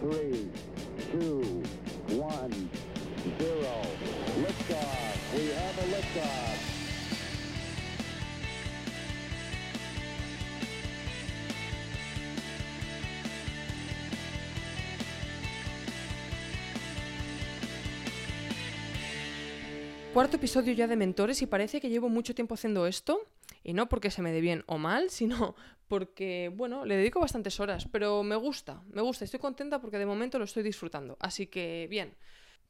three, two, one, zero. We have a liftoff. Cuarto episodio ya de Mentores y parece que llevo mucho tiempo haciendo esto. Y no porque se me dé bien o mal, sino porque, bueno, le dedico bastantes horas, pero me gusta, me gusta, estoy contenta porque de momento lo estoy disfrutando. Así que, bien.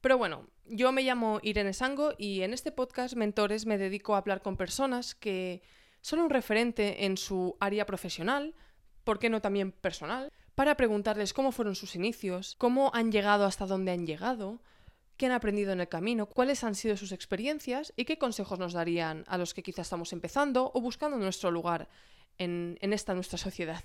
Pero bueno, yo me llamo Irene Sango y en este podcast Mentores me dedico a hablar con personas que son un referente en su área profesional, ¿por qué no también personal? Para preguntarles cómo fueron sus inicios, cómo han llegado hasta donde han llegado, qué han aprendido en el camino, cuáles han sido sus experiencias y qué consejos nos darían a los que quizás estamos empezando o buscando nuestro lugar en, en esta nuestra sociedad.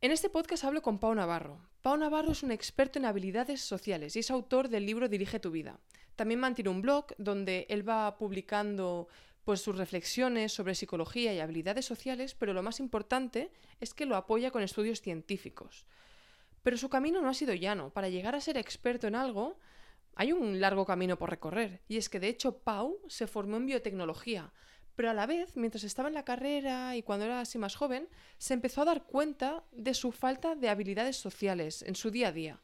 En este podcast hablo con Pau Navarro. Pau Navarro es un experto en habilidades sociales y es autor del libro Dirige tu vida. También mantiene un blog donde él va publicando pues, sus reflexiones sobre psicología y habilidades sociales, pero lo más importante es que lo apoya con estudios científicos. Pero su camino no ha sido llano. Para llegar a ser experto en algo, hay un largo camino por recorrer. Y es que de hecho Pau se formó en biotecnología, pero a la vez, mientras estaba en la carrera y cuando era así más joven, se empezó a dar cuenta de su falta de habilidades sociales en su día a día.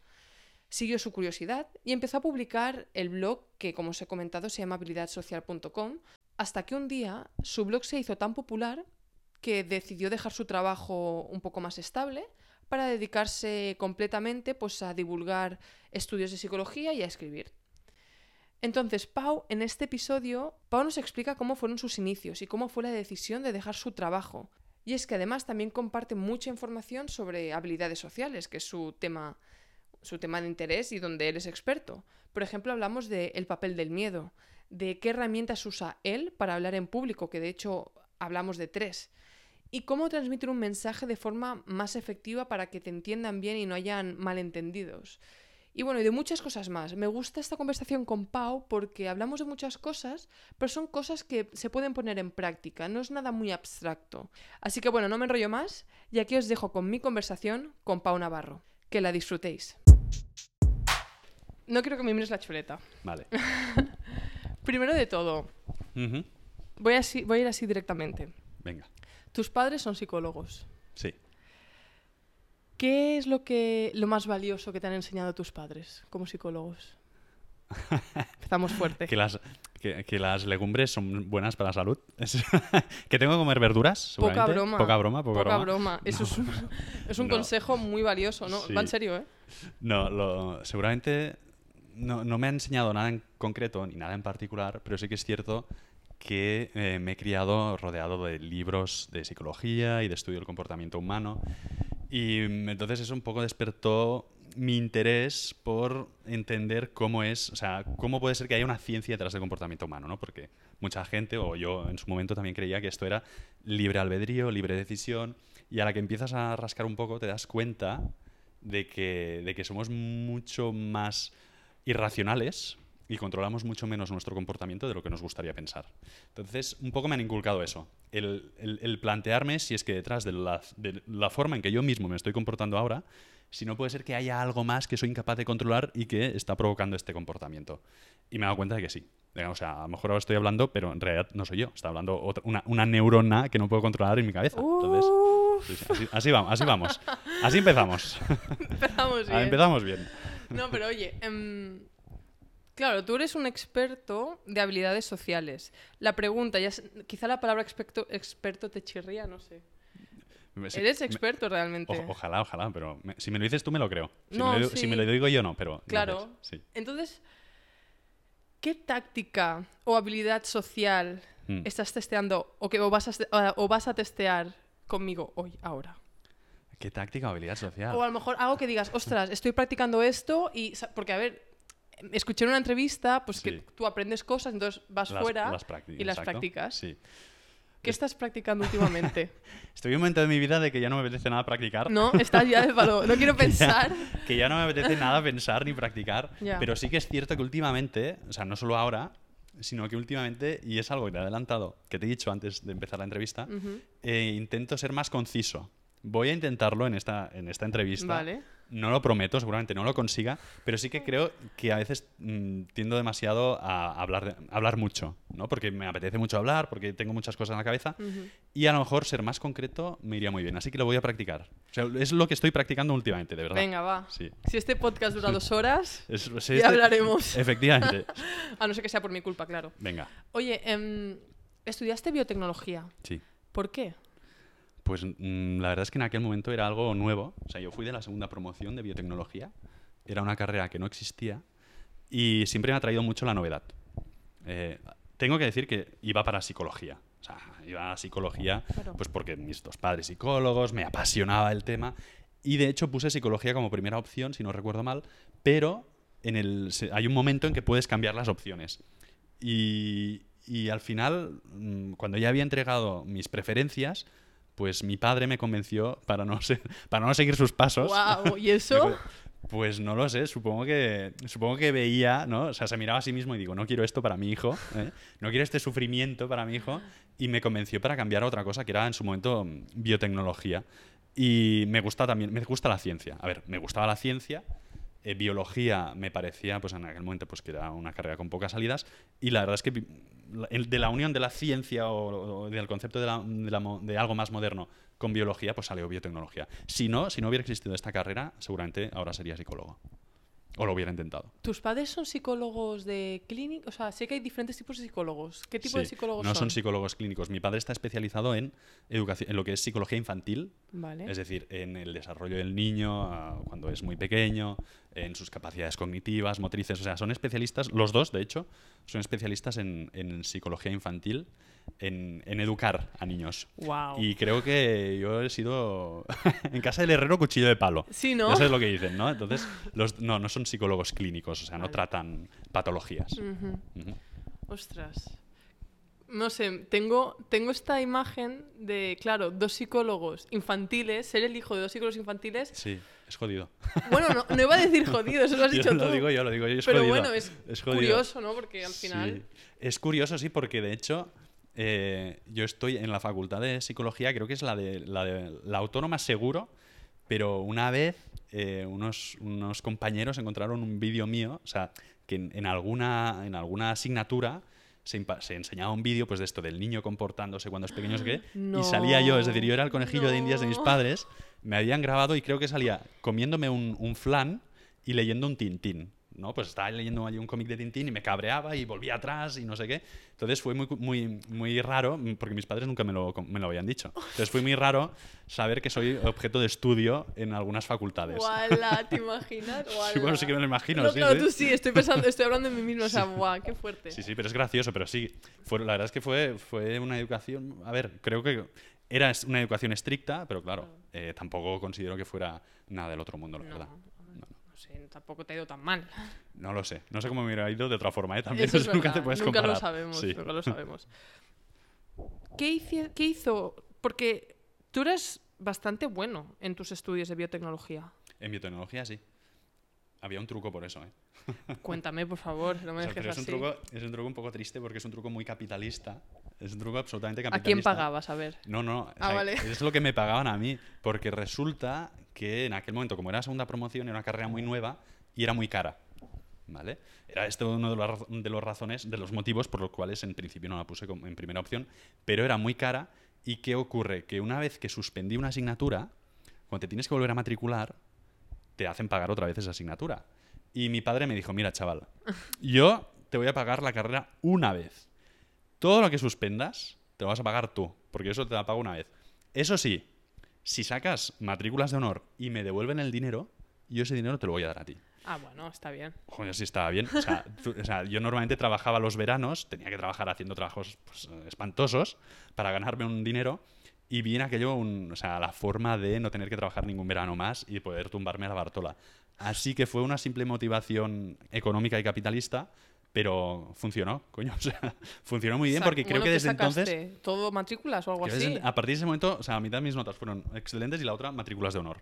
Siguió su curiosidad y empezó a publicar el blog que, como os he comentado, se llama habilidadsocial.com, hasta que un día su blog se hizo tan popular que decidió dejar su trabajo un poco más estable para dedicarse completamente pues, a divulgar estudios de psicología y a escribir. Entonces, Pau, en este episodio, Pau nos explica cómo fueron sus inicios y cómo fue la decisión de dejar su trabajo. Y es que además también comparte mucha información sobre habilidades sociales, que es su tema, su tema de interés y donde él es experto. Por ejemplo, hablamos del el papel del miedo, de qué herramientas usa él para hablar en público, que de hecho hablamos de tres, y cómo transmitir un mensaje de forma más efectiva para que te entiendan bien y no hayan malentendidos. Y bueno, y de muchas cosas más. Me gusta esta conversación con Pau porque hablamos de muchas cosas, pero son cosas que se pueden poner en práctica, no es nada muy abstracto. Así que bueno, no me enrollo más y aquí os dejo con mi conversación con Pau Navarro. Que la disfrutéis. No quiero que me mires la chuleta. Vale. Primero de todo, voy, así, voy a ir así directamente. Venga. Tus padres son psicólogos. Sí. ¿Qué es lo, que, lo más valioso que te han enseñado tus padres como psicólogos? Empezamos fuerte. Que las, que, que las legumbres son buenas para la salud. Que tengo que comer verduras. Poca broma. Poca broma, poca, Poca broma. broma. Eso es un, es un No. consejo muy valioso, ¿no? Sí. Va en serio, ¿eh? No, lo- seguramente no, no me ha enseñado nada en concreto ni nada en particular, pero sí que es cierto que eh, me he criado rodeado de libros de psicología y de estudio del comportamiento humano. Y mm, entonces eso un poco despertó mi interés por entender cómo es, o sea, cómo puede ser que haya una ciencia detrás del comportamiento humano, ¿no? Porque mucha gente, o yo en su momento también creía que esto era libre albedrío, libre decisión, y a la que empiezas a rascar un poco te das cuenta de que, de que somos mucho más irracionales y controlamos mucho menos nuestro comportamiento de lo que nos gustaría pensar. Entonces, un poco me han inculcado eso. El, el- el plantearme si es que detrás de la, de la forma en que yo mismo me estoy comportando ahora, si no puede ser que haya algo más que soy incapaz de controlar y que está provocando este comportamiento. Y me he dado cuenta de que sí. O sea, a lo mejor ahora estoy hablando, pero en realidad no soy yo. Está hablando otra- una, una neurona que no puedo controlar en mi cabeza. Entonces, sí, así, así vamos, así vamos. Así empezamos. empezamos bien. Empezamos bien. No, pero oye, em, claro, tú eres un experto de habilidades sociales. La pregunta, ya es- quizá la palabra experto, experto te chirría, no sé. Sí, Eres me- experto realmente. o- ojalá, ojalá, pero me- si me lo dices tú me lo creo. Si, No, me, lo, si me lo digo yo no, pero... Claro. sí. Entonces, ¿qué táctica o habilidad social Mm. estás testeando o, que, o, vas a, o vas a testear conmigo hoy, ahora? ¿Qué táctica o habilidad social? O a lo mejor algo que digas, ostras, estoy practicando esto y... Porque, a ver, escuché en una entrevista pues Sí. que tú aprendes cosas, entonces vas Las- fuera las y las exacto, practicas. Sí. ¿Qué estás practicando últimamente? Estoy en un momento de mi vida de que ya no me apetece nada practicar. no, estás ya de palo. No quiero Que ya- pensar. que ya no me apetece nada pensar ni practicar. Ya. Pero sí que es cierto que últimamente, o sea, no solo ahora, sino que últimamente, y es algo que te he adelantado, que te he dicho antes de empezar la entrevista, Ujú. eh, intento ser más conciso. Voy a intentarlo en esta, en esta entrevista. Vale. No lo prometo, seguramente no lo consiga, pero sí que creo que a veces mm, tiendo demasiado a hablar, a hablar mucho, ¿no? Porque me apetece mucho hablar, porque tengo muchas cosas en la cabeza y a lo mejor ser más concreto me iría muy bien. Así que lo voy a practicar. O sea, es lo que estoy practicando últimamente, de verdad. Venga, va. Sí. Si este podcast dura dos horas, Es- ya este- hablaremos. Efectivamente. A no ser que sea por mi culpa, claro. Venga, Oye, em, estudiaste biotecnología. sí. ¿Por qué? Pues mm, la verdad es que en aquel momento era algo nuevo. O sea, yo fui de la segunda promoción de biotecnología. Era una carrera que no existía y siempre me ha traído mucho la novedad. Eh, tengo que decir que iba para psicología. O sea, iba a psicología pues porque mis dos padres psicólogos, me apasionaba el tema y de hecho puse psicología como primera opción, si no recuerdo mal, pero en el, hay un momento en que puedes cambiar las opciones. Y, y al final, mm, cuando ya había entregado mis preferencias, pues mi padre me convenció para no, ser- para no seguir sus pasos. Wow, ¿y eso? Pues no lo sé, supongo que, supongo que veía, ¿no? O sea, se miraba a sí mismo y digo, no quiero esto para mi hijo, ¿eh? no quiero este sufrimiento para mi hijo, y me convenció para cambiar a otra cosa que era en su momento mm, biotecnología. Y me gusta también, me gusta la ciencia. A ver, me gustaba la ciencia, eh, biología me parecía, pues en aquel momento, pues que era una carrera con pocas salidas, y la verdad es que de la unión de la ciencia o, del concepto de algo más moderno con biología, pues salió biotecnología. Si no, si no hubiera existido esta carrera, seguramente ahora sería psicólogo. O lo hubiera intentado. ¿Tus padres son psicólogos de clínica? O sea, sé que hay diferentes tipos de psicólogos. ¿Qué tipo de Sí, psicólogos no son? son psicólogos clínicos. Mi padre está especializado en educación, en lo que es psicología infantil, Vale. es decir, en el desarrollo del niño ah, cuando es muy pequeño, en sus capacidades cognitivas, motrices. O sea, son especialistas, los dos, de hecho, son especialistas en, en psicología infantil, en, en educar a niños. Wow. Y creo que yo he sido en casa del herrero cuchillo de palo. Sí, ¿no? Ya sabes lo que dicen, ¿no? Entonces, los, no, no son psicólogos clínicos, o sea, no Vale. tratan patologías. Ujú. Ujú. Ostras. No sé, tengo, tengo esta imagen de, claro, dos psicólogos infantiles, ser el hijo de dos psicólogos infantiles. Sí, es jodido. Bueno, no, no iba a decir jodido, eso lo has Yo dicho lo tú. digo yo, lo digo yo, es Pero jodido. bueno, es, jodido. curioso, ¿no? Porque al Sí. final... Es curioso, sí, porque de hecho eh, yo estoy en la facultad de psicología, creo que es la de la, de, la autónoma seguro, pero una vez eh, unos, unos compañeros encontraron un vídeo mío, o sea, que en, en alguna, en alguna asignatura se, se enseñaba un vídeo pues de esto del niño comportándose cuando es pequeño, no qué, No, y salía yo, es decir, yo era el conejillo de indias de mis no. padres, me habían grabado y creo que salía comiéndome un, un flan y leyendo un Tintín. ¿No? Pues estaba leyendo allí un cómic de Tintín y me cabreaba y volvía atrás y no sé qué. Entonces fue muy, muy, muy raro, porque mis padres nunca me lo, me lo habían dicho. Entonces fue muy raro saber que soy objeto de estudio en algunas facultades. Guala, ¿te imaginas? Sí, bueno, sí que me lo imagino. No, sí, claro, sí. tú sí, estoy pensando, estoy hablando de mí mismo, o sea, guau, qué fuerte. Sí, sí, pero es gracioso, pero sí. Fue, la verdad es que fue, fue una educación. A ver, creo que era una educación estricta, pero claro, eh, tampoco considero que fuera nada del otro mundo, la No, verdad. No sé, tampoco te ha ido tan mal. No lo sé. No sé cómo me hubiera ido de otra forma, ¿eh? También Eso es nunca te puedes nunca lo sabemos, Sí. nunca lo sabemos. ¿Qué, qué hizo? Porque tú eres bastante bueno en tus estudios de biotecnología. En biotecnología sí. Había un truco por eso, ¿eh? Cuéntame, por favor, no me O sea, dejes pero es un, truco, es un truco un poco triste porque es un truco muy capitalista. Es un truco absolutamente ¿A capitalista. quién pagabas? A ver. No, no. o Ah, sea, vale. Es lo que me pagaban a mí. Porque resulta que en aquel momento, como era segunda promoción, era una carrera muy nueva y era muy cara. ¿Vale? Era esto uno de los, de los razones, de los motivos por los cuales en principio no la puse como en primera opción. Pero era muy cara. ¿Y qué ocurre? Que una vez que suspendí una asignatura, cuando te tienes que volver a matricular, te hacen pagar otra vez esa asignatura. Y mi padre me dijo, mira, chaval, yo te voy a pagar la carrera una vez. Todo lo que suspendas, te lo vas a pagar tú, porque eso te la pago una vez. Eso sí, si sacas matrículas de honor y me devuelven el dinero, yo ese dinero te lo voy a dar a ti. Ah, bueno, está bien. Joder, sí estaba bien. O sea, tú- o sea, yo normalmente trabajaba los veranos, tenía que trabajar haciendo trabajos pues, espantosos para ganarme un dinero. Y vi en aquello un- o sea, la forma de no tener que trabajar ningún verano más y poder tumbarme a la Bartola. Así que fue una simple motivación económica y capitalista, pero funcionó, coño. O sea, funcionó muy bien porque creo bueno, que ¿qué desde entonces... ¿Todo matrículas o algo así? desde- a partir de ese momento, o sea, a mitad de mis notas fueron excelentes y la otra matrículas de honor.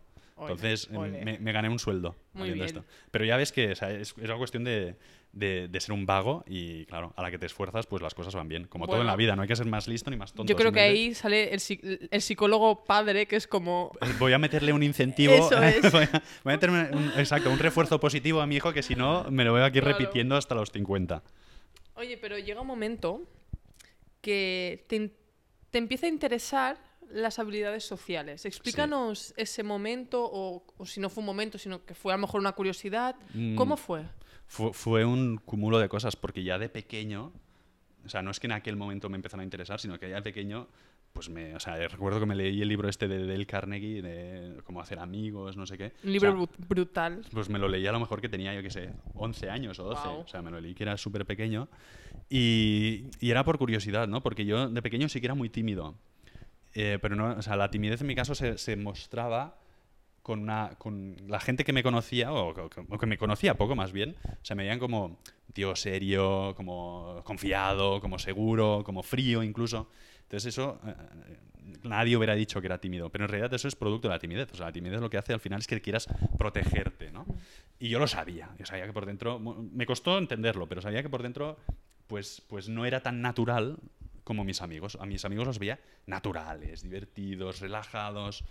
Entonces ole. me, me gané un sueldo Muy haciendo bien. esto. Pero ya ves que o sea, es, es una cuestión de, de- de ser un vago y, claro, a la que te esfuerzas, pues las cosas van bien. Como todo en la Bueno. vida, no hay que ser más listo ni más tonto. Yo creo que ahí sale el, el psicólogo padre, que es como... Voy a meterle un incentivo. Eso es. voy, a, voy a meterme un, exacto, un refuerzo positivo a mi hijo que si no me lo voy aquí Claro. repitiendo hasta los 50. Oye, pero llega un momento que te, te empieza a interesar las habilidades sociales. Explícanos ese momento, o, o si no fue un momento, sino que fue a lo mejor una curiosidad. Mm. ¿Cómo fue? Fue, fue un cúmulo de cosas, porque ya de pequeño, o sea, no es que en aquel momento me empezaron a interesar, sino que ya de pequeño, pues me, o sea, recuerdo que me leí el libro este de Dale Carnegie, de cómo hacer amigos, no sé qué. Un libro O sea, bru- brutal. pues me lo leí a lo mejor que tenía, yo qué sé, 11 años o 12. Guau. O sea, me lo leí que era súper pequeño. Y, y era por curiosidad, ¿no? Porque yo de pequeño sí que era muy tímido. Eh, pero no, o sea, la timidez en mi caso se, se mostraba con, una, con la gente que me conocía, o, o- o que me conocía poco más bien, o sea, me veían como tío serio, como confiado, como seguro, como frío incluso. Entonces eso, eh, nadie hubiera dicho que era tímido, pero en realidad eso es producto de la timidez. O sea, la timidez lo que hace al final es que quieras protegerte, ¿no? Y yo lo sabía, yo sabía que por dentro, me costó entenderlo, pero sabía que por dentro, pues, pues no era tan natural como mis amigos. A mis amigos los veía naturales, divertidos, relajados.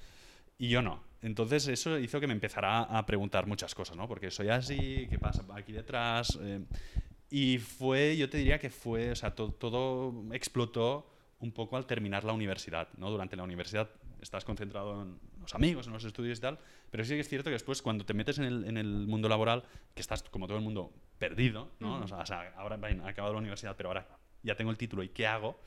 Y yo no. Entonces eso hizo que me empezara a preguntar muchas cosas, ¿no? Porque soy así, ¿qué pasa aquí detrás? Eh, y fue, yo te diría que fue, o sea, to- todo explotó un poco al terminar la universidad, ¿no? Durante la universidad estás concentrado en los amigos, en los estudios y tal, pero sí que es cierto que después cuando te metes en el, en el mundo laboral, que estás como todo el mundo perdido, ¿no? O, sea, ahora bien, he acabado la universidad, pero ahora ya tengo el título y ¿qué hago?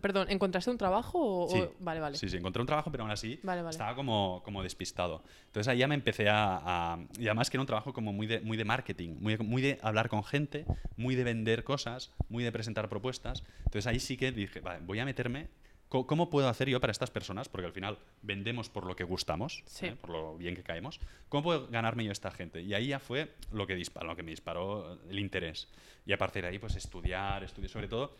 Perdón, ¿encontraste un trabajo o...? Sí. o- Vale, vale. Sí, sí, encontré un trabajo, pero aún así Vale, vale. estaba como, como despistado. Entonces ahí ya me empecé a, a- Y además que era un trabajo como muy de, muy de marketing, muy, de- muy de hablar con gente, muy de vender cosas, muy de presentar propuestas. Entonces ahí sí que dije, vale, voy a meterme... ¿Cómo puedo hacer yo para estas personas? Porque al final vendemos por lo que gustamos, Sí. ¿eh? por lo bien que caemos. ¿Cómo puedo ganarme yo a esta gente? Y ahí ya fue lo que, disparó, lo que me disparó el interés. Y a partir de ahí, pues estudiar, estudiar, sobre todo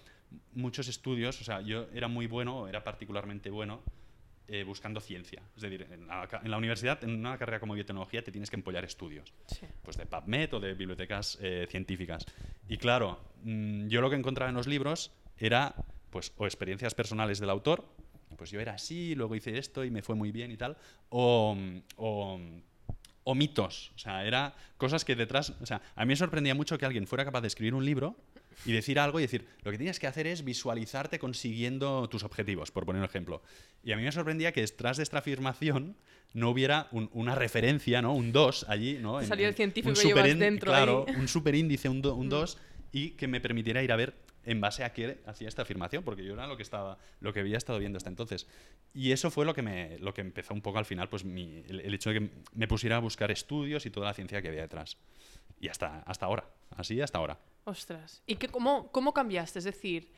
muchos estudios. O sea, yo era muy bueno, era particularmente bueno eh, buscando ciencia. Es decir, en la, en la universidad, en una carrera como biotecnología, te tienes que empollar estudios Sí. pues de PubMed o de bibliotecas eh, científicas. Y claro, mm, yo lo que encontraba en los libros era pues o experiencias personales del autor, pues yo era así, luego hice esto y me fue muy bien y tal, o, mm, o, o mitos, o sea, era cosas que detrás, o sea, a mí me sorprendía mucho que alguien fuera capaz de escribir un libro y decir algo y decir, lo que tienes que hacer es visualizarte consiguiendo tus objetivos, por poner un ejemplo. Y a mí me sorprendía que detrás de esta afirmación no hubiera un- una referencia, ¿no? Un 2 allí, ¿no? Salía el en- científico un que llevas dentro Claro, ahí. un superíndice, un 2, y que me permitiera ir a ver en base a qué hacía esta afirmación, porque yo era lo que estaba, lo que había estado viendo hasta entonces. Y eso fue lo que me, lo que empezó un poco al final, pues mi- el, el hecho de que me pusiera a buscar estudios y toda la ciencia que había detrás. Y hasta, hasta ahora, así hasta ahora. Ostras. ¿Y qué, cómo, cómo cambiaste? Es decir,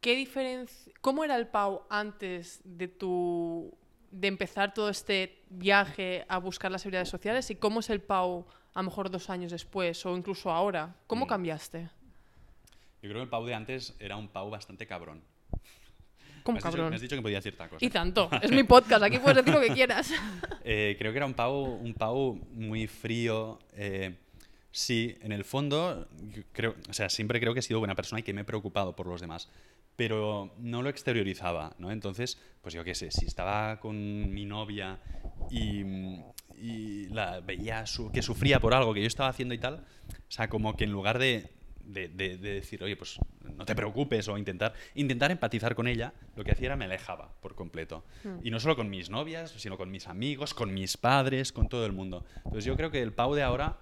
¿qué diferencia, ¿cómo era el Pau antes de tu de empezar todo este viaje a buscar las habilidades sociales y cómo es el Pau a lo mejor dos años después o incluso ahora? ¿Cómo Mm. cambiaste? Yo creo que el Pau de antes era un Pau bastante cabrón. ¿Cómo me, has dicho, cabrón? me has dicho que podía decir esta cosa. Y tanto. Es mi podcast, aquí puedes decir lo que quieras. Eh, creo que era un Pau, un Pau muy frío. eh, sí, en el fondo, creo, o sea, siempre creo que he sido buena persona y que me he preocupado por los demás. Pero no lo exteriorizaba, ¿no? Entonces, pues yo qué sé, si estaba con mi novia y, y la veía su- que sufría por algo que yo estaba haciendo y tal, o sea, como que en lugar de, de- de- de decir, oye, pues no te preocupes o intentar, intentar empatizar con ella, lo que hacía era me alejaba por completo. Y no solo con mis novias, sino con mis amigos, con mis padres, con todo el mundo. Entonces yo creo que el Pau de ahora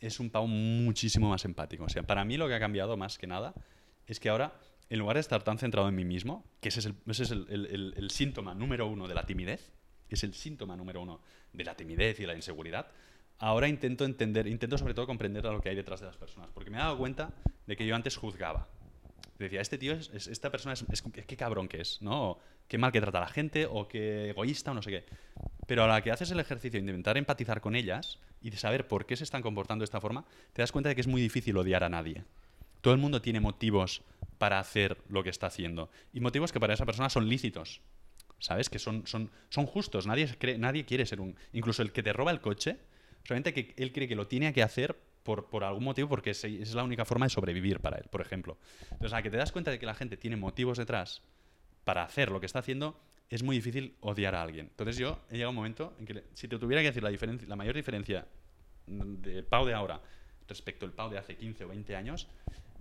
es un Pau muchísimo más empático. O sea, para mí lo que ha cambiado más que nada es que ahora, en lugar de estar tan centrado en mí mismo, que ese es el, ese es el- el- el- el síntoma número uno de la timidez, es el síntoma número uno de la timidez y la inseguridad, ahora intento entender, intento sobre todo comprender a lo que hay detrás de las personas, porque me he dado cuenta de que yo antes juzgaba. Decía, este tío, es, es- esta persona es, es- qué cabrón que es, ¿no? Qué mal que trata a la gente, o qué egoísta, o no sé qué. Pero a la que haces el ejercicio de intentar empatizar con ellas y de saber por qué se están comportando de esta forma, te das cuenta de que es muy difícil odiar a nadie. Todo el mundo tiene motivos para hacer lo que está haciendo. Y motivos que para esa persona son lícitos. ¿sabes? Que son, son, son justos, nadie, cree- nadie quiere ser un... Incluso el que te roba el coche, solamente que él cree que lo tiene que hacer por, por algún motivo porque es, la única forma de sobrevivir para él, por ejemplo. Entonces, a que te das cuenta de que la gente tiene motivos detrás para hacer lo que está haciendo, es muy difícil odiar a alguien. Entonces yo he llegado a un momento en que si te tuviera que decir la, diferencia, la mayor diferencia del Pau de ahora respecto al Pau de hace 15 o 20 años,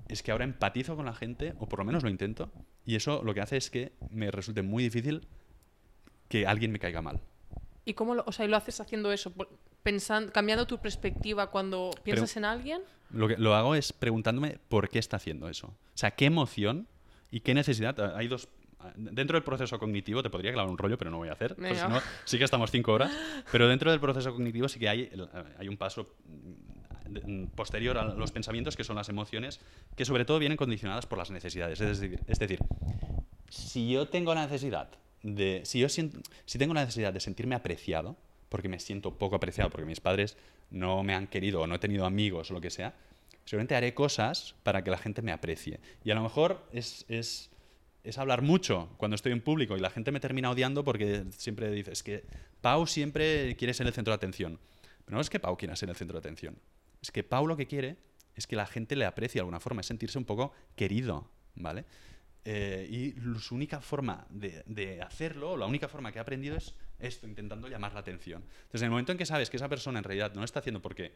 es que ahora empatizo con la gente, o por lo menos lo intento, y eso lo que hace es que me resulte muy difícil que alguien me caiga mal. ¿Y cómo lo, o sea, lo haces haciendo eso? Pensando, cambiando tu perspectiva cuando piensas en alguien. Lo que lo hago es preguntándome por qué está haciendo eso. O sea, qué emoción y qué necesidad. Hay dos. Dentro del proceso cognitivo, te podría clavar un rollo, pero no voy a hacer. pues no, sí que estamos cinco horas. Pero dentro del proceso cognitivo sí que hay, hay un paso mm, mm, posterior a los pensamientos, que son las emociones, que sobre todo vienen condicionadas por las necesidades. Es decir, es decir si yo tengo la necesidad de. Si yo siento- si tengo la necesidad de sentirme apreciado, porque me siento poco apreciado, porque mis padres no me han querido o no he tenido amigos o lo que sea, seguramente haré cosas para que la gente me aprecie. Y a lo mejor es, es, es hablar mucho cuando estoy en público y la gente me termina odiando porque siempre dice, es que Pau siempre quiere ser el centro de atención. Pero no es que Pau quiera ser el centro de atención. Es que Pau lo que quiere es que la gente le aprecie de alguna forma, es sentirse un poco querido, ¿vale? Eh, y su única forma de, de hacerlo, la única forma que ha aprendido es esto, intentando llamar la atención. Entonces, en el momento en que sabes que esa persona en realidad no está haciendo porque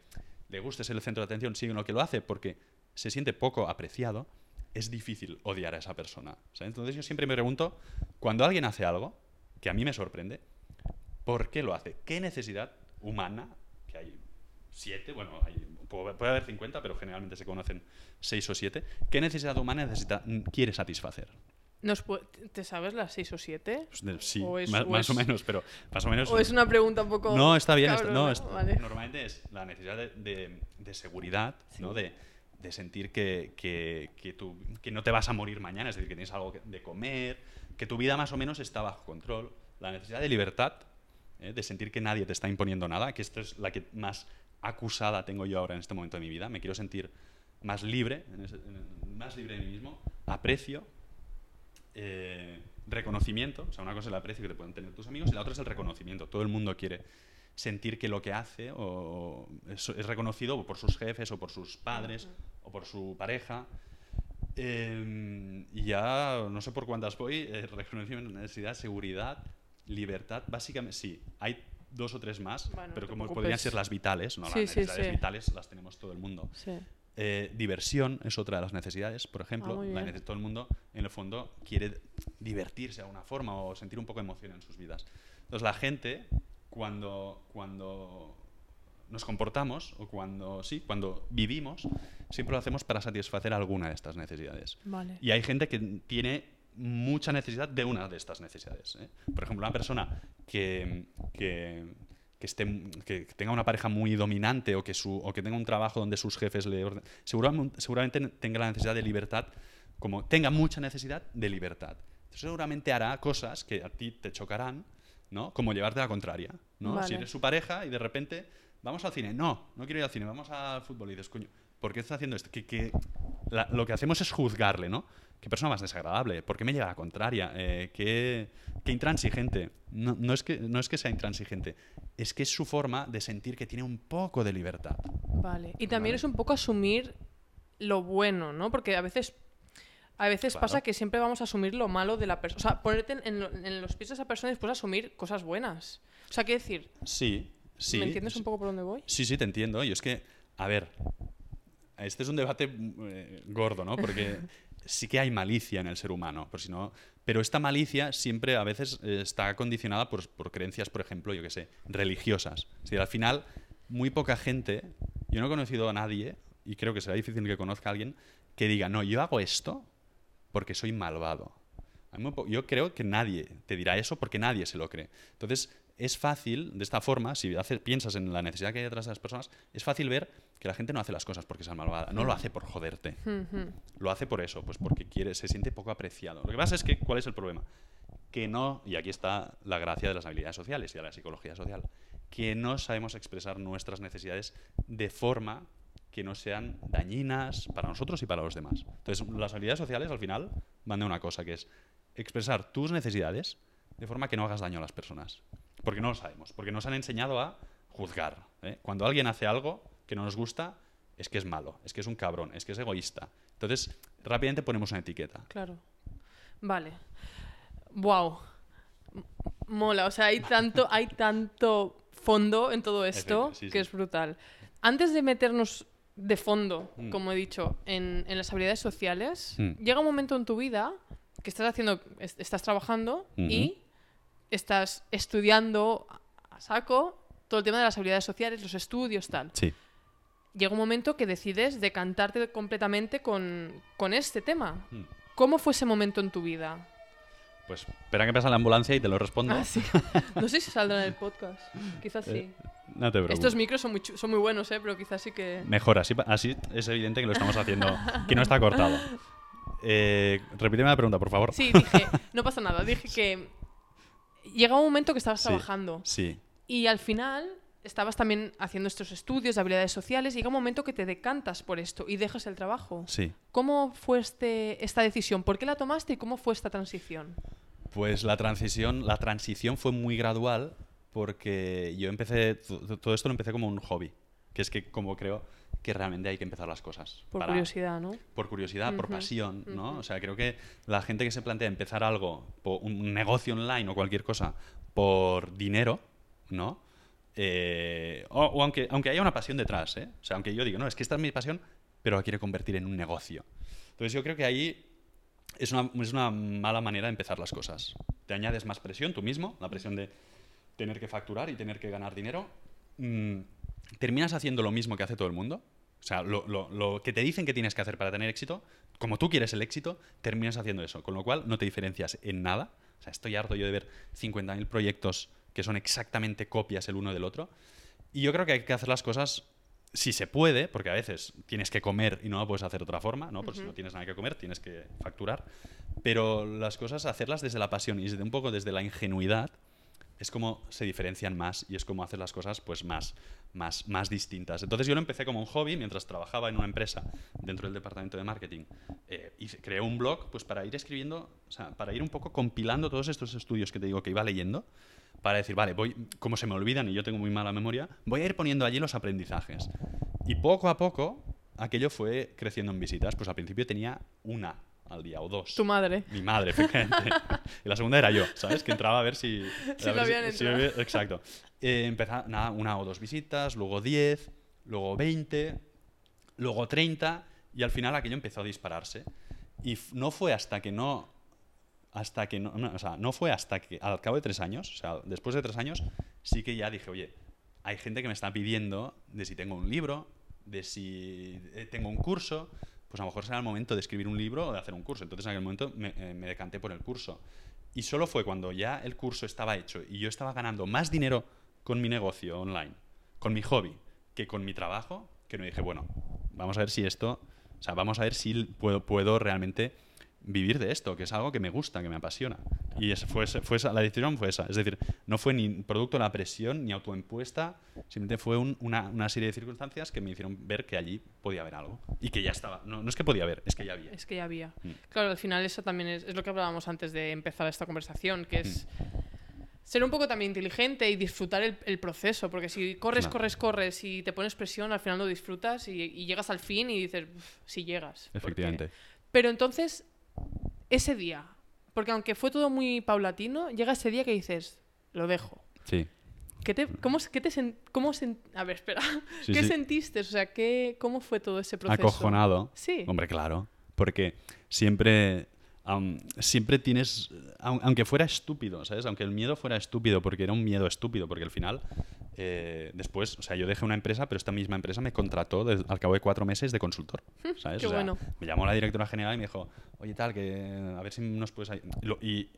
le guste ser el centro de atención, sino que lo hace porque se siente poco apreciado, es difícil odiar a esa persona. ¿sabes? Entonces, yo siempre me pregunto, cuando alguien hace algo que a mí me sorprende, ¿por qué lo hace? ¿Qué necesidad humana, que hay siete, bueno, hay- puede haber 50, pero generalmente se conocen seis o siete, ¿qué necesidad humana necesita, quiere satisfacer? ¿Nos ¿Te sabes las seis o siete? Pues de- Sí, O es- más, o más o es- menos, pero más o menos... ¿O es una pregunta un poco.? No, está bien. está- cabrona? no, es- Vale. Normalmente es la necesidad de, de- de seguridad, ¿no? De, de sentir que, que, que tú- que no te vas a morir mañana, es decir, que tienes algo de comer, que tu vida más o menos está bajo control. La necesidad de libertad, ¿eh? de sentir que nadie te está imponiendo nada, que esto es la que más acusada tengo yo ahora en este momento de mi vida. Me quiero sentir más libre, más libre de mí mismo, aprecio eh, reconocimiento, o sea, una cosa es el aprecio que te pueden tener tus amigos y la otra es el reconocimiento. Todo el mundo quiere sentir que lo que hace es reconocido por sus jefes o por sus padres o por su pareja. Eh, y ya no sé por cuántas voy, eh, reconocimiento, necesidad, seguridad, libertad, básicamente sí, hay dos o tres más, Bueno, pero como podrían ser las vitales, no Sí, las necesidades sí. vitales las tenemos todo el mundo. Eh, diversión es otra de las necesidades, por ejemplo. Ah, la todo el mundo, en el fondo, quiere divertirse de alguna forma o sentir un poco de emoción en sus vidas. Entonces, la gente, cuando, cuando nos comportamos o cuando, sí, cuando vivimos, siempre lo hacemos para satisfacer alguna de estas necesidades. Vale. Y hay gente que tiene mucha necesidad de una de estas necesidades. ¿eh? Por ejemplo, una persona que, que, que esté, que tenga una pareja muy dominante o que, su, o que tenga un trabajo donde sus jefes le orden- seguramente, seguramente tenga la necesidad de libertad, como tenga mucha necesidad de libertad. Entonces, seguramente hará cosas que a ti te chocarán, ¿no? Como llevarte a la contraria, ¿no? Vale. Si eres su pareja y de repente vamos al cine, no, no quiero ir al cine, vamos al fútbol y dices, coño, ¿por qué está haciendo esto? Que, que la- lo que hacemos es juzgarle, ¿no? Qué persona más desagradable, ¿por qué me lleva a la contraria? Eh, qué, qué intransigente. No, no es que, no es que sea intransigente, es que es su forma de sentir que tiene un poco de libertad. Vale. Y también Vale. es un poco asumir lo bueno, ¿no? Porque a veces. A veces Claro. pasa que siempre vamos a asumir lo malo de la persona. O sea, ponerte en, en lo- en los pies de esa persona y después asumir cosas buenas. O sea, ¿qué decir? Sí, sí. ¿Me entiendes un poco por dónde voy? Sí, sí, te entiendo. Y es que, a ver, este es un debate eh, gordo, ¿no? Porque sí que hay malicia en el ser humano, por si no, pero esta malicia siempre a veces eh, está condicionada por, por creencias, por ejemplo, yo qué sé, religiosas. Es decir, al final, muy poca gente, yo no he conocido a nadie, y creo que será difícil que conozca a alguien, que diga, no, yo hago esto porque soy malvado. Yo creo que nadie te dirá eso porque nadie se lo cree. Entonces, es fácil, de esta forma, si piensas en la necesidad que hay detrás de las personas, es fácil ver que la gente no hace las cosas porque sea malvada. No lo hace por joderte. Lo hace por eso, pues porque quiere, se siente poco apreciado. Lo que pasa es que, ¿cuál es el problema? Que no, y aquí está la gracia de las habilidades sociales y de la psicología social, que no sabemos expresar nuestras necesidades de forma que no sean dañinas para nosotros y para los demás. Entonces, las habilidades sociales al final van de una cosa, que es expresar tus necesidades de forma que no hagas daño a las personas. Porque no lo sabemos, porque nos han enseñado a juzgar. ¿eh? Cuando alguien hace algo que no nos gusta, es que es malo, es que es un cabrón, es que es egoísta. Entonces, rápidamente ponemos una etiqueta. Claro. Vale. Wow. Mola, o sea, hay tanto, hay tanto fondo en todo esto sí, que sí. es brutal. Antes de meternos de fondo, Mm. como he dicho, en, en las habilidades sociales, Mm. llega un momento en tu vida que estás haciendo, es- estás trabajando y estás estudiando a saco todo el tema de las habilidades sociales, los estudios, tal. Sí. Llega un momento que decides decantarte completamente con, con este tema. Mm. ¿Cómo fue ese momento en tu vida? Pues espera que pasa la ambulancia y te lo respondo. Ah, sí. No sé si saldrá en el podcast. Quizás sí. Eh, No te preocupes. Estos micros son muy, son muy buenos, ¿eh? Pero quizás sí que... Mejor, así, así es evidente que lo estamos haciendo, que no está cortado. Eh, repíteme la pregunta, por favor. Sí, dije... No pasa nada. Dije que... Llega un momento que estabas Sí. trabajando Sí, y al final estabas también haciendo estos estudios de habilidades sociales. Llega un momento que te decantas por esto y dejas el trabajo. sí. ¿Cómo fue este, esta decisión? ¿Por qué la tomaste y cómo fue esta transición? Pues la transición, la transición fue muy gradual porque yo empecé, to- todo esto lo empecé como un hobby, que es que como creo que realmente hay que empezar las cosas. Por para- curiosidad, ¿no? por curiosidad, por pasión, ¿no? ujú. O sea, creo que la gente que se plantea empezar algo, un negocio online o cualquier cosa, por dinero, ¿no? Eh, o aunque, aunque haya una pasión detrás, ¿eh? O sea, aunque yo diga, no, es que esta es mi pasión, pero la quiero convertir en un negocio. Entonces yo creo que ahí es una, es una mala manera de empezar las cosas. Te añades más presión tú mismo, la presión de tener que facturar y tener que ganar dinero. Mm, terminas haciendo lo mismo que hace todo el mundo. O sea, lo, lo- lo que te dicen que tienes que hacer para tener éxito, como tú quieres el éxito, terminas haciendo eso. Con lo cual no te diferencias en nada. O sea, estoy harto yo de ver 50.000 proyectos que son exactamente copias el uno del otro. Y yo creo que hay que hacer las cosas si se puede, porque a veces tienes que comer y no lo puedes hacer de otra forma, ¿no? Pues si no tienes nada que comer, tienes que facturar. Pero las cosas, hacerlas desde la pasión y desde un poco desde la ingenuidad, es como se diferencian más y es como hacer las cosas pues más, más, más distintas. Entonces yo lo empecé como un hobby mientras trabajaba en una empresa dentro del departamento de marketing. Eh, hice- creé un blog pues para ir escribiendo, o sea, para ir un poco compilando todos estos estudios que te digo que iba leyendo, para decir, vale, voy, como se me olvidan y yo tengo muy mala memoria, voy a ir poniendo allí los aprendizajes. Y poco a poco aquello fue creciendo en visitas. Pues al principio tenía una al día o dos. Tu madre. Mi madre, efectivamente. y la segunda era yo, ¿sabes? Que entraba a ver si... Si lo habían entrado. había- exacto. Eh, empezaba, nada, una o dos visitas, luego 10, luego 20, luego 30, y al final aquello empezó a dispararse. Y no fue hasta que no... Hasta que no, no, o sea, no fue hasta que al cabo de tres años, o sea, después de tres años, sí que ya dije, oye, hay gente que me está pidiendo de si tengo un libro, de si eh, tengo un curso, pues a lo mejor será el momento de escribir un libro o de hacer un curso. Entonces en aquel momento me, eh, me decanté por el curso. Y solo fue cuando ya el curso estaba hecho y yo estaba ganando más dinero con mi negocio online, con mi hobby, que con mi trabajo, que me dije, bueno, vamos a ver si esto, o sea, vamos a ver si puedo, puedo realmente vivir de esto, que es algo que me gusta, que me apasiona. Y ese fue, fue esa- la decisión fue esa. Es decir, no fue ni producto de la presión ni autoimpuesta, simplemente fue un- una, una serie de circunstancias que me hicieron ver que allí podía haber algo. Y que ya estaba. No, no es que podía haber, es que ya había. Es que ya había. Mm. Claro, al final eso también es, es lo que hablábamos antes de empezar esta conversación, que es Mm. ser un poco también inteligente y disfrutar el, el proceso, porque si corres, corres, corres y te pones presión, al final no disfrutas y, y llegas al fin y dices, "Uf, si llegas. Efectivamente. Pero entonces, ese día, porque aunque fue todo muy paulatino, llega ese día que dices, lo dejo. Sí. ¿Qué te, cómo, qué te sen- cómo sen- a ver, espera. Sí, ¿Qué sí. sentiste? O sea, ¿qué, ¿cómo fue todo ese proceso? Acojonado. Sí. Hombre, claro. Porque siempre, siempre tienes, aun- aunque fuera estúpido, ¿sabes? Aunque el miedo fuera estúpido, porque era un miedo estúpido, porque al final, eh, después, o sea, yo dejé una empresa, pero esta misma empresa me contrató al cabo de cuatro meses de consultor, ¿sabes? qué O sea, bueno. Me llamó la directora general y me dijo, oye, tal, que a ver si nos puedes ayudar. Y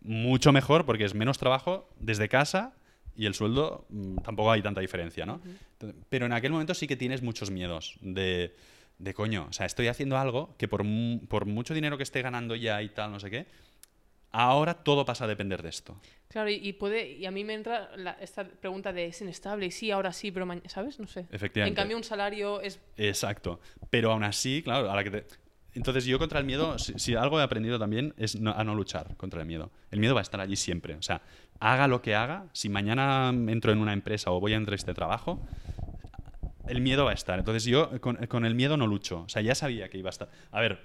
mucho mejor porque es menos trabajo desde casa y el sueldo mm, tampoco hay tanta diferencia, ¿no? Entonces, Pero en aquel momento sí que tienes muchos miedos de, de coño, o sea, estoy haciendo algo que por, por mucho dinero que esté ganando ya y tal, no sé qué, ahora todo pasa a depender de esto. Claro, y, y puede, y a mí me entra la- esta pregunta de es inestable, y sí, ahora sí, pero mañana, ¿sabes? No sé. Efectivamente. En cambio, un salario es... Exacto. Pero aún así, claro, a la que te- Entonces yo contra el miedo, si, si algo he aprendido también es no- a no luchar contra el miedo. El miedo va a estar allí siempre. O sea, haga lo que haga, si mañana entro en una empresa o voy a entrar a este trabajo, el miedo va a estar. Entonces yo con, con el miedo no lucho. O sea, ya sabía que iba a estar. A ver,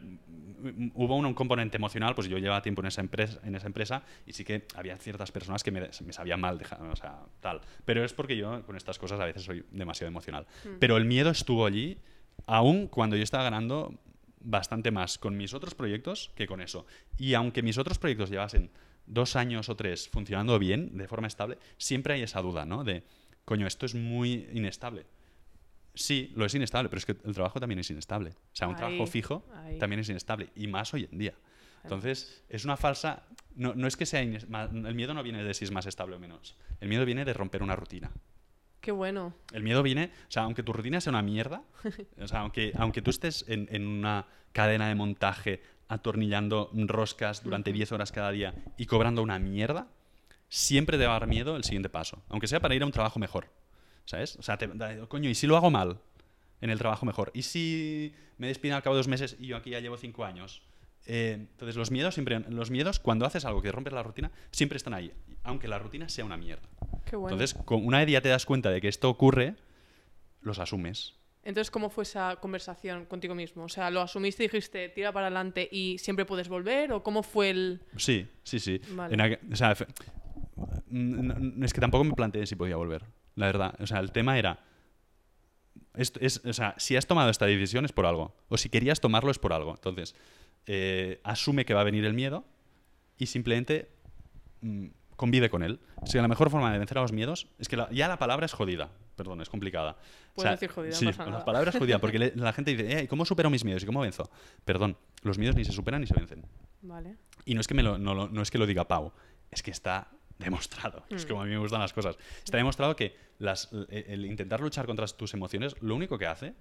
hubo un, un componente emocional, pues yo llevaba tiempo en esa empresa, en esa empresa y sí que había ciertas personas que me, me sabían mal, deja- o sea, tal. Pero es porque yo con estas cosas a veces soy demasiado emocional. Pero el miedo estuvo allí, aún cuando yo estaba ganando bastante más con mis otros proyectos que con eso. Y aunque mis otros proyectos llevasen dos años o tres funcionando bien, de forma estable, siempre hay esa duda, ¿no? De, coño, esto es muy inestable. Sí, lo es inestable, pero es que el trabajo también es inestable. O sea, un Ahí, trabajo fijo ahí. también es inestable, y más hoy en día. Entonces, es una falsa... No, no es que sea... ines- El miedo no viene de si es más estable o menos. El miedo viene de romper una rutina. Qué bueno. El miedo viene, o sea, aunque tu rutina sea una mierda, o sea, aunque, aunque tú estés en, en una cadena de montaje atornillando roscas durante 10 horas cada día y cobrando una mierda, siempre te va a dar miedo el siguiente paso, aunque sea para ir a un trabajo mejor, ¿sabes? O sea, te, coño, ¿y si lo hago mal en el trabajo mejor? ¿Y si me despiden al cabo de dos meses y yo aquí ya llevo cinco años? Eh, entonces los miedos siempre, los miedos cuando haces algo que rompes la rutina siempre están ahí, aunque la rutina sea una mierda. Qué bueno. Entonces, con- una vez ya te das cuenta de que esto ocurre, los asumes. Entonces, ¿cómo fue esa conversación contigo mismo? O sea, ¿lo asumiste y dijiste, tira para adelante y siempre puedes volver? ¿O cómo fue el...? Sí, sí, sí. Vale. En o sea, es que tampoco me planteé si podía volver, la verdad. O sea, el tema era... esto es, o sea, si has tomado esta decisión es por algo. O si querías tomarlo es por algo. Entonces, eh, asume que va a venir el miedo y simplemente mm, convive con él. O sea, la mejor forma de vencer a los miedos es que la- ya la palabra es jodida. Perdón, es complicada. Puedes decir jodida, no sí, pasa la palabra es jodida porque le- la gente dice, "Eh, ¿cómo supero mis miedos y cómo venzo? Perdón, los miedos ni se superan ni se vencen. Vale. Y no es que, me lo, no, no es, que lo diga Pau, es que está demostrado. Es Mm. como a mí me gustan las cosas. Está demostrado que las, el, intentar luchar contra tus emociones, lo único que hace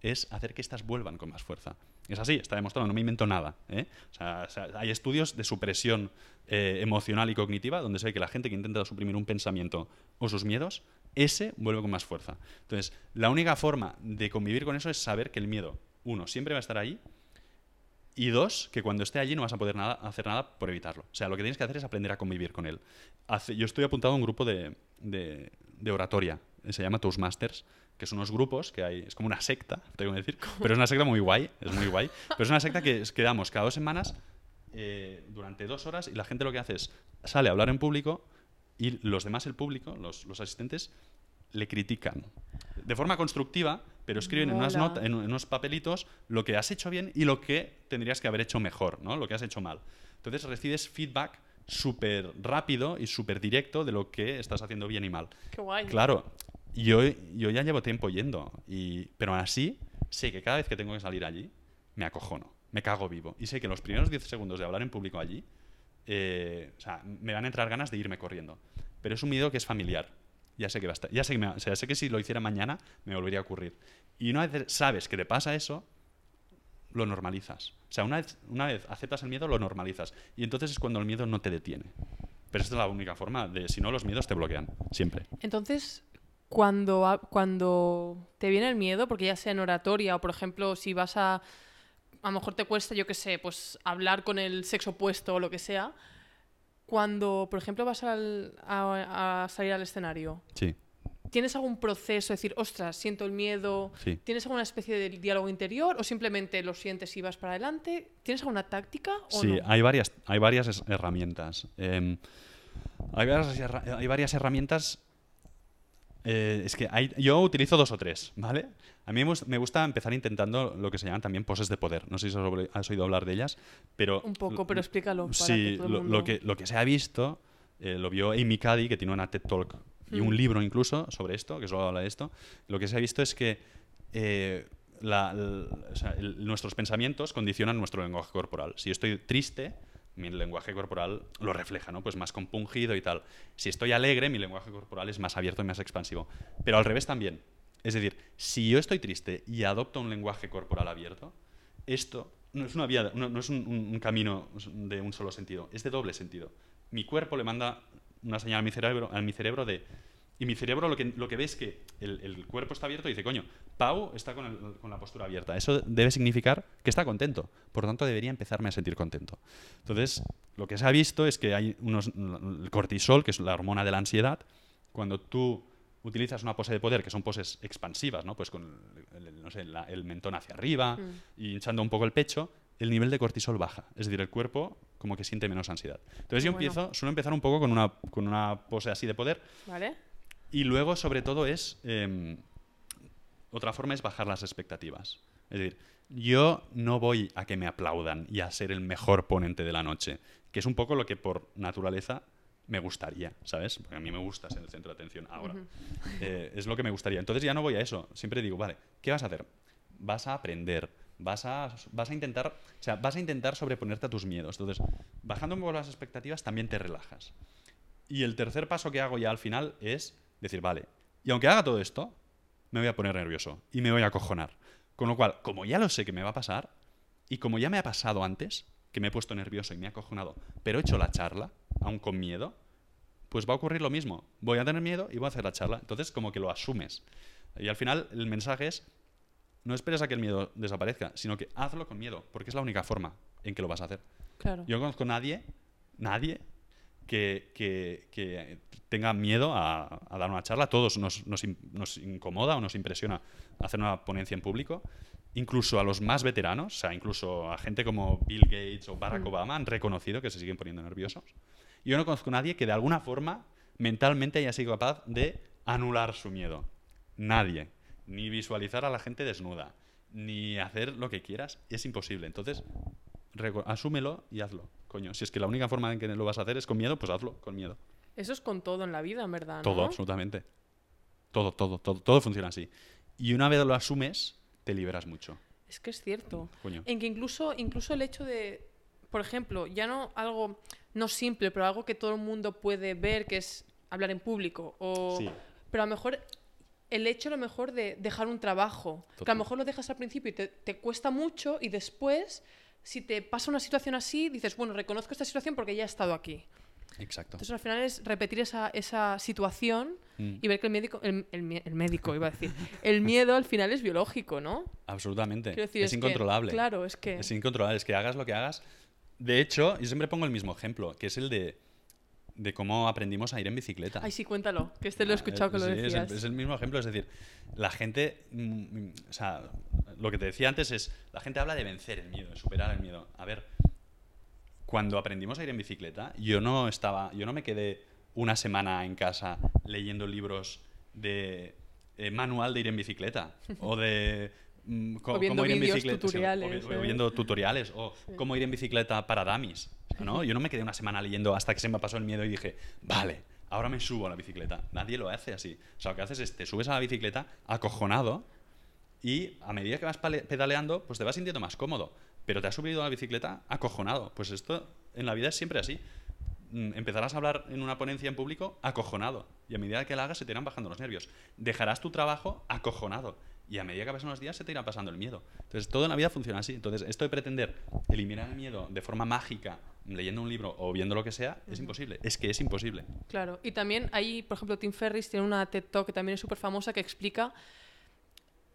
es hacer que éstas vuelvan con más fuerza. Es así, está demostrado, no me invento nada. ¿eh? O sea, o sea, hay estudios de supresión eh, emocional y cognitiva donde se ve que la gente que intenta suprimir un pensamiento o sus miedos, ese vuelve con más fuerza. Entonces, la única forma de convivir con eso es saber que el miedo, uno, siempre va a estar ahí y dos, que cuando esté allí no vas a poder nada, hacer nada por evitarlo. O sea, lo que tienes que hacer es aprender a convivir con él. Yo estoy apuntado a un grupo de, de- de oratoria, se llama Toastmasters, que son unos grupos que hay, es como una secta, tengo que decir, pero es una secta muy guay, es muy guay. Pero es una secta que quedamos cada dos semanas eh, durante dos horas y la gente lo que hace es sale a hablar en público y los demás, el público, los, los asistentes, le critican. De forma constructiva, pero escriben en, unas nota- en, unos papelitos lo que has hecho bien y lo que tendrías que haber hecho mejor, ¿no? Lo que has hecho mal. Entonces recibes feedback súper rápido y súper directo de lo que estás haciendo bien y mal. Qué guay. Claro, yo, yo ya llevo tiempo yendo, y, pero así sé que cada vez que tengo que salir allí, me acojono, me cago vivo. Y sé que los primeros 10 segundos de hablar en público allí, eh, o sea, me van a entrar ganas de irme corriendo. Pero es un miedo que es familiar. Ya sé que va ya sé que, me- sé que si lo hiciera mañana me volvería a ocurrir. Y una vez sabes que te pasa eso, lo normalizas. O sea, una vez, una vez aceptas el miedo, lo normalizas. Y entonces es cuando el miedo no te detiene. Pero esta es la única forma de, si no, los miedos te bloquean, siempre. Entonces, cuando, cuando te viene el miedo, porque ya sea en oratoria o, por ejemplo, si vas a... A lo mejor te cuesta, yo qué sé, pues hablar con el sexo opuesto o lo que sea. Cuando, por ejemplo, vas al- a, a salir al escenario, Sí, ¿tienes algún proceso? Es decir, ostras, siento el miedo. sí. ¿Tienes alguna especie de diálogo interior o simplemente lo sientes y vas para adelante? ¿Tienes alguna táctica o Sí, no? hay varias, hay varias herramientas. Em, hay, varias, herra- hay varias herramientas. Eh, es que hay, yo utilizo dos o tres, ¿vale? A mí me gus- me gusta empezar intentando lo que se llaman también poses de poder. No sé si has oído- hablar de ellas, pero... Un poco, pero explícalo para Sí, que todo el lo, mundo- lo que, lo que se ha visto, eh, lo vio Amy Cuddy, que tiene una TED Talk y un Mm. libro incluso sobre esto, que solo habla de esto. Lo que se ha visto es que eh, la- l- o sea, el- nuestros pensamientos condicionan nuestro lenguaje corporal. Si yo estoy triste, mi lenguaje corporal lo refleja, ¿no? Pues más compungido y tal. Si estoy alegre, mi lenguaje corporal es más abierto y más expansivo. Pero al revés también. Es decir, si yo estoy triste y adopto un lenguaje corporal abierto, esto no es una vía, no, es un, un- un camino de un solo sentido, es de doble sentido. Mi cuerpo le manda una señal a mi cerebro, a mi cerebro de Y mi cerebro lo que, lo que ve es que el, el cuerpo está abierto y dice, coño, Pau está con, el- con la postura abierta. Eso debe significar que está contento. Por lo tanto, debería empezarme a sentir contento. Entonces, lo que se ha visto es que hay unos, el cortisol, que es la hormona de la ansiedad, cuando tú utilizas una pose de poder, que son poses expansivas, ¿no? Pues con el, no sé, la- el mentón hacia arriba y hinchando un poco el pecho, el nivel de cortisol baja. Es decir, el cuerpo como que siente menos ansiedad. Entonces Qué yo bueno. empiezo, suelo empezar un poco con una, con una pose así de poder ¿Vale? Y luego, sobre todo, es. em, otra forma es bajar las expectativas. Es decir, yo no voy a que me aplaudan y a ser el mejor ponente de la noche, que es un poco lo que por naturaleza me gustaría, ¿sabes? Porque a mí me gusta ser el centro de atención ahora. Eh, es lo que me gustaría. Entonces ya no voy a eso. Siempre digo, vale, ¿qué vas a hacer? Vas a aprender. Vas a, vas a intentar, o sea, vas a intentar sobreponerte a tus miedos. Entonces, bajando un poco las expectativas, también te relajas. Y el tercer paso que hago ya al final es decir, vale, y aunque haga todo esto, me voy a poner nervioso y me voy a acojonar. Con lo cual, como ya lo sé que me va a pasar, y como ya me ha pasado antes, que me he puesto nervioso y me he acojonado, pero he hecho la charla, aún con miedo, pues va a ocurrir lo mismo. Voy a tener miedo y voy a hacer la charla. Entonces, como que lo asumes. Y al final, el mensaje es, no esperes a que el miedo desaparezca, sino que hazlo con miedo, porque es la única forma en que lo vas a hacer. Claro. Yo no conozco nadie, nadie, que, que- que tenga miedo a, a dar una charla. A todos nos, nos in- nos incomoda o nos impresiona hacer una ponencia en público. Incluso a los más veteranos, o sea, incluso a gente como Bill Gates o Barack Mm. Obama han reconocido que se siguen poniendo nerviosos. Yo no conozco a nadie que de alguna forma mentalmente haya sido capaz de anular su miedo. Nadie. Ni visualizar a la gente desnuda, ni hacer lo que quieras. Es imposible. Entonces, asúmelo y hazlo. Coño, si es que la única forma en que lo vas a hacer es con miedo, pues hazlo con miedo. Eso es con todo en la vida, en verdad. ¿no? Todo, absolutamente. Todo, todo, todo, todo funciona así. Y una vez lo asumes, te liberas mucho. Es que es cierto. Coño. En que incluso, incluso el hecho de, por ejemplo, ya no algo no simple, pero algo que todo el mundo puede ver, que es hablar en público. O, Sí. Pero a lo mejor el hecho a lo mejor de dejar un trabajo, que a Total. lo mejor lo dejas al principio y te, te cuesta mucho y después, si te pasa una situación así, dices, bueno, reconozco esta situación porque ya he estado aquí. Exacto. Entonces al final es repetir esa, esa situación Mm. y ver que el médico, el, el el médico iba a decir, el miedo al final es biológico, ¿no? Absolutamente. Decir, es, que- incontrolable. claro, es que... Es incontrolable. Es que hagas lo que hagas. De hecho, yo siempre pongo el mismo ejemplo, que es el de, de cómo aprendimos a ir en bicicleta. Ay, sí, cuéntalo, que este lo he escuchado que lo Sí, es el- decías. Es el, mismo ejemplo, es decir, la gente, mm, o sea, lo que te decía antes es, la gente habla de vencer el miedo, de superar el miedo. A ver, cuando aprendimos a ir en bicicleta, yo no estaba, yo no me quedé una semana en casa leyendo libros de eh, manual de ir en bicicleta o de mm, O cómo ir en bicicleta, sí, o- tutoriales, o, o ¿eh? viendo tutoriales o cómo ir en bicicleta para dummies, ¿no? Yo no me quedé una semana leyendo hasta que se me pasó el miedo y dije, vale, ahora me subo a la bicicleta. Nadie lo hace así. O sea, lo que haces es te subes a la bicicleta acojonado y a medida que vas pedaleando, pues te vas sintiendo más cómodo. Pero te has subido a la bicicleta acojonado. Pues esto en la vida es siempre así. Mm, Empezarás a hablar en una ponencia en público acojonado. Y a medida que la hagas se te irán bajando los nervios. Dejarás tu trabajo acojonado. Y a medida que pasan los días se te irá pasando el miedo. Entonces todo en la vida funciona así. Entonces esto de pretender eliminar el miedo de forma mágica, leyendo un libro o viendo lo que sea, es imposible. Es que es imposible. Claro, y también hay, por ejemplo, Tim Ferriss tiene una TED Talk que también es súper famosa que explica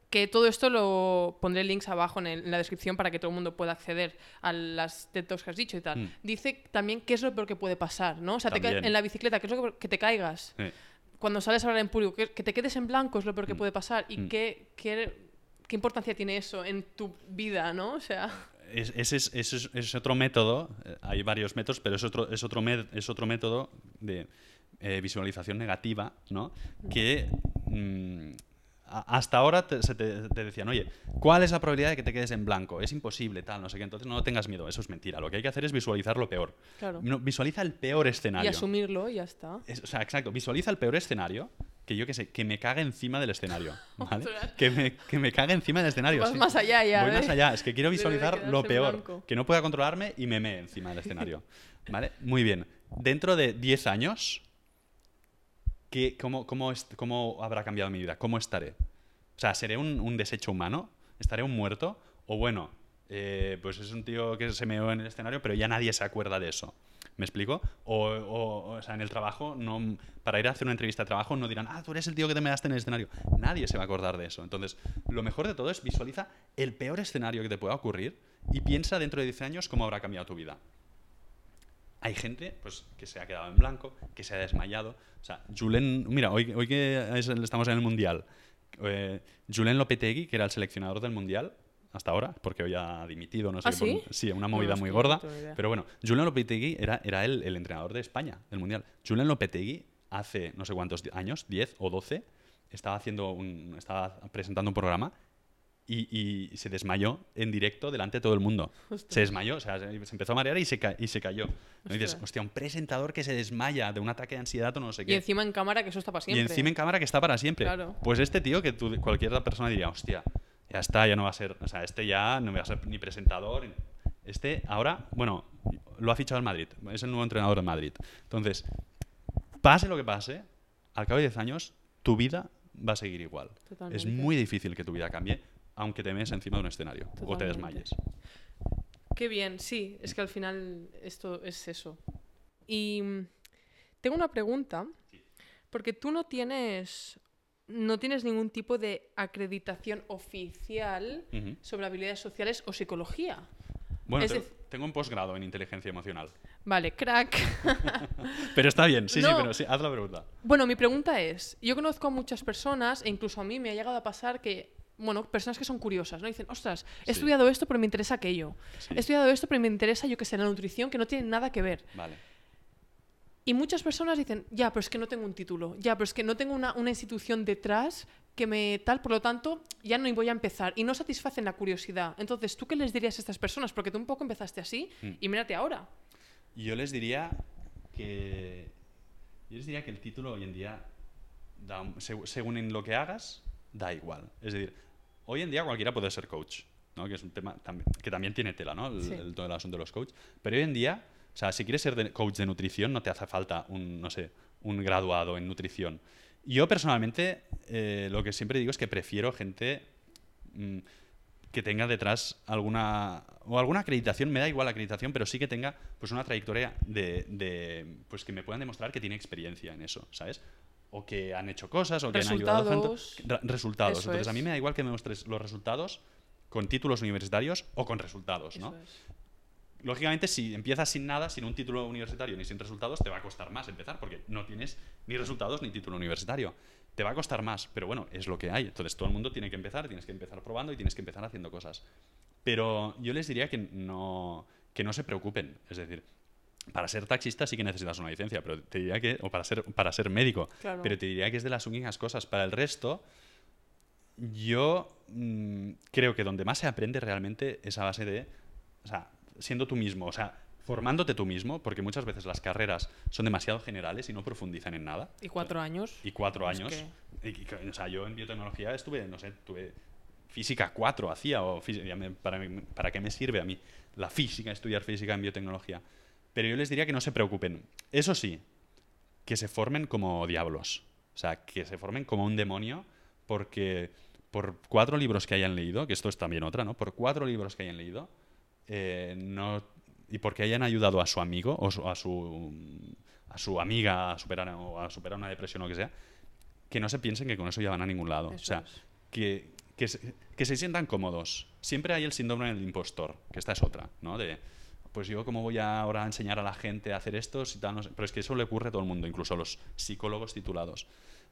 que todo esto lo pondré links abajo en, el- en la descripción para que todo el mundo pueda acceder a las TED Talks que has dicho y tal. Mm. Dice también qué es lo peor que puede pasar, ¿no? O sea, te en la bicicleta, ¿qué es lo que, que te caigas? Eh, Cuando sales a hablar en público, que, que te quedes en blanco es lo peor que Mm. puede pasar. ¿Y Mm. qué, qué, qué importancia tiene eso en tu vida, no? O sea, Es- ese es, ese es- es otro método, eh, hay varios métodos, pero es otro, es otro, med- es otro método de eh, visualización negativa, ¿no? Que mm, hasta ahora te, se te, te decían, oye, ¿cuál es la probabilidad de que te quedes en blanco? Es imposible, tal, no sé qué, entonces no tengas miedo, eso es mentira. Lo que hay que hacer es visualizar lo peor. claro. No, visualiza el peor Y escenario. asumirlo y ya está. Es- o sea, exacto, visualiza el peor escenario, que yo qué sé, que me cague encima del escenario, ¿vale? Que, me, que me cague encima del escenario. Vas sí. más allá ya, Voy ¿eh? más allá, es que quiero visualizar lo peor, blanco. que no pueda controlarme y me mee encima del escenario. ¿Vale? Muy bien. Dentro de 10 años, ¿qué, cómo, cómo, cómo habrá cambiado mi vida? ¿Cómo estaré? O sea, ¿seré un, un desecho humano? ¿Estaré un muerto? O bueno, eh, pues es un tío que se meó en el escenario, pero ya nadie se acuerda de eso. ¿Me explico? O, o, o sea, en el trabajo, no, para ir a hacer una entrevista de trabajo, no dirán, ah, tú eres el tío que te measte en el escenario. Nadie se va a acordar de eso. Entonces, lo mejor de todo es visualiza el peor escenario que te pueda ocurrir y piensa dentro de 10 años cómo habrá cambiado tu vida. Hay gente pues, que se ha quedado en blanco, que se ha desmayado. O sea, Julen, mira, hoy, hoy que es- estamos en el Mundial, eh, Julen Lopetegui, que era el seleccionador del Mundial, hasta ahora, porque hoy ha dimitido, no sé ¿Ah, qué, por- sí? sí, una movida muy gorda. Pero bueno, Julen Lopetegui era, era el, el entrenador de España, del Mundial. Julen Lopetegui, hace no sé cuántos años, 10 o 12, estaba, haciendo un, estaba presentando un programa y, y se desmayó en directo delante de todo el mundo. Se desmayó, o sea, se empezó a marear y se, ca- y se cayó. ¿No? Y dices, hostia, un presentador que se desmaya de un ataque de ansiedad o no sé Y qué. encima en cámara, que eso está para Y siempre. encima en cámara que está para siempre. Claro. Pues este tío que tú, cualquier persona diría, hostia, ya está, ya no va a ser, o sea, este ya no va a ser ni presentador. Este ahora, bueno, lo ha fichado el Madrid, es el nuevo entrenador del Madrid. Entonces, pase lo que pase, al cabo de 10 años, tu vida va a seguir igual. Es Totalmente. muy difícil que tu vida cambie, aunque te mees encima de un escenario o te desmayes. Qué bien, sí, es que al final esto es eso. Y mm, tengo una pregunta, porque tú no tienes, no tienes ningún tipo de acreditación oficial sobre habilidades sociales o psicología. Bueno, te- tengo un posgrado en inteligencia emocional. Vale, crack. Pero está bien, sí, sí, pero sí, haz la pregunta. Bueno, mi pregunta es, yo conozco a muchas personas, e incluso a mí me ha llegado a pasar que, bueno, personas que son curiosas, ¿no? Dicen, ostras, he Sí. estudiado esto, pero me interesa aquello. Sí. He estudiado esto, pero me interesa, yo que sé, la nutrición, que no tiene nada que ver. Vale. Y muchas personas dicen, ya, pero es que no tengo un título, ya, pero es que no tengo una, una institución detrás que me tal, por lo tanto, ya no voy a empezar. Y no satisfacen la curiosidad. Entonces, ¿tú qué les dirías a estas personas? Porque tú un poco empezaste así Mm. y mírate ahora. Yo les diría que. Yo les diría que el título hoy en día, da según en lo que hagas, da igual. Es decir, hoy en día cualquiera puede ser coach, ¿no? que es un tema tam- que también tiene tela, ¿no? El, Sí. el- todo el asunto de los coaches. Pero hoy en día, o sea, si quieres ser de- coach de nutrición, no te hace falta un, no sé, un graduado en nutrición. Yo personalmente, eh, lo que siempre digo es que prefiero gente. mm, que tenga detrás alguna o alguna acreditación, me da igual la acreditación, pero sí que tenga pues una trayectoria de, de, pues que me puedan demostrar que tiene experiencia en eso, ¿sabes? O que han hecho cosas o que han ayudado a Resultados. gente. Resultados. Eso Entonces a mí me da igual que me muestres los resultados con títulos universitarios o con resultados, ¿no? Es. Lógicamente, si empiezas sin nada, sin un título universitario ni sin resultados, te va a costar más empezar, porque no tienes ni resultados ni título universitario. Te va a costar más, pero bueno, es lo que hay. Entonces todo el mundo tiene que empezar, tienes que empezar probando y tienes que empezar haciendo cosas. Pero yo les diría que no, que no se preocupen. Es decir, para ser taxista sí que necesitas una licencia, pero te diría que, o para ser, para ser médico, Claro. pero te diría que es de las únicas cosas. Para el resto, yo mm, creo que donde más se aprende realmente es a base de, o sea, siendo tú mismo, o sea, formándote tú mismo, porque muchas veces las carreras son demasiado generales y no profundizan en nada. Y cuatro años. Y cuatro años. que- y- y- o sea, yo en biotecnología estuve, no sé, tuve física 4 hacía, o para, ¿para qué me sirve a mí la física, estudiar física en biotecnología? Pero yo les diría que no se preocupen. Eso sí, que se formen como diablos. O sea, que se formen como un demonio, porque por cuatro libros que hayan leído, que esto es también otra, ¿no? Por cuatro libros que hayan leído, eh, no, y porque hayan ayudado a su amigo o su- a su, a su amiga a superar, o a superar una depresión o lo que sea, que no se piensen que con eso ya van a ningún lado. Eso o sea, es. que, que, se, que se sientan cómodos. Siempre hay el síndrome del impostor, que esta es otra, ¿no? De, pues yo cómo voy a ahora a enseñar a la gente a hacer esto, si tal, no sé. pero es que eso le ocurre a todo el mundo, incluso a los psicólogos titulados.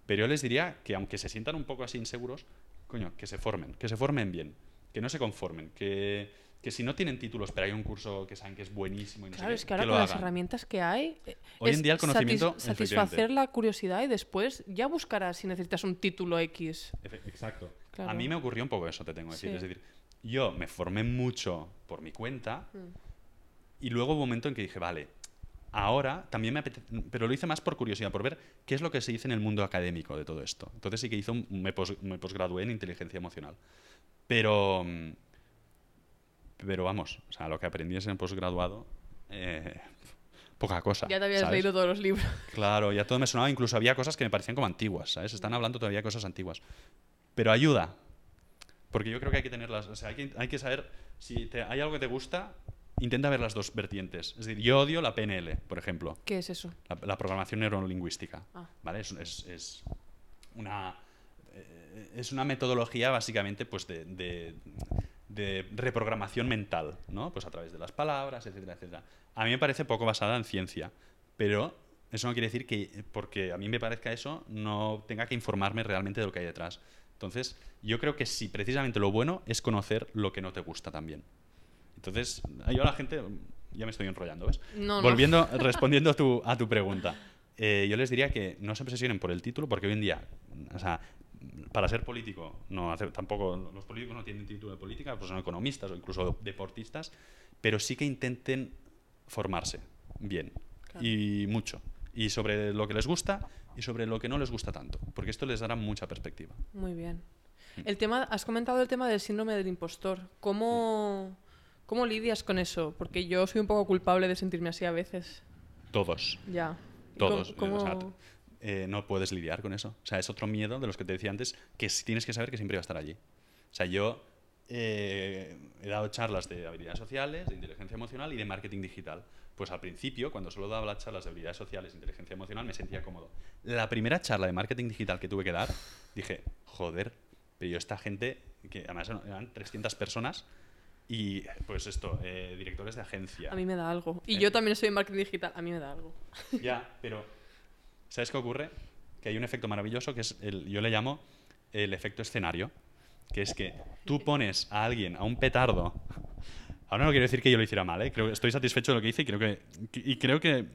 Pero yo les diría que aunque se sientan un poco así inseguros, coño, que se formen, que se formen bien, que no se conformen, que, que si no tienen títulos, pero hay un curso que saben que es buenísimo y no sé Claro, qué, es que ahora lo con las hagan. herramientas que hay. eh, Hoy es en día el conocimiento, satis- satisfacer la curiosidad y después ya buscarás si necesitas un título X. Exacto. Claro. A mí me ocurrió un poco eso, te tengo que decir. Sí. Es decir, yo me formé mucho por mi cuenta Mm. Y luego hubo un momento en que dije, vale, ahora también me apetece, pero lo hice más por curiosidad, por ver qué es lo que se dice en el mundo académico de todo esto. Entonces sí que hizo un- me, pos- me posgradué en inteligencia emocional. Pero, mm, pero vamos, o sea, lo que aprendí en el posgraduado, eh, poca cosa. Ya te habías ¿sabes? leído todos los libros. Claro, ya todo me sonaba, incluso había cosas que me parecían como antiguas, ¿sabes? Están hablando todavía cosas antiguas. Pero ayuda. Porque yo creo que hay que tenerlas, o sea, hay que, hay que saber si te- hay algo que te gusta, intenta ver las dos vertientes. Es decir, yo odio la PNL, por ejemplo, ¿Qué es eso? la, la programación neurolingüística. Ah. ¿Vale? Es, es- es una, eh, es una metodología básicamente pues, de, de- de reprogramación mental, ¿no? Pues a través de las palabras, etcétera, etcétera. A mí me parece poco basada en ciencia, pero eso no quiere decir que porque a mí me parezca eso no tenga que informarme realmente de lo que hay detrás. Entonces, yo creo que sí, precisamente lo bueno es conocer lo que no te gusta también. Entonces, yo a la gente, ya me estoy enrollando, ¿ves? No, no. Volviendo, respondiendo a tu, a tu pregunta, eh, yo les diría que no se obsesionen por el título, porque hoy en día, o sea, para ser político, no hace, tampoco los políticos no tienen título de política, pues son economistas o incluso deportistas, pero sí que intenten formarse bien Claro. y mucho. Y sobre lo que les gusta y sobre lo que no les gusta tanto, porque esto les dará mucha perspectiva. Muy bien. Mm. El tema, has comentado el tema del síndrome del impostor. ¿Cómo, ¿Cómo lidias con eso? Porque yo soy un poco culpable de sentirme así a veces. Todos. Ya. ¿Y Todos. cómo- eh, o sea, cómo- eh, no puedes lidiar con eso. O sea, es otro miedo de los que te decía antes, que tienes que saber que siempre va a estar allí. O sea, yo eh, he dado charlas de habilidades sociales, de inteligencia emocional y de marketing digital. Pues al principio, cuando solo daba las charlas de habilidades sociales e inteligencia emocional, me sentía cómodo. La primera charla de marketing digital que tuve que dar, dije, joder, pero yo esta gente, que además eran 300 personas, y pues esto, eh, directores de agencia. A mí me da algo. Y Eh. yo también soy en marketing digital. A mí me da algo. Ya, pero ¿sabes qué ocurre? Que hay un efecto maravilloso que es, el, yo le llamo el efecto escenario, que es que tú pones a alguien, a un petardo, ahora no quiero decir que yo lo hiciera mal, ¿eh? creo, estoy satisfecho de lo que hice y creo que, y creo que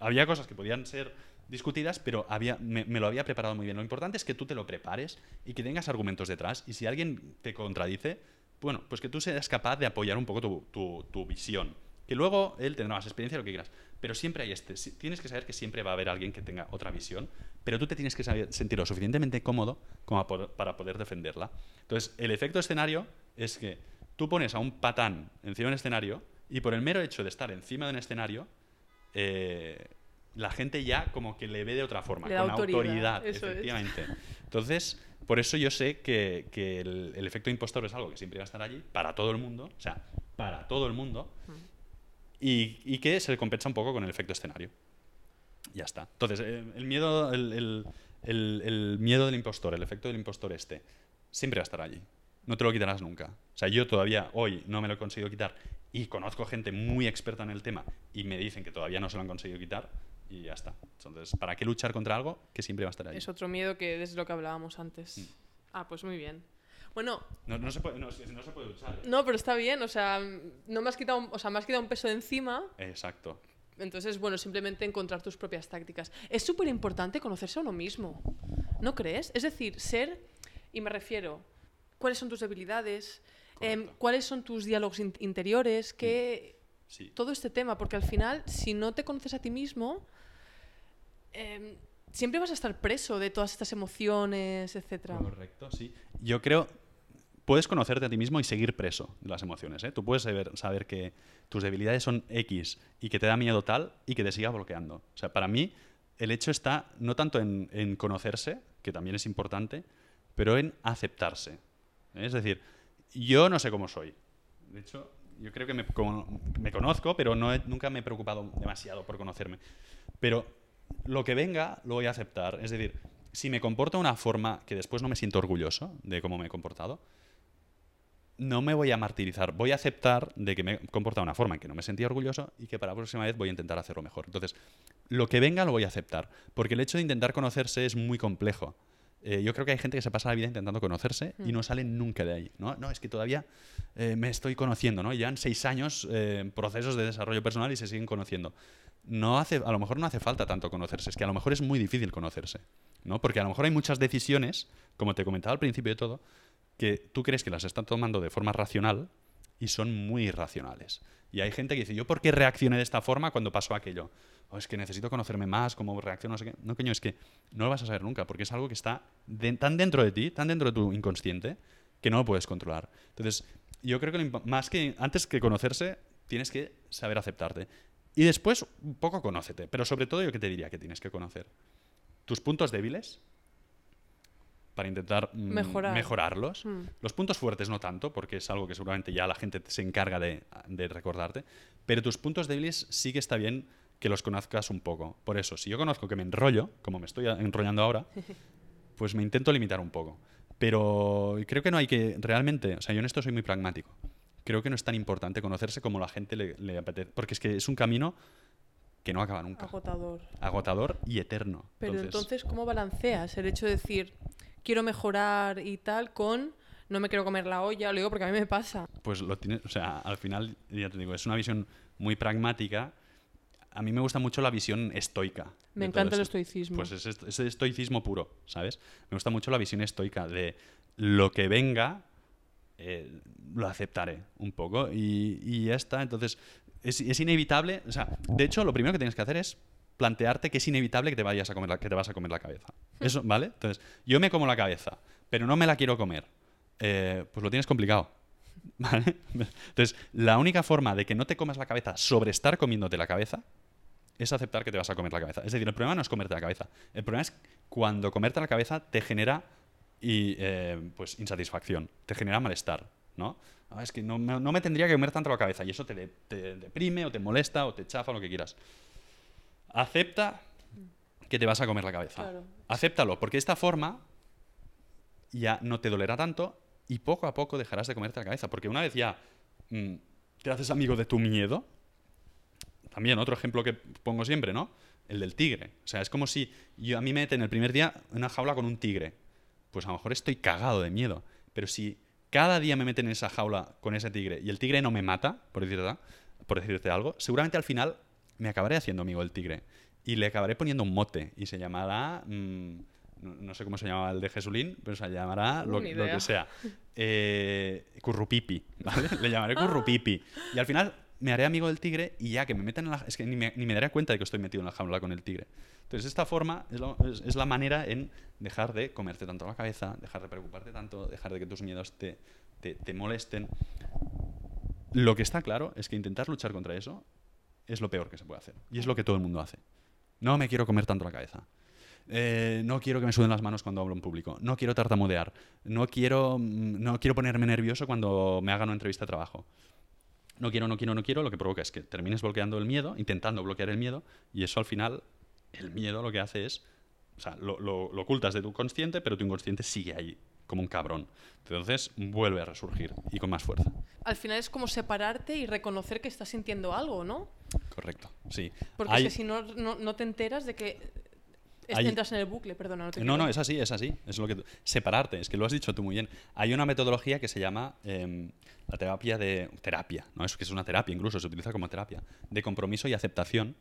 había cosas que podían ser discutidas, pero había, me, me lo había preparado muy bien. Lo importante es que tú te lo prepares y que tengas argumentos detrás, y si alguien te contradice, bueno, pues que tú seas capaz de apoyar un poco tu, tu- tu visión. Que luego él tendrá más experiencia, lo que quieras. Pero siempre hay este. Tienes que saber que siempre va a haber alguien que tenga otra visión, pero tú te tienes que saber- sentir lo suficientemente cómodo como a poder- para poder defenderla. Entonces, el efecto escenario es que tú pones a un patán encima de un escenario y por el mero hecho de estar encima de un escenario, eh, la gente ya como que le ve de otra forma, con autoridad, autoridad, eso es. efectivamente. Entonces, por eso yo sé que, el, efecto impostor es algo que siempre va a estar allí, para todo el mundo, o sea, para todo el mundo, y, que se le compensa un poco con el efecto escenario. Ya está. Entonces, eh, el miedo, el miedo del impostor, el efecto del impostor este, siempre va a estar allí. No te lo quitarás nunca. O sea, yo todavía hoy no me lo he conseguido quitar y conozco gente muy experta en el tema y me dicen que todavía no se lo han conseguido quitar y ya está. Entonces, ¿para qué luchar contra algo que siempre va a estar allí? Es otro miedo que es lo que hablábamos antes. Mm. Ah, pues muy bien. Bueno, No, no se puede, no, no se puede luchar. ¿eh? no, pero está bien. O sea, no me has quitado, un- o sea, me has quitado un peso de encima. Exacto. Entonces, bueno, simplemente encontrar tus propias tácticas. Es súper importante conocerse a uno mismo, ¿no crees? Es decir, ser, y me refiero, cuáles son tus debilidades, em, cuáles son tus diálogos in- interiores, qué, Sí. todo este tema, porque al final, si no te conoces a ti mismo, em, siempre vas a estar preso de todas estas emociones, etcétera. Correcto, sí. Yo creo, puedes conocerte a ti mismo y seguir preso de las emociones. ¿eh? Tú puedes saber, saber que tus debilidades son X y que te da miedo tal y que te siga bloqueando. O sea, para mí el hecho está no tanto en, conocerse, que también es importante, pero en aceptarse. ¿eh? Es decir, yo no sé cómo soy. De hecho, yo creo que me, me conozco, pero nunca me he preocupado demasiado por conocerme. Pero lo que venga lo voy a aceptar. Es decir, si me comporto de una forma que después no me siento orgulloso de cómo me he comportado, no me voy a martirizar. Voy a aceptar de que me he comportado de una forma en que no me sentía orgulloso y que para la próxima vez voy a intentar hacerlo mejor. Entonces, lo que venga lo voy a aceptar. Porque el hecho de intentar conocerse es muy complejo. Eh, yo creo que hay gente que se pasa la vida intentando conocerse y no sale nunca de ahí. No, no es que todavía eh, me estoy conociendo, ¿no? Llevan seis años eh, procesos de desarrollo personal y se siguen conociendo. No hace, a lo mejor no hace falta tanto conocerse, es que a lo mejor es muy difícil conocerse, ¿no? Porque a lo mejor hay muchas decisiones, como te comentaba al principio de todo, que tú crees que las están tomando de forma racional y son muy irracionales. Y hay gente que dice, ¿yo por qué reaccioné de esta forma cuando pasó aquello? O es que necesito conocerme más, cómo reacciono, no sé. No, coño, es que no lo vas a saber nunca, porque es algo que está tan dentro de ti, tan dentro de tu inconsciente, que no lo puedes controlar. Entonces, yo creo que lo más que antes que conocerse, tienes que saber aceptarte. Y después, un poco conócete. Pero sobre todo, yo que te diría que tienes que conocer tus puntos débiles, para intentar mm, Mejorar. mejorarlos. Mm. Los puntos fuertes no tanto, porque es algo que seguramente ya la gente se encarga de, de recordarte, pero tus puntos débiles sí que está bien que los conozcas un poco. Por eso, si yo conozco que me enrollo, como me estoy enrollando ahora, pues me intento limitar un poco. Pero creo que no hay que realmente, o sea, yo en esto soy muy pragmático. Creo que no es tan importante conocerse como la gente le, le apetece, porque es que es un camino que no acaba nunca. Agotador. Agotador y eterno. Pero entonces, ¿cómo balanceas el hecho de decir, quiero mejorar y tal, con no me quiero comer la olla? Lo digo porque a mí me pasa. pues lo tienes, o sea, al final, ya te digo, es una visión muy pragmática. A mí me gusta mucho la visión estoica. Me encanta el esto. estoicismo. Pues es ese estoicismo puro, ¿sabes? Me gusta mucho la visión estoica de lo que venga, eh, lo aceptaré un poco y, y ya está. Entonces, es, es inevitable. O sea, de hecho, lo primero que tienes que hacer es plantearte que es inevitable que te vayas a comer la, que te vas a comer la cabeza. Eso, ¿vale? Entonces, yo me como la cabeza, pero no me la quiero comer. Eh, pues lo tienes complicado. ¿Vale? Entonces, la única forma de que no te comas la cabeza sobre estar comiéndote la cabeza es aceptar que te vas a comer la cabeza. Es decir, el problema no es comerte la cabeza. El problema es cuando comerte la cabeza te genera y, eh, pues, insatisfacción, te genera malestar, ¿no? Ah, es que no, me- no me tendría que comer tanto la cabeza y eso te, de- te deprime o te molesta o te chafa lo que quieras. Acepta que te vas a comer la cabeza. Claro. Acéptalo, porque de esta forma ya no te dolerá tanto y poco a poco dejarás de comerte la cabeza. Porque una vez ya mm, te haces amigo de tu miedo, también otro ejemplo que pongo siempre, ¿no? El del tigre. O sea, es como si yo, a mí me meten el primer día en una jaula con un tigre. Pues a lo mejor estoy cagado de miedo. Pero si cada día me meten en esa jaula con ese tigre y el tigre no me mata, por decirte, por decirte algo, seguramente al final me acabaré haciendo amigo del tigre. Y le acabaré poniendo un mote. Y se llamará... mm, no, sé cómo se llamaba el de Jesulín, pero se llamará lo, que sea. Eh, currupipi, ¿vale? Le llamaré currupipi. Y al final me haré amigo del tigre y ya que me metan en la... Es que ni me, ni me daré cuenta de que estoy metido en la jaula con el tigre. Entonces, esta forma es, la manera en dejar de comerte tanto la cabeza, dejar de preocuparte tanto, dejar de que tus miedos te, te, te molesten. Lo que está claro es que intentar luchar contra eso es lo peor que se puede hacer. Y es lo que todo el mundo hace. No me quiero comer tanto la cabeza. Eh, no quiero que me suden las manos cuando hablo en público. No quiero tartamudear. No quiero, mm, no quiero ponerme nervioso cuando me hagan una entrevista de trabajo. No quiero, no quiero, no quiero. Lo que provoca es que termines bloqueando el miedo, intentando bloquear el miedo, y eso al final, el miedo lo que hace es. O sea, lo, lo- lo ocultas de tu consciente, pero tu inconsciente sigue ahí, como un cabrón. Entonces vuelve a resurgir y con más fuerza. Al final es como separarte y reconocer que estás sintiendo algo, ¿no? Correcto, sí. Porque Hay- es que si no, no, no te enteras de que Hay- entras en el bucle, perdona. No, te No, no, es así, es así. Es lo que tú- separarte, es que lo has dicho tú muy bien. Hay una metodología que se llama em, la terapia de terapia, no es que es una terapia incluso, se utiliza como terapia de compromiso y aceptación,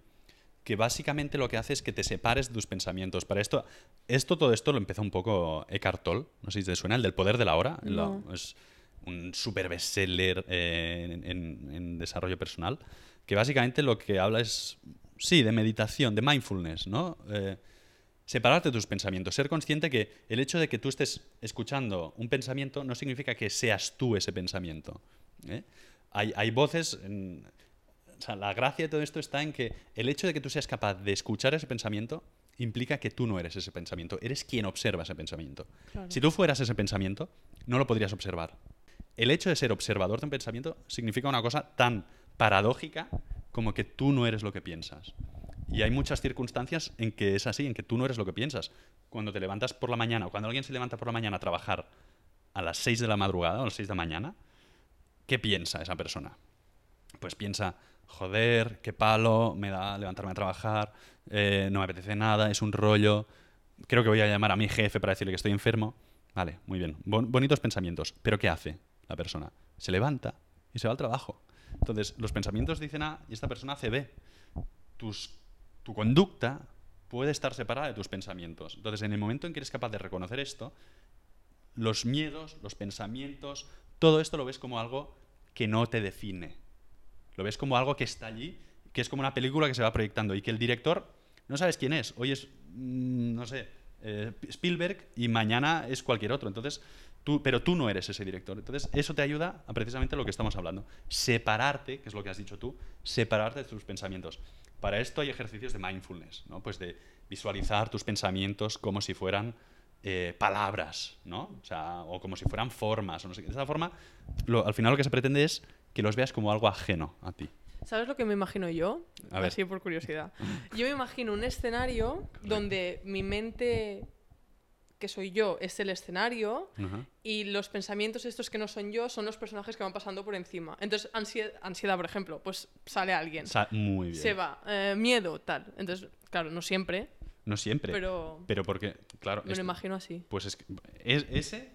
que básicamente lo que hace es que te separes de tus pensamientos. Para esto, esto todo esto lo empezó un poco Eckhart Tolle, no sé si te suena, el del poder de la hora, La- es un super bestseller eh, en, en- en desarrollo personal, que básicamente lo que habla es, sí, de meditación, de mindfulness, ¿no? Eh, separarte de tus pensamientos, ser consciente que el hecho de que tú estés escuchando un pensamiento no significa que seas tú ese pensamiento. ¿eh? Hay, hay voces, en- o sea, la gracia de todo esto está en que el hecho de que tú seas capaz de escuchar ese pensamiento implica que tú no eres ese pensamiento, eres quien observa ese pensamiento. Claro. Si tú fueras ese pensamiento, no lo podrías observar. El hecho de ser observador de un pensamiento significa una cosa tan paradójica como que tú no eres lo que piensas. Y hay muchas circunstancias en que es así, en que tú no eres lo que piensas. Cuando te levantas por la mañana o cuando alguien se levanta por la mañana a trabajar a las 6 de la madrugada o a las 6 de la mañana, ¿qué piensa esa persona? Pues piensa, joder, qué palo, me da levantarme a trabajar, eh, no me apetece nada, es un rollo, creo que voy a llamar a mi jefe para decirle que estoy enfermo. Vale, muy bien, Bon- bonitos pensamientos. Pero ¿qué hace la persona? Se levanta y se va al trabajo. Entonces, los pensamientos dicen A y esta persona hace B. Tu conducta puede estar separada de tus pensamientos. Entonces, en el momento en que eres capaz de reconocer esto, los miedos, los pensamientos, todo esto lo ves como algo que no te define. Lo ves como algo que está allí, que es como una película que se va proyectando y que el director no sabes quién es. Hoy es, mm, no sé, eh, Spielberg y mañana es cualquier otro. Entonces, tú, pero tú no eres ese director. Entonces, eso te ayuda a precisamente lo que estamos hablando. Separarte, que es lo que has dicho tú, separarte de tus pensamientos. Para esto hay ejercicios de mindfulness, ¿no? Pues de visualizar tus pensamientos como si fueran eh, palabras, ¿no? O como si fueran formas, o no sé qué. De esa forma, lo- al final lo que se pretende es que los veas como algo ajeno a ti. ¿Sabes lo que me imagino yo? A ver. Así por curiosidad. Yo me imagino un escenario donde mi mente, que soy yo, es el escenario y los pensamientos estos que no son yo son los personajes que van pasando por encima. Entonces, ansiedad, ansiedad por ejemplo, pues sale alguien, Sa- muy bien. se va, eh, miedo, tal. Entonces, claro, no siempre, No siempre. pero Pero porque, claro, me lo imagino así. pues es, que- es- ese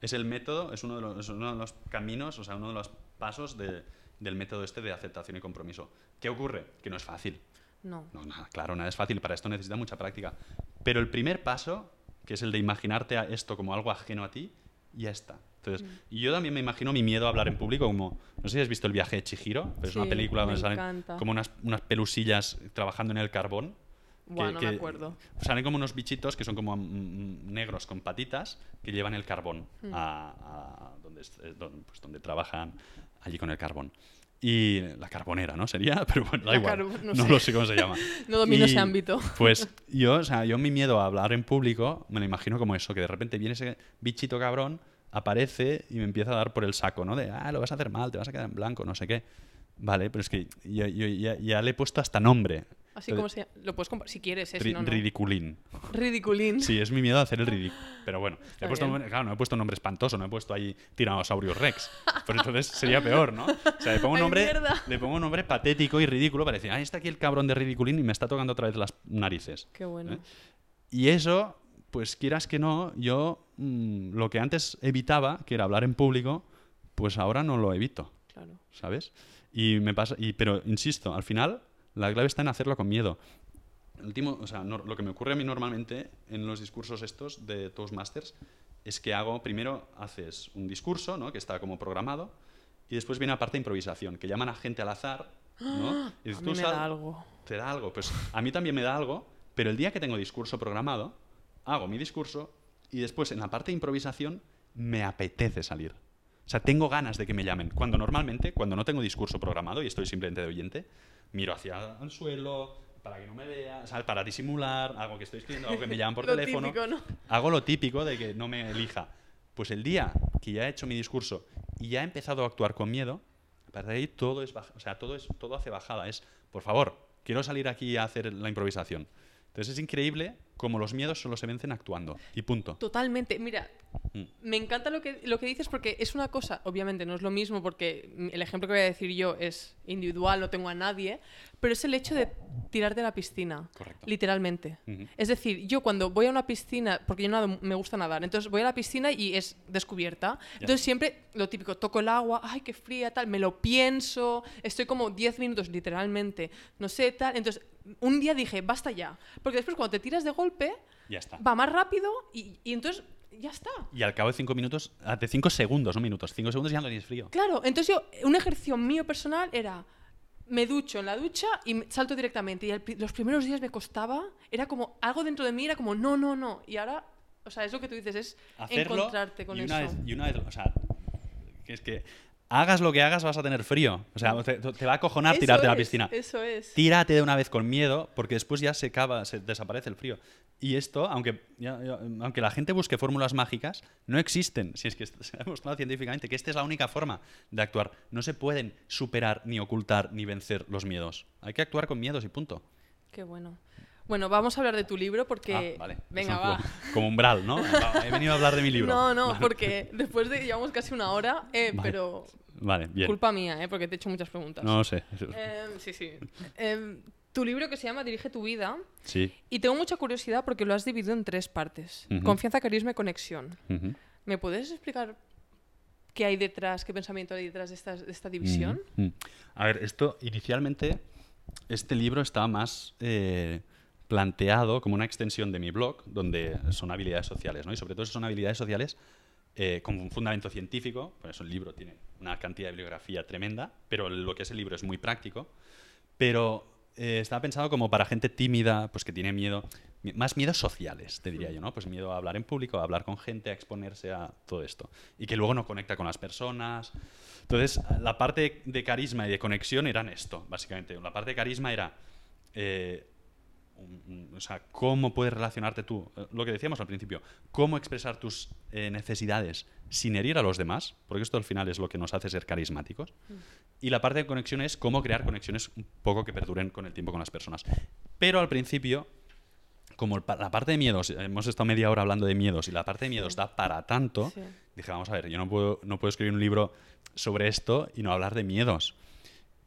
es el método, es uno, de los, es uno de los caminos, o sea, uno de los pasos de- del método este de aceptación y compromiso. ¿Qué ocurre? Que no es fácil. No. No, nada, claro, nada es fácil. Para esto necesita mucha práctica. Pero el primer paso, que es el de imaginarte a esto como algo ajeno a ti, ya está. Entonces, Mm. yo también me imagino mi miedo a hablar en público como... No sé si has visto El viaje de Chihiro, pero es una película donde salen encanta. como unas, unas pelusillas trabajando en el carbón. Buah, que- no que me acuerdo. Salen como unos bichitos que son como mm, negros con patitas que llevan el carbón Mm. a, a donde, es- don- pues donde trabajan allí con el carbón. Y la carbonera, ¿no? Sería, pero bueno, da La igual. no no sé. lo sé cómo se llama. No domino Y, ese ámbito. Pues yo, o sea, yo mi miedo a hablar en público me lo imagino como eso, que de repente viene ese bichito cabrón, aparece y me empieza a dar por el saco, ¿no? De, ah, lo vas a hacer mal, te vas a quedar en blanco, no sé qué. Vale, pero es que yo, yo ya, ya le he puesto hasta nombre. Así como se Lo puedes comprar si quieres, Ri- no, no. Ridiculín. Ridiculín. Sí, es mi miedo a hacer el ridículo. Pero bueno, he puesto, claro, no he puesto un nombre espantoso, no he puesto ahí Tyrannosaurus Rex. Pero entonces sería peor, ¿no? O sea, le pongo un nombre, le pongo un nombre patético y ridículo para decir, ah, está aquí el cabrón de ridiculín y me está tocando otra vez las narices. Qué bueno. ¿Eh? Y eso, pues quieras que no, yo mm, lo que antes evitaba, que era hablar en público, pues ahora no lo evito, Claro. ¿sabes? Y me pasa, y, pero insisto, al final la clave está en hacerlo con miedo. El último, o sea, no- lo que me ocurre a mí normalmente en los discursos estos de Toastmasters es que hago, primero haces un discurso, ¿no? Que está como programado, y después viene la parte de improvisación, que llaman a gente al azar, ¿no? Y A dices, mí "Tú me sal- da algo. te da algo. Pues a mí también me da algo, pero el día que tengo discurso programado, hago mi discurso y después en la parte de improvisación me apetece salir. O sea, tengo ganas de que me llamen. Cuando normalmente, cuando no tengo discurso programado y estoy simplemente de oyente, miro hacia el suelo para que no me vea, ¿sabes? para disimular, algo que estoy escribiendo, algo que me llaman por Lo teléfono. típico, ¿no? Hago lo típico de que no me elija. Pues el día que ya he hecho mi discurso y ya he empezado a actuar con miedo, a partir de ahí todo es baja- o sea, todo es todo hace bajada, es, por favor, quiero salir aquí a hacer la improvisación. Entonces es increíble como los miedos solo se vencen actuando y punto. Totalmente. Mira. Me encanta lo que, lo que dices porque es una cosa, obviamente no es lo mismo porque mm, el ejemplo que voy a decir yo es individual, no tengo a nadie, pero es el hecho de tirar de la piscina. Correcto. Literalmente. Es decir, yo cuando voy a una piscina, porque yo nado, me gusta nadar, entonces voy a la piscina y es descubierta. Entonces siempre lo típico, toco el agua, ay, qué fría, tal, me lo pienso, estoy como 10 minutos literalmente, no sé, tal. Entonces, un día dije, basta ya. Porque después cuando te tiras de golpe, Ya está. va más rápido y, y entonces ya está. Y al cabo de cinco minutos, ah, de cinco segundos, no minutos, cinco segundos ya no tienes frío. Claro, entonces yo, un ejercicio mío personal era, me ducho en la ducha y salto directamente. Y el los primeros días me costaba, era como, algo dentro de mí era como, no, no, no. Y ahora, o sea, es lo que tú dices, es Hacerlo encontrarte con y eso. una vez, y una vez, o sea, que es que hagas lo que hagas vas a tener frío. O sea, te, te va a acojonar Eso tirarte a la piscina. Eso es. Tírate de una vez con miedo, porque después ya se acaba, se desaparece el frío. Y esto, aunque, ya- ya- aunque la gente busque fórmulas mágicas, no existen. Si es que se ha demostrado científicamente que esta es la única forma de actuar. No se pueden superar, ni ocultar, ni vencer los miedos. Hay que actuar con miedos y punto. Qué bueno. Bueno, vamos a hablar de tu libro porque... Ah, vale. Venga, va. Como, umbral, ¿no? He venido a hablar de mi libro. No, no, Vale. porque después de llevamos casi una hora, eh, Vale. pero Vale, bien. culpa mía, eh, porque te he hecho muchas preguntas. No sé. Em, sí, sí. Em, tu libro que se llama Dirige tu vida Sí. Y tengo mucha curiosidad porque lo has dividido en tres partes. Confianza, carisma y conexión. ¿Me puedes explicar qué hay detrás, qué pensamiento hay detrás de esta, de esta división? A ver, esto inicialmente, este libro estaba más eh, planteado como una extensión de mi blog, donde son habilidades sociales, ¿no? Y sobre todo son habilidades sociales eh, con un fundamento científico, por eso el libro tiene una cantidad de bibliografía tremenda, pero lo que es el libro es muy práctico, pero eh, estaba pensado como para gente tímida, pues que tiene miedo, mi- más miedos sociales, te diría yo, ¿no? Pues miedo a hablar en público, a hablar con gente, a exponerse a todo esto. Y que luego no conecta con las personas. Entonces, la parte de carisma y de conexión eran esto, básicamente. La parte de carisma era eh, o sea, cómo puedes relacionarte tú, eh, lo que decíamos al principio, cómo expresar tus eh, necesidades sin herir a los demás, porque esto al final es lo que nos hace ser carismáticos. Y la parte de conexión es cómo crear conexiones un poco que perduren con el tiempo con las personas. Pero al principio, como el la parte de miedos, hemos estado media hora hablando de miedos y la parte de miedos da para tanto, Sí. dije, vamos a ver, yo no puedo, no puedo escribir un libro sobre esto y no hablar de miedos.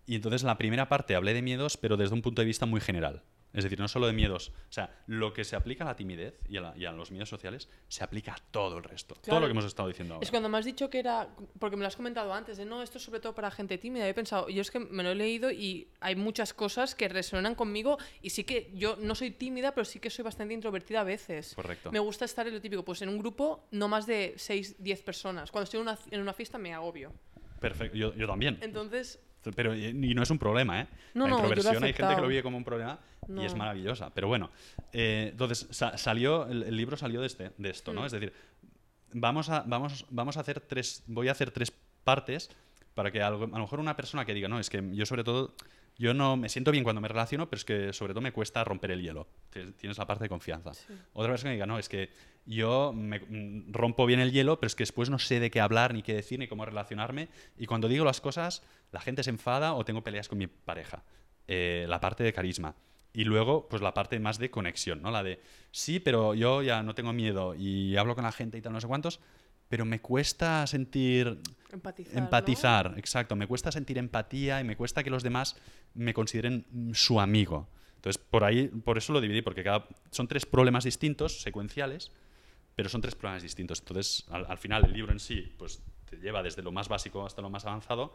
Y entonces en la primera parte hablé de miedos, pero desde un punto de vista muy general. Es decir, no solo de miedos. O sea, lo que se aplica a la timidez y a, la- y a los miedos sociales se aplica a todo el resto. Todo lo que hemos estado diciendo ahora. Es cuando me has dicho que era, porque me lo has comentado antes, de no, esto es sobre todo para gente tímida. He pensado, yo es que me lo he leído y hay muchas cosas que resuenan conmigo y sí que yo no soy tímida, pero sí que soy bastante introvertida a veces. Correcto. Me gusta estar en lo típico, pues en un grupo no más de 6, 10 personas. Cuando estoy en una, en una fiesta me agobio. Perfecto. Yo, yo también. Entonces, Pero y y no es un problema, ¿eh? No, la no, introversión hay gente que lo vive como un problema y es No. maravillosa. Pero bueno, eh, entonces sa- salió, el, el libro salió de, este, de esto, ¿no? Mm. Es decir, vamos a, vamos, vamos a hacer tres, voy a hacer tres partes para que algo- a lo mejor una persona que diga, no, es que yo sobre todo, yo no me siento bien cuando me relaciono, pero es que sobre todo me cuesta romper el hielo. Tienes la parte de confianza. Sí. Otra persona que diga, no, es que yo me, mm, rompo bien el hielo, pero es que después no sé de qué hablar, ni qué decir, ni cómo relacionarme. Y cuando digo las cosas, la gente se enfada o tengo peleas con mi pareja. Eh, la parte de carisma. Y luego, pues la parte más de conexión, ¿no? La de, sí, pero yo ya no tengo miedo y hablo con la gente y tal, no sé cuántos, pero me cuesta sentir empatizar. ¿no? empatizar, exacto. Me cuesta sentir empatía y me cuesta que los demás me consideren su amigo. Entonces, por ahí, por eso lo dividí, porque cada, son tres problemas distintos, secuenciales, pero son tres problemas distintos. Entonces, al, al final, el libro en sí, pues te lleva desde lo más básico hasta lo más avanzado,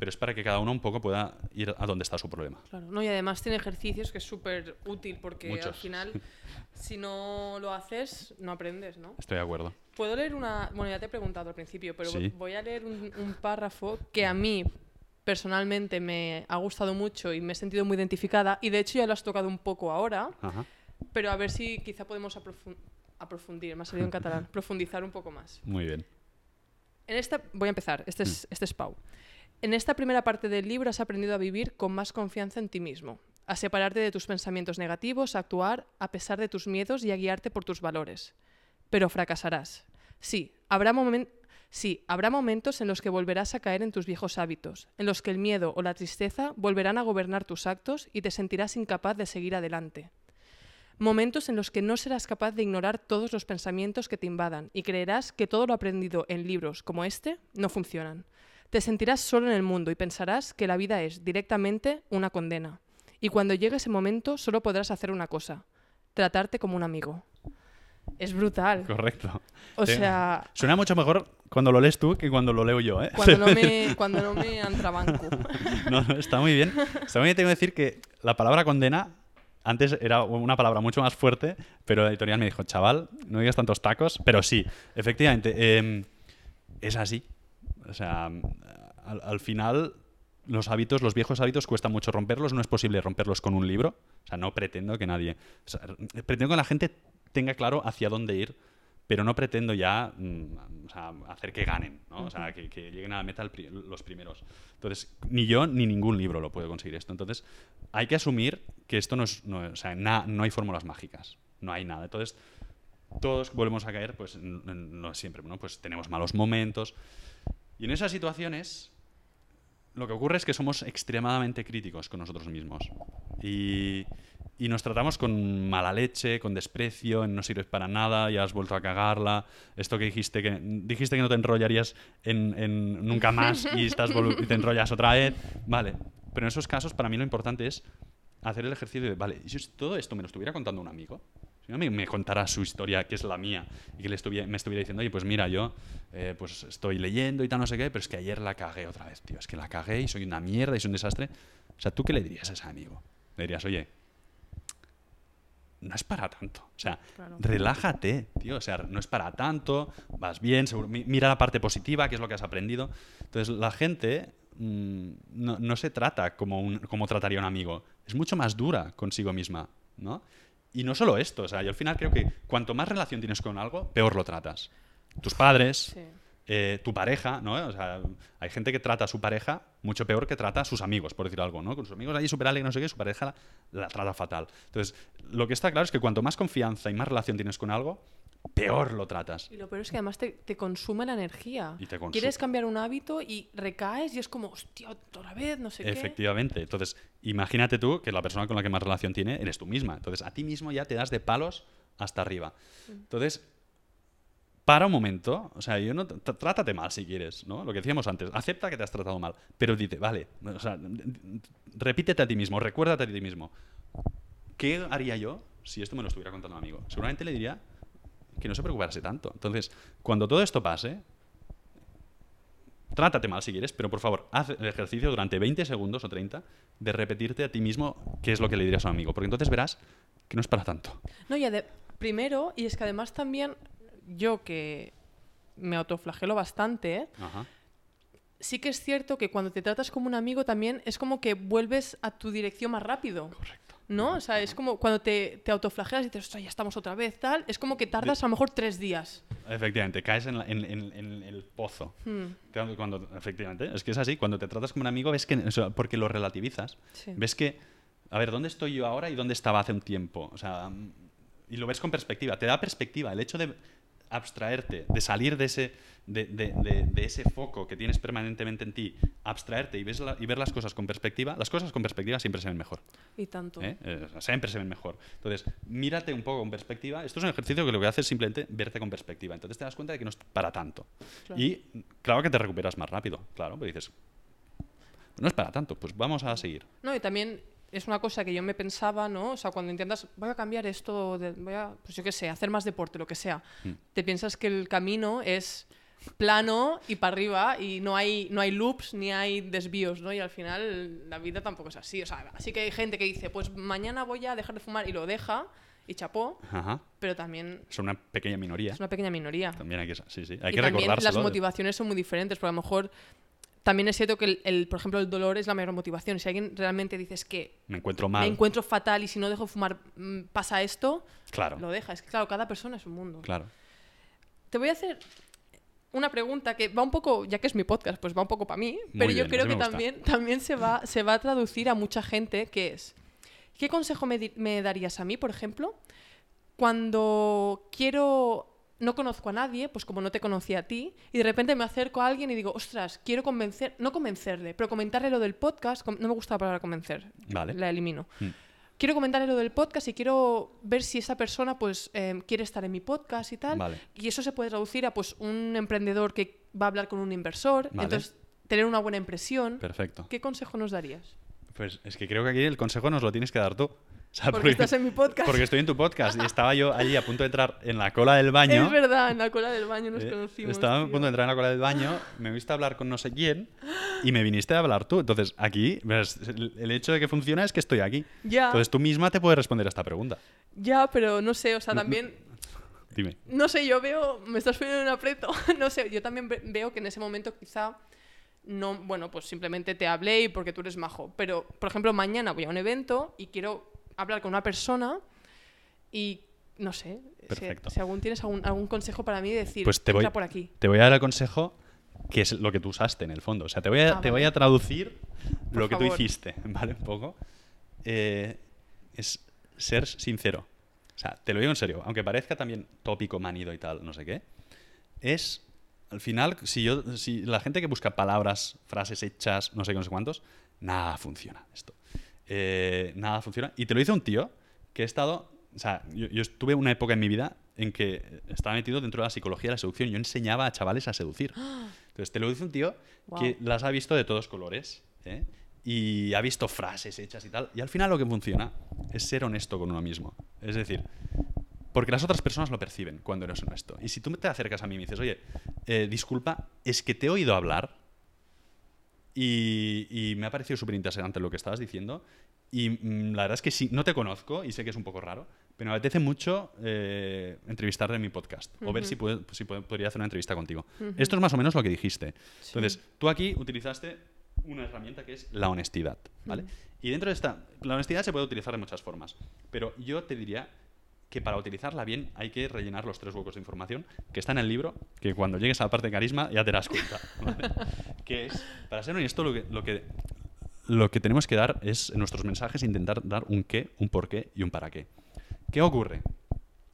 pero es para que cada uno un poco pueda ir a donde está su problema. Claro, no, y además tiene ejercicios que es súper útil porque al Muchos. final, si no lo haces, no aprendes, ¿no? Estoy de acuerdo. Puedo leer una. Bueno, ya te he preguntado al principio, pero Sí. voy a leer un, un párrafo que a mí personalmente me ha gustado mucho y me he sentido muy identificada. Y de hecho ya lo has tocado un poco ahora, Ajá. pero a ver si quizá podemos aprofun- aprofundir, me ha salido en catalán, profundizar un poco más. Muy bien. En esta, voy a empezar, este es, este es Pau. En esta primera parte del libro has aprendido a vivir con más confianza en ti mismo, a separarte de tus pensamientos negativos, a actuar a pesar de tus miedos y a guiarte por tus valores. Pero fracasarás. Sí, habrá, momen- sí, habrá momentos en los que volverás a caer en tus viejos hábitos, en los que el miedo o la tristeza volverán a gobernar tus actos y te sentirás incapaz de seguir adelante. Momentos en los que no serás capaz de ignorar todos los pensamientos que te invadan y creerás que todo lo aprendido en libros como este no funcionan. Te sentirás solo en el mundo y pensarás que la vida es directamente una condena. Y cuando llegue ese momento solo podrás hacer una cosa, tratarte como un amigo. Es brutal. Correcto. O sea, Suena mucho mejor cuando lo lees tú que cuando lo leo yo, ¿eh? cuando no me, cuando no me antrabanco. No, no, está muy bien. Bien, tengo que decir que la palabra condena antes era una palabra mucho más fuerte, pero la editorial me dijo, chaval, no digas tantos tacos, pero sí, efectivamente, eh, es así. O sea, al, al final los hábitos, los viejos hábitos cuesta mucho romperlos, no es posible romperlos con un libro. O sea, no pretendo que nadie... pretendo que la gente tenga claro hacia dónde ir, pero no pretendo ya mm, o sea, hacer que ganen, ¿no? O sea, que, que lleguen a la meta pri- los primeros. Entonces, ni yo ni ningún libro lo puede conseguir esto. Entonces, hay que asumir que esto no es... No, o sea, na- no hay fórmulas mágicas, no hay nada. Entonces, todos volvemos a caer, pues, en- siempre, ¿no? Pues tenemos malos momentos. Y en esas situaciones, lo que ocurre es que somos extremadamente críticos con nosotros mismos. Y, y nos tratamos con mala leche, con desprecio, no sirves para nada, ya has vuelto a cagarla. Esto que dijiste que dijiste que no te enrollarías en, en nunca más y, estás y te enrollas otra vez. Vale. Pero en esos casos, para mí lo importante es hacer el ejercicio de, vale, ¿y si todo esto me lo estuviera contando un amigo, si no me, me contara su historia, que es la mía, y que le estuviera, me estuviera diciendo, oye, pues mira, yo eh, pues estoy leyendo y tal, no sé qué, pero es que ayer la cagué otra vez, tío, es que la cagué y soy una mierda y soy un desastre. O sea, ¿tú qué le dirías a ese amigo? Le dirías, oye, no es para tanto. O sea, Claro. relájate, tío. O sea, no es para tanto, vas bien, seguro- mira la parte positiva, que es lo que has aprendido. Entonces, la gente mm, no, no se trata como, un, como trataría un amigo. Es mucho más dura consigo misma, ¿no? Y no solo esto, o sea, yo al final creo que cuanto más relación tienes con algo, peor lo tratas. Tus padres, Sí. Eh, tu pareja, ¿no? O sea, hay gente que trata a su pareja mucho peor que trata a sus amigos, por decir algo, ¿no? Con sus amigos ahí súper alegre, no sé qué, su pareja la, la trata fatal. Entonces, lo que está claro es que cuanto más confianza y más relación tienes con algo, peor lo tratas. Y lo peor es que además te, te consume la energía. Y te consume. Quieres cambiar un hábito y recaes y es como, hostia, otra vez, no sé qué. Efectivamente. Entonces, imagínate tú que la persona con la que más relación tiene eres tú misma. Entonces, a ti mismo ya te das de palos hasta arriba. Entonces, para un momento, o sea, yo no tr- trátate mal si quieres, ¿no? Lo que decíamos antes, acepta que te has tratado mal, pero dite, vale, o sea, repítete a ti mismo, recuérdate a ti mismo. ¿Qué haría yo si esto me lo estuviera contando un amigo? Seguramente le diría que no se preocupase tanto. Entonces, cuando todo esto pase, trátate mal si quieres, pero por favor, haz el ejercicio durante 20 segundos o 30 de repetirte a ti mismo qué es lo que le dirías a un amigo, porque entonces verás que no es para tanto. No, y ade- primero, y es que además también yo que me autoflagelo bastante, ¿eh? Ajá. sí que es cierto que cuando te tratas como un amigo también es como que vuelves a tu dirección más rápido. Correcto. ¿No? O sea, es como cuando te, te autoflagelas y dices, ostras, ya estamos otra vez, tal. Es como que tardas a lo mejor tres días. Efectivamente, caes en, la- en- en- en el pozo. Hmm, Cuando, cuando- efectivamente, es que es así. Cuando te tratas como un amigo, ves que, o sea, porque lo relativizas, sí. ves que, a ver, ¿dónde estoy yo ahora y dónde estaba hace un tiempo? O sea, mm, y lo ves con perspectiva. Te da perspectiva. El hecho de abstraerte, de salir de ese, de, de- de- de ese foco que tienes permanentemente en ti, abstraerte y, ves la- y ver las cosas con perspectiva, las cosas con perspectiva siempre se ven mejor. Y tanto. ¿eh? Eh, siempre se ven mejor. Entonces, mírate un poco con perspectiva. Esto es un ejercicio que lo que hace es simplemente verte con perspectiva. Entonces te das cuenta de que no es para tanto. Claro. Y claro que te recuperas más rápido, claro, pero dices, no es para tanto, pues vamos a seguir. No, y también es una cosa que yo me pensaba, ¿no? O sea, cuando intentas, voy a cambiar esto, de- voy a, pues yo qué sé, hacer más deporte, lo que sea, Mm. te piensas que el camino es plano y para arriba y no hay, no hay loops ni hay desvíos, ¿no? Y al final la vida tampoco es así. O sea, sí que hay gente que dice, pues mañana voy a dejar de fumar y lo deja y chapó, Ajá. pero también Son una pequeña minoría. es una pequeña minoría. También hay que, sí, sí, hay y que también las motivaciones son muy diferentes, porque a lo mejor también es cierto que, el, el, por ejemplo, el dolor es la mayor motivación. Si alguien realmente dices que Me encuentro mal. me encuentro fatal y si no dejo de fumar mm, pasa esto, Claro, lo deja. Es que, claro, cada persona es un mundo. claro. Te voy a hacer una pregunta que va un poco, ya que es mi podcast, pues va un poco para mí, pero yo creo que gusta. también, también se, va, se va a traducir a mucha gente, que es, ¿qué consejo me darías a mí, por ejemplo, cuando quiero, no conozco a nadie, pues como no te conocí a ti, y de repente me acerco a alguien y digo, ostras, quiero convencer, no convencerle, pero comentarle lo del podcast, no me gusta la palabra convencer, Vale. la elimino. Mm. Quiero comentarle lo del podcast y quiero ver si esa persona pues eh, quiere estar en mi podcast y tal. Vale. Y eso se puede traducir a pues un emprendedor que va a hablar con un inversor. Vale. Entonces, tener una buena impresión. Perfecto. ¿Qué consejo nos darías? Pues es que creo que aquí el consejo nos lo tienes que dar tú. Sea, Porque estás en mi podcast. Porque estoy en tu podcast y estaba yo allí a punto de entrar en la cola del baño. Es verdad, en la cola del baño nos Eh, conocimos. Estaba a punto de entrar en la cola del baño, me viste hablar con no sé quién y me viniste a hablar tú. Entonces, aquí, el, hecho de que funciona es que estoy aquí. Ya, Entonces, tú misma te puedes responder a esta pregunta. ya, pero no sé, o sea, también, Dime. no sé, yo veo, me estás poniendo en un aprieto, no sé, yo también ve- veo que en ese momento quizá no, bueno, pues simplemente te hablé y porque tú eres majo, pero, por ejemplo, mañana voy a un evento y quiero hablar con una persona y, no sé, si- Perfecto. si, algún, tienes algún, algún consejo para mí de decir, Pues te voy- por aquí. Te voy a dar el consejo que es lo que tú usaste en el fondo. O sea, te voy a, Ah, te voy a traducir Por lo que tú hiciste, ¿vale? Un poco. Eh, es ser sincero. O sea, te lo digo en serio, aunque parezca también tópico, manido y tal, no sé qué. Es, al final, si, yo, si la gente que busca palabras, frases hechas, no sé qué, no sé cuántos, nada funciona esto. Eh, nada funciona. Y te lo dice un tío que he estado... O sea, yo, yo estuve una época en mi vida en que estaba metido dentro de la psicología de la seducción. Yo enseñaba a chavales a seducir. Entonces, te lo dice un tío que las ha visto de todos colores. ¿eh? Y ha visto frases hechas y tal. Y al final lo que funciona es ser honesto con uno mismo. Es decir, porque las otras personas lo perciben cuando eres honesto. Y si tú te acercas a mí y me dices, oye, eh, disculpa, es que te he oído hablar y, y me ha parecido súper interesante lo que estabas diciendo. Y mm, la verdad es que sí, no te conozco y sé que es un poco raro, pero me apetece mucho eh, entrevistarte en mi podcast o ver si, puedo- si podría hacer una entrevista contigo. Esto es más o menos lo que dijiste. Sí. Entonces, tú aquí utilizaste una herramienta que es la honestidad, ¿vale? Y dentro de esta, la honestidad se puede utilizar de muchas formas, pero yo te diría que para utilizarla bien hay que rellenar los tres huecos de información que está en el libro, que cuando llegues a la parte de carisma ya te darás cuenta. ¿vale? que es, para ser honesto, lo que, lo, que, lo que tenemos que dar es en nuestros mensajes intentar dar un qué, un por qué y un para qué. ¿Qué ocurre?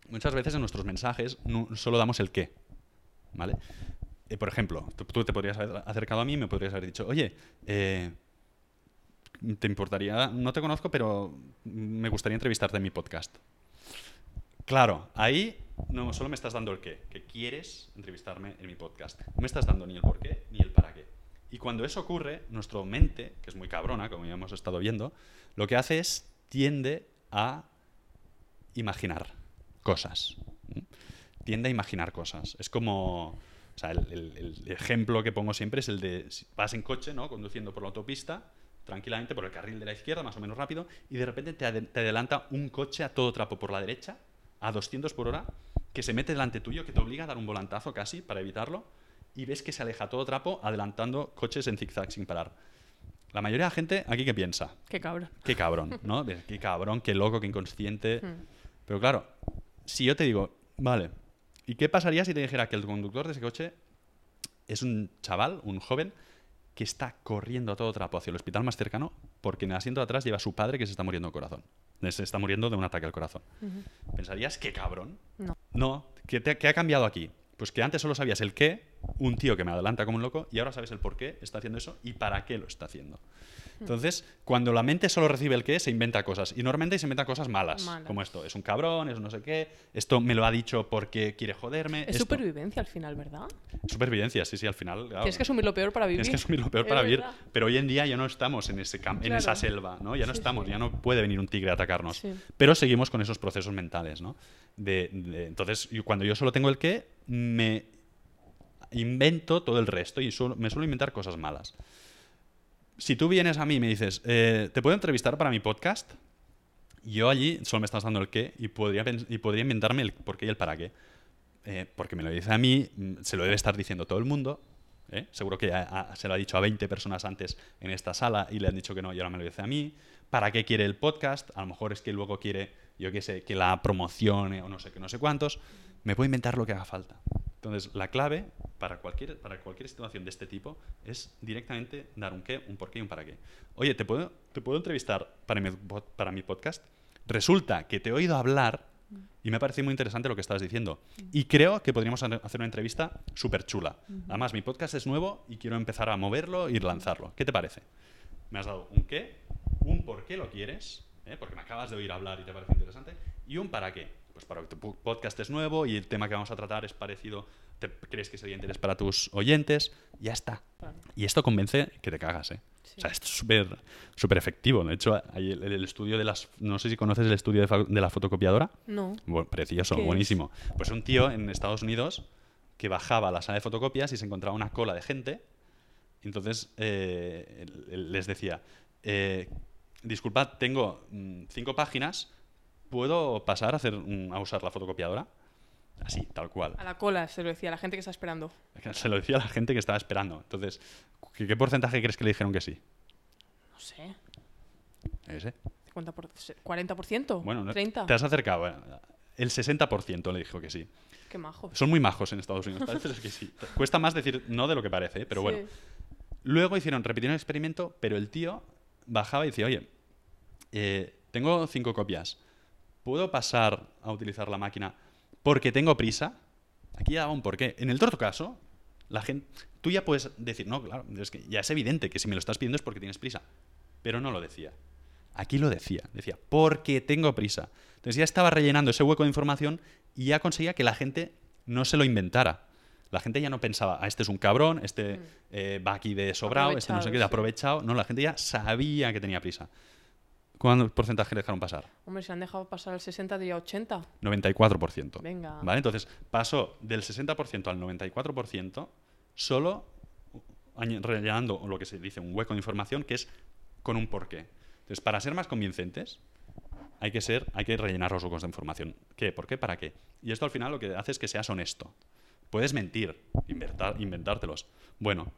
Muchas veces en nuestros mensajes no, solo damos el qué. ¿Vale? Eh, por ejemplo, tú, tú te podrías haber acercado a mí y me podrías haber dicho, oye, eh, ¿te importaría? No te conozco, pero me gustaría entrevistarte en mi podcast. Claro, ahí no solo me estás dando el qué, que quieres entrevistarme en mi podcast. No me estás dando ni el por qué ni el para qué. Y cuando eso ocurre, nuestra mente, que es muy cabrona, como ya hemos estado viendo, lo que hace es tiende a imaginar cosas. Tiende a imaginar cosas. Es como. O sea, el, ejemplo que pongo siempre es el de vas en coche, ¿no? Conduciendo por la autopista, tranquilamente por el carril de la izquierda, más o menos rápido, y de repente te adelanta un coche a todo trapo por la derecha, a 200 por hora, que se mete delante tuyo, que te obliga a dar un volantazo casi para evitarlo, y ves que se aleja a todo trapo adelantando coches en zigzag sin parar. La mayoría de la gente aquí que piensa, Qué cabrón. qué cabrón, ¿no? Qué cabrón, qué loco, qué inconsciente. Hmm. Pero claro, si yo te digo, vale, ¿y qué pasaría si te dijera que el conductor de ese coche es un chaval, un joven, que está corriendo a todo trapo hacia el hospital más cercano porque en el asiento de atrás lleva a su padre que se está muriendo de corazón? Se está muriendo de un ataque al corazón. ¿Pensarías qué cabrón? No. No, ¿qué, te- qué ha cambiado aquí? Pues que antes solo sabías el qué, un tío que me adelanta como un loco, y ahora sabes el por qué está haciendo eso y para qué lo está haciendo. Entonces, cuando la mente solo recibe el qué, se inventa cosas. Y normalmente se inventan cosas malas, Malas. como esto. Es un cabrón, es no sé qué, esto me lo ha dicho porque quiere joderme. Es esto. supervivencia al final, ¿verdad? Supervivencia, sí, sí, al final. claro. Tienes que asumir lo peor para vivir. Tienes que asumir lo peor Es para vivir. Pero hoy en día ya no estamos en, ese cam- en Claro. esa selva, ¿no? Ya no Sí, estamos, sí. ya no puede venir un tigre a atacarnos. Sí. Pero seguimos con esos procesos mentales, ¿no? De, de- entonces, cuando yo solo tengo el qué, me invento todo el resto y suelo- me suelo inventar cosas malas. Si tú vienes a mí y me dices, eh, ¿te puedo entrevistar para mi podcast? Yo allí solo me estás dando el qué y podría, y podría inventarme el por qué y el para qué. Eh, porque me lo dice a mí, mm, se lo debe estar diciendo todo el mundo. ¿eh? Seguro que se lo ha dicho a 20 personas antes en esta sala y le han dicho que no y ahora me lo dice a mí. ¿Para qué quiere el podcast? A lo mejor es que luego quiere, yo qué sé, que la promocione o no sé qué, no sé cuántos. Me puedo inventar lo que haga falta. Entonces, la clave para cualquier, para cualquier situación de este tipo es directamente dar un qué, un por qué y un para qué. Oye, ¿te puedo, te puedo entrevistar para mi, para mi podcast? Resulta que te he oído hablar y me ha parecido muy interesante lo que estabas diciendo. Y creo que podríamos ha- hacer una entrevista súper chula. Además, mi podcast es nuevo y quiero empezar a moverlo y lanzarlo. ¿Qué te parece? Me has dado un qué, un por qué lo quieres, ¿eh? porque me acabas de oír hablar y te parece interesante, y un para qué. Pues para que tu podcast es nuevo y el tema que vamos a tratar es parecido, te crees que sería interés para tus oyentes, ya está. Claro. Y esto convence que te cagas, ¿eh? Sí. O sea, esto es súper súper efectivo. De hecho, hay el, el estudio de las... No sé si conoces el estudio de, la fotocopiadora. No. Bueno, precioso, ¿Qué es? buenísimo. Pues un tío en Estados Unidos que bajaba a la sala de fotocopias y se encontraba una cola de gente. Entonces eh, les decía, eh, disculpad, tengo mm, cinco páginas, ¿puedo pasar a, hacer, a usar la fotocopiadora? Así, tal cual. A la cola, se lo decía, a la gente que está esperando. Se lo decía a la gente que estaba esperando. Entonces, ¿qué, qué porcentaje crees que le dijeron que sí? No sé. Ese. 50 por- 40%. Bueno, no- 30. te has acercado. eh. El 60% le dijo que sí. Qué majo. Son muy majos en Estados Unidos, parece que sí. Cuesta más decir no de lo que parece, ¿eh? pero bueno. Sí. Luego hicieron, repitieron el experimento, pero el tío bajaba y decía, oye, eh, tengo cinco copias, ¿puedo pasar a utilizar la máquina porque tengo prisa? Aquí ya daba un porqué. En el otro caso, la gente, tú ya puedes decir, no, claro, es que ya es evidente que si me lo estás pidiendo es porque tienes prisa, pero no lo decía. Aquí lo decía, decía, porque tengo prisa. Entonces ya estaba rellenando ese hueco de información y ya conseguía que la gente no se lo inventara. La gente ya no pensaba, ah, este es un cabrón, este eh, va aquí de sobrado, este no sé qué, de aprovechado. No, la gente ya sabía que tenía prisa. ¿Cuánto porcentaje le dejaron pasar? Hombre, se han dejado pasar el 60 diría 80. 94%. Venga. ¿Vale? Entonces pasó del 60% al 94% solo rellenando lo que se dice un hueco de información que es con un porqué. Entonces, para ser más convincentes, hay que ser, hay que rellenar los huecos de información. ¿Qué? ¿Por qué? ¿Para qué? Y esto al final lo que hace es que seas honesto. Puedes mentir, inventar, inventártelos. Bueno,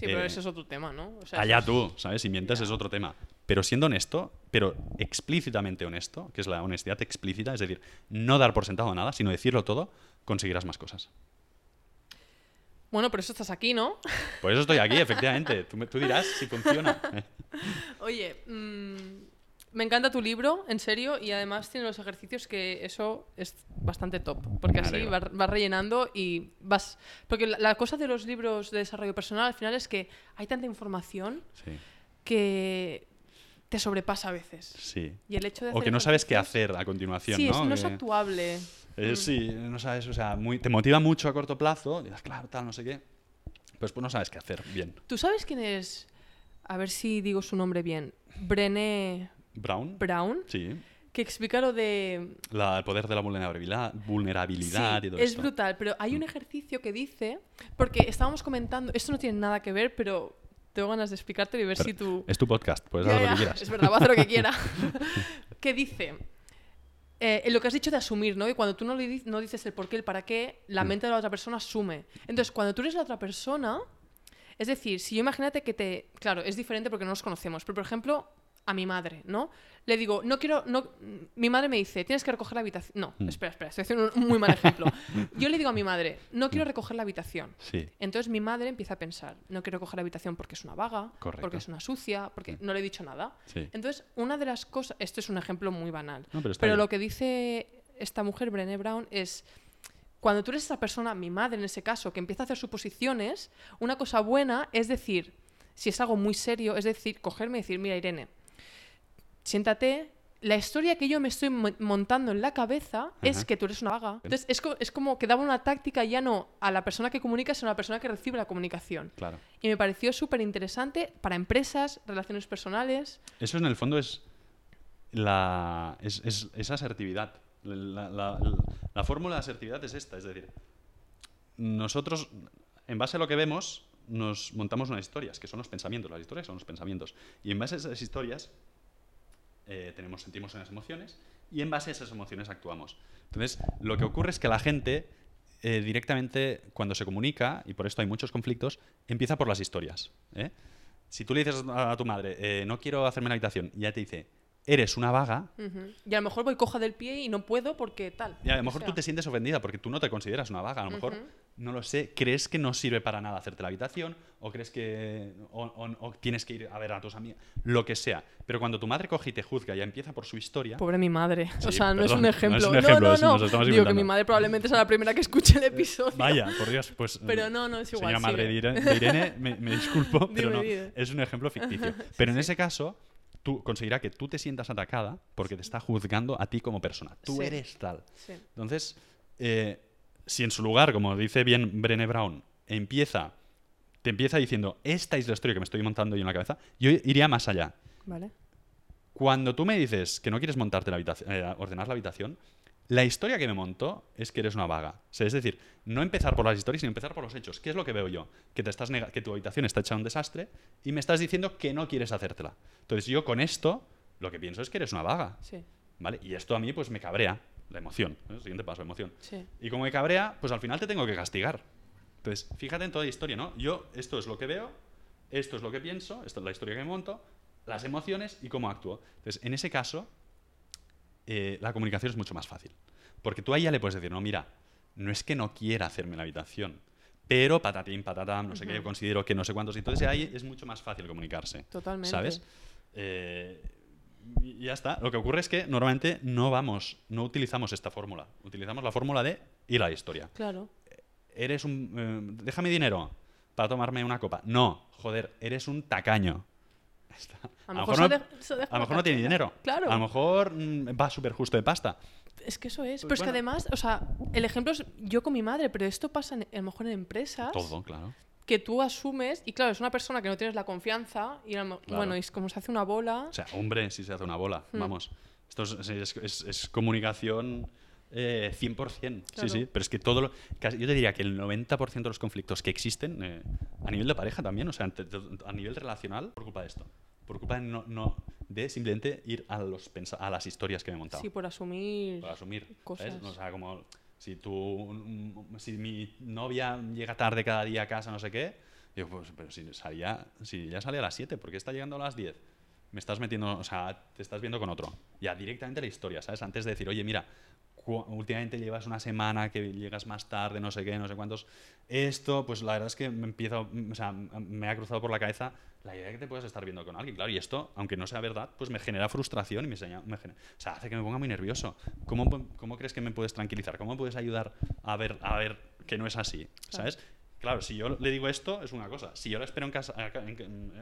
Sí, pero eh, ese es otro tema, ¿no? O sea, Allá tú, ¿sabes? Si mientes es otro tema. Pero siendo honesto, pero explícitamente honesto, que es la honestidad explícita, es decir, no dar por sentado nada, sino decirlo todo, conseguirás más cosas. Bueno, pero eso estás aquí, ¿no? Por eso estoy aquí, efectivamente. Tú, dirás si funciona. Oye, mm, me encanta tu libro, en serio, y además tiene los ejercicios que eso es bastante top, porque así vas, vas rellenando y vas... Porque la, la cosa de los libros de desarrollo personal al final es que hay tanta información Sí, que te sobrepasa a veces. sí. Y el hecho de O que no sabes qué hacer a continuación, Sí, ¿no? es, no es Que- actuable. Eh, sí, no sabes, o sea, muy, te motiva mucho a corto plazo, dirás, claro, tal, no sé qué. Pues pues no sabes qué hacer bien. ¿Tú sabes quién es? A ver si digo su nombre bien. Brené Brown. Brown, Sí. que explica lo de La- el poder de la vulnerabilidad, vulnerabilidad Sí, y todo es esto. brutal, pero hay un ejercicio que dice, porque estábamos comentando, esto no tiene nada que ver, pero tengo ganas de explicártelo y ver Pero si tú... Es tu podcast, puedes hacer lo que quieras. Es verdad, voy a hacer lo que quiera. que dice, eh, en lo que has dicho de asumir, ¿no? Y cuando tú no, le no dices el por qué, el para qué, la Mm. mente de la otra persona asume. Entonces, cuando tú eres la otra persona, es decir, si yo imagínate que te... Claro, es diferente porque no nos conocemos, pero por ejemplo, a mi madre, ¿no? Le digo, no quiero... No, mi madre me dice, tienes que recoger la habitación... No, Mm. espera, espera, estoy haciendo un muy mal ejemplo. Yo le digo a mi madre, no quiero recoger la habitación. Sí, Entonces mi madre empieza a pensar, no quiero coger la habitación porque es una vaga, Correcto. porque es una sucia, porque no le he dicho nada. sí. Entonces, una de las cosas, esto es un ejemplo muy banal, No, pero pero lo que dice esta mujer, Brené Brown, es, cuando tú eres esa persona, mi madre en ese caso, que empieza a hacer suposiciones, una cosa buena es decir, si es algo muy serio, es decir, cogerme y decir, mira Irene, siéntate, la historia que yo me estoy mo- montando en la cabeza es que tú eres una vaga. Entonces, es, co- es como que daba una táctica ya no a la persona que comunica, sino a la persona que recibe la comunicación. Claro. Y me pareció súper interesante para empresas, relaciones personales. Eso en el fondo es la es, es- es asertividad. La, la- la- la fórmula de asertividad es esta, es decir, nosotros, en base a lo que vemos, nos montamos unas historias, que son los pensamientos. Las historias son los pensamientos. Y en base a esas historias, eh, tenemos, sentimos unas emociones y en base a esas emociones actuamos. Entonces, lo que ocurre es que la gente eh, directamente, cuando se comunica, y por esto hay muchos conflictos, empieza por las historias. ¿eh? Si tú le dices a tu madre, no quiero hacerme la habitación, y ella te dice, eres una vaga. Y a lo mejor voy coja del pie y no puedo porque tal. y a lo mejor tú te sientes ofendida porque tú no te consideras una vaga. A lo mejor, no lo sé, crees que no sirve para nada hacerte la habitación o crees que. O, o- o tienes que ir a ver a tus amigas, lo que sea. Pero cuando tu madre coge y te juzga y empieza por su historia. Pobre mi madre. o Sí, sea, no es un no es ejemplo. un ejemplo, no, no, estamos Digo que mi madre probablemente sea la primera que escuche el episodio. Vaya, por Dios, pues. Pero no, no, es igual, Señora madre sigue. Irene, de Irene, me, me disculpo, pero no. Es un ejemplo ficticio. Pero en ese caso, tú conseguirá que tú te sientas atacada porque te está juzgando a ti como persona. Tú Sí. eres tal. Sí. Entonces, eh, si en su lugar, como dice bien Brené Brown, empieza, te empieza diciendo, esta es la historia que me estoy montando yo en la cabeza, yo iría más allá. Vale. Cuando tú me dices que no quieres montarte la habitación, eh, ordenar la habitación, la historia que me montó es que eres una vaga. O sea, es decir, no empezar por las historias, sino empezar por los hechos. ¿Qué es lo que veo yo? Que, te estás nega- que tu habitación está hecha un desastre y me estás diciendo que no quieres hacértela. Entonces yo con esto lo que pienso es que eres una vaga. Sí, ¿Vale? Y esto a mí pues me cabrea, la emoción. ¿no? El siguiente paso, emoción. sí. Y como me cabrea, pues al final te tengo que castigar. Entonces, fíjate en toda la historia, ¿no? Yo, esto es lo que veo, esto es lo que pienso, esta es la historia que me monto, las emociones y cómo actúo. Entonces, en ese caso, eh, la comunicación es mucho más fácil. Porque tú a ella le puedes decir, no, mira, no es que no quiera hacerme la habitación, pero patatín, patatam, no sé qué, yo considero que no sé cuántos. Entonces ahí es mucho más fácil comunicarse. Totalmente. ¿Sabes? Eh, y ya está. Lo que ocurre es que normalmente no vamos, no utilizamos esta fórmula. Utilizamos la fórmula de a la historia. Claro. Eres un. eh, déjame dinero para tomarme una copa. No, joder, eres un tacaño. Está. A lo mejor no- de- se deja a lo mejor no tiene dinero. Claro. A lo mejor mm, va súper justo de pasta. Es que eso es. Pues pero es que además, o sea, el ejemplo es yo con mi madre, pero esto pasa en- a lo mejor en empresas Todo, claro. que tú asumes, y claro, es una persona que no tienes la confianza, y Claro. bueno, es como se hace una bola. O sea, hombre, si se hace una bola, Hmm. vamos. Esto es, es- es- es comunicación eh, 100%. Claro. Sí, sí. Pero es que todo lo. casi- yo te diría que el 90% de los conflictos que existen, eh, a nivel de pareja también, o sea, a nivel relacional, por culpa de esto. Por culpa de, no, no- de simplemente ir a, los a las historias que me he montado. Sí, por asumir. para asumir. cosas. ¿sabes? O sea, como si tú, si mi novia llega tarde cada día a casa, no sé qué, Digo, pues, pero si, salía, si ya sale a las 7, ¿por qué está llegando a las 10? Me estás metiendo, o sea, te estás viendo con otro. Ya directamente la historia, ¿sabes? Antes de decir, oye, mira, últimamente llevas una semana que llegas más tarde, no sé qué, no sé cuántos. Esto, pues la verdad es que me empieza, o sea, me ha cruzado por la cabeza la idea de que te puedes estar viendo con alguien, claro, y esto, aunque no sea verdad, pues me genera frustración y me, me genera- o sea, hace que me ponga muy nervioso. ¿Cómo, ¿Cómo crees que me puedes tranquilizar? ¿Cómo me puedes ayudar a ver, a ver que no es así? ¿Sabes? Claro, si yo le digo esto, es una cosa. Si yo lo espero en casa,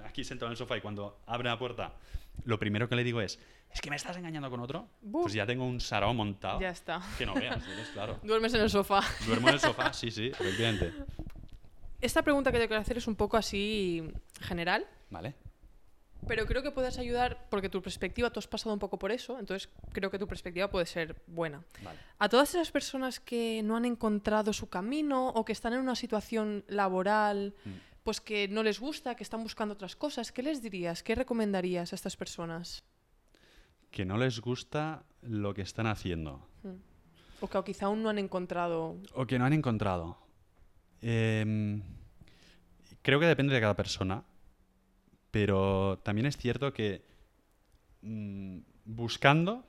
aquí sentado en el sofá y cuando abre la puerta, lo primero que le digo es, es que me estás engañando con otro, Buf. pues ya tengo un sarao montado Ya está. que no veas, ¿sabes? claro. Duermes en el sofá. Duermo en el sofá, sí, sí, efectivamente. Esta pregunta que te quiero hacer es un poco así general, Vale. Pero creo que puedes ayudar porque tu perspectiva, tú has pasado un poco por eso, entonces creo que tu perspectiva puede ser buena. Vale. A todas esas personas que no han encontrado su camino o que están en una situación laboral, Mm. pues que no les gusta, que están buscando otras cosas, ¿qué les dirías? ¿Qué recomendarías a estas personas? Que no les gusta lo que están haciendo. O que quizá aún no han encontrado... O que no han encontrado. Em, creo que depende de cada persona. Pero también es cierto que mm, buscando,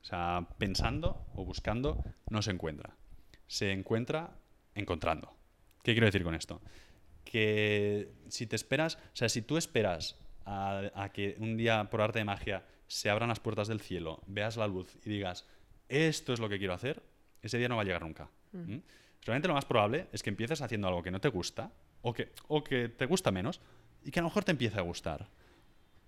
o sea, pensando o buscando, no se encuentra. Se encuentra encontrando. ¿Qué quiero decir con esto? Que si te esperas, o sea, si tú esperas a, a que un día por arte de magia se abran las puertas del cielo, veas la luz y digas, esto es lo que quiero hacer, ese día no va a llegar nunca. ¿Mm? Realmente lo más probable es que empieces haciendo algo que no te gusta o que, o que te gusta menos y que a lo mejor te empiece a gustar.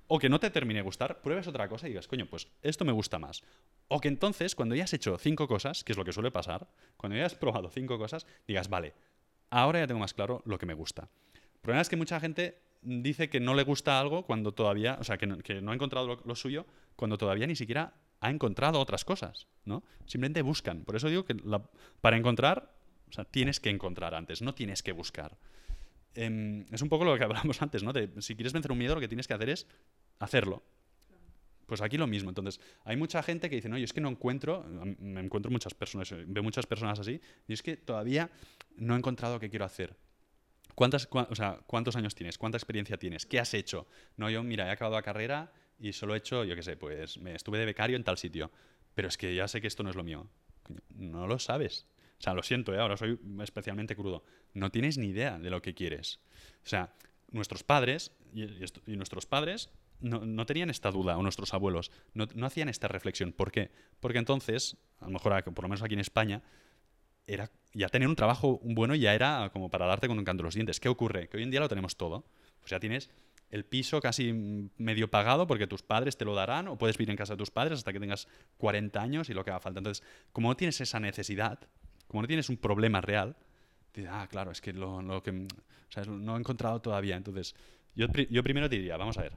O que no te termine de gustar, pruebes otra cosa y digas, coño, pues esto me gusta más. O que entonces, cuando ya has hecho cinco cosas, que es lo que suele pasar, cuando ya has probado cinco cosas, digas, vale, ahora ya tengo más claro lo que me gusta. El problema es que mucha gente dice que no le gusta algo cuando todavía, o sea, que no, que no ha encontrado lo, suyo cuando todavía ni siquiera ha encontrado otras cosas, ¿no? Simplemente buscan. Por eso digo que para encontrar, o sea, tienes que encontrar antes, no tienes que buscar. Em, es un poco lo que hablamos antes, ¿no? De, si quieres vencer un miedo, lo que tienes que hacer es hacerlo. Pues aquí lo mismo. Entonces, hay mucha gente que dice, no, yo es que no encuentro, me encuentro muchas personas, eh, veo muchas personas así, y es que todavía no he encontrado qué quiero hacer. ¿Cuántas, o sea, ¿Cuántos años tienes? ¿Cuánta experiencia tienes? ¿Qué has hecho? No, yo, mira, he acabado la carrera y solo he hecho, yo qué sé, pues me estuve de becario en tal sitio. Pero es que ya sé que esto no es lo mío. No lo sabes. O sea, lo siento, ¿eh? ahora soy especialmente crudo. No tienes ni idea de lo que quieres. O sea, nuestros padres y, y y nuestros padres no, no tenían esta duda, o nuestros abuelos, no, no hacían esta reflexión. ¿Por qué? Porque entonces, a lo mejor, por lo menos aquí en España, era ya tener un trabajo bueno ya era como para darte con un canto en los dientes. ¿Qué ocurre? Que hoy en día lo tenemos todo. Pues ya tienes el piso casi medio pagado porque tus padres te lo darán o puedes vivir en casa de tus padres hasta que tengas 40 años y lo que haga falta. Entonces, como no tienes esa necesidad, como no tienes un problema real, dices, ah, claro, es que lo, que... no he encontrado todavía. Entonces, yo, yo primero te diría, vamos a ver.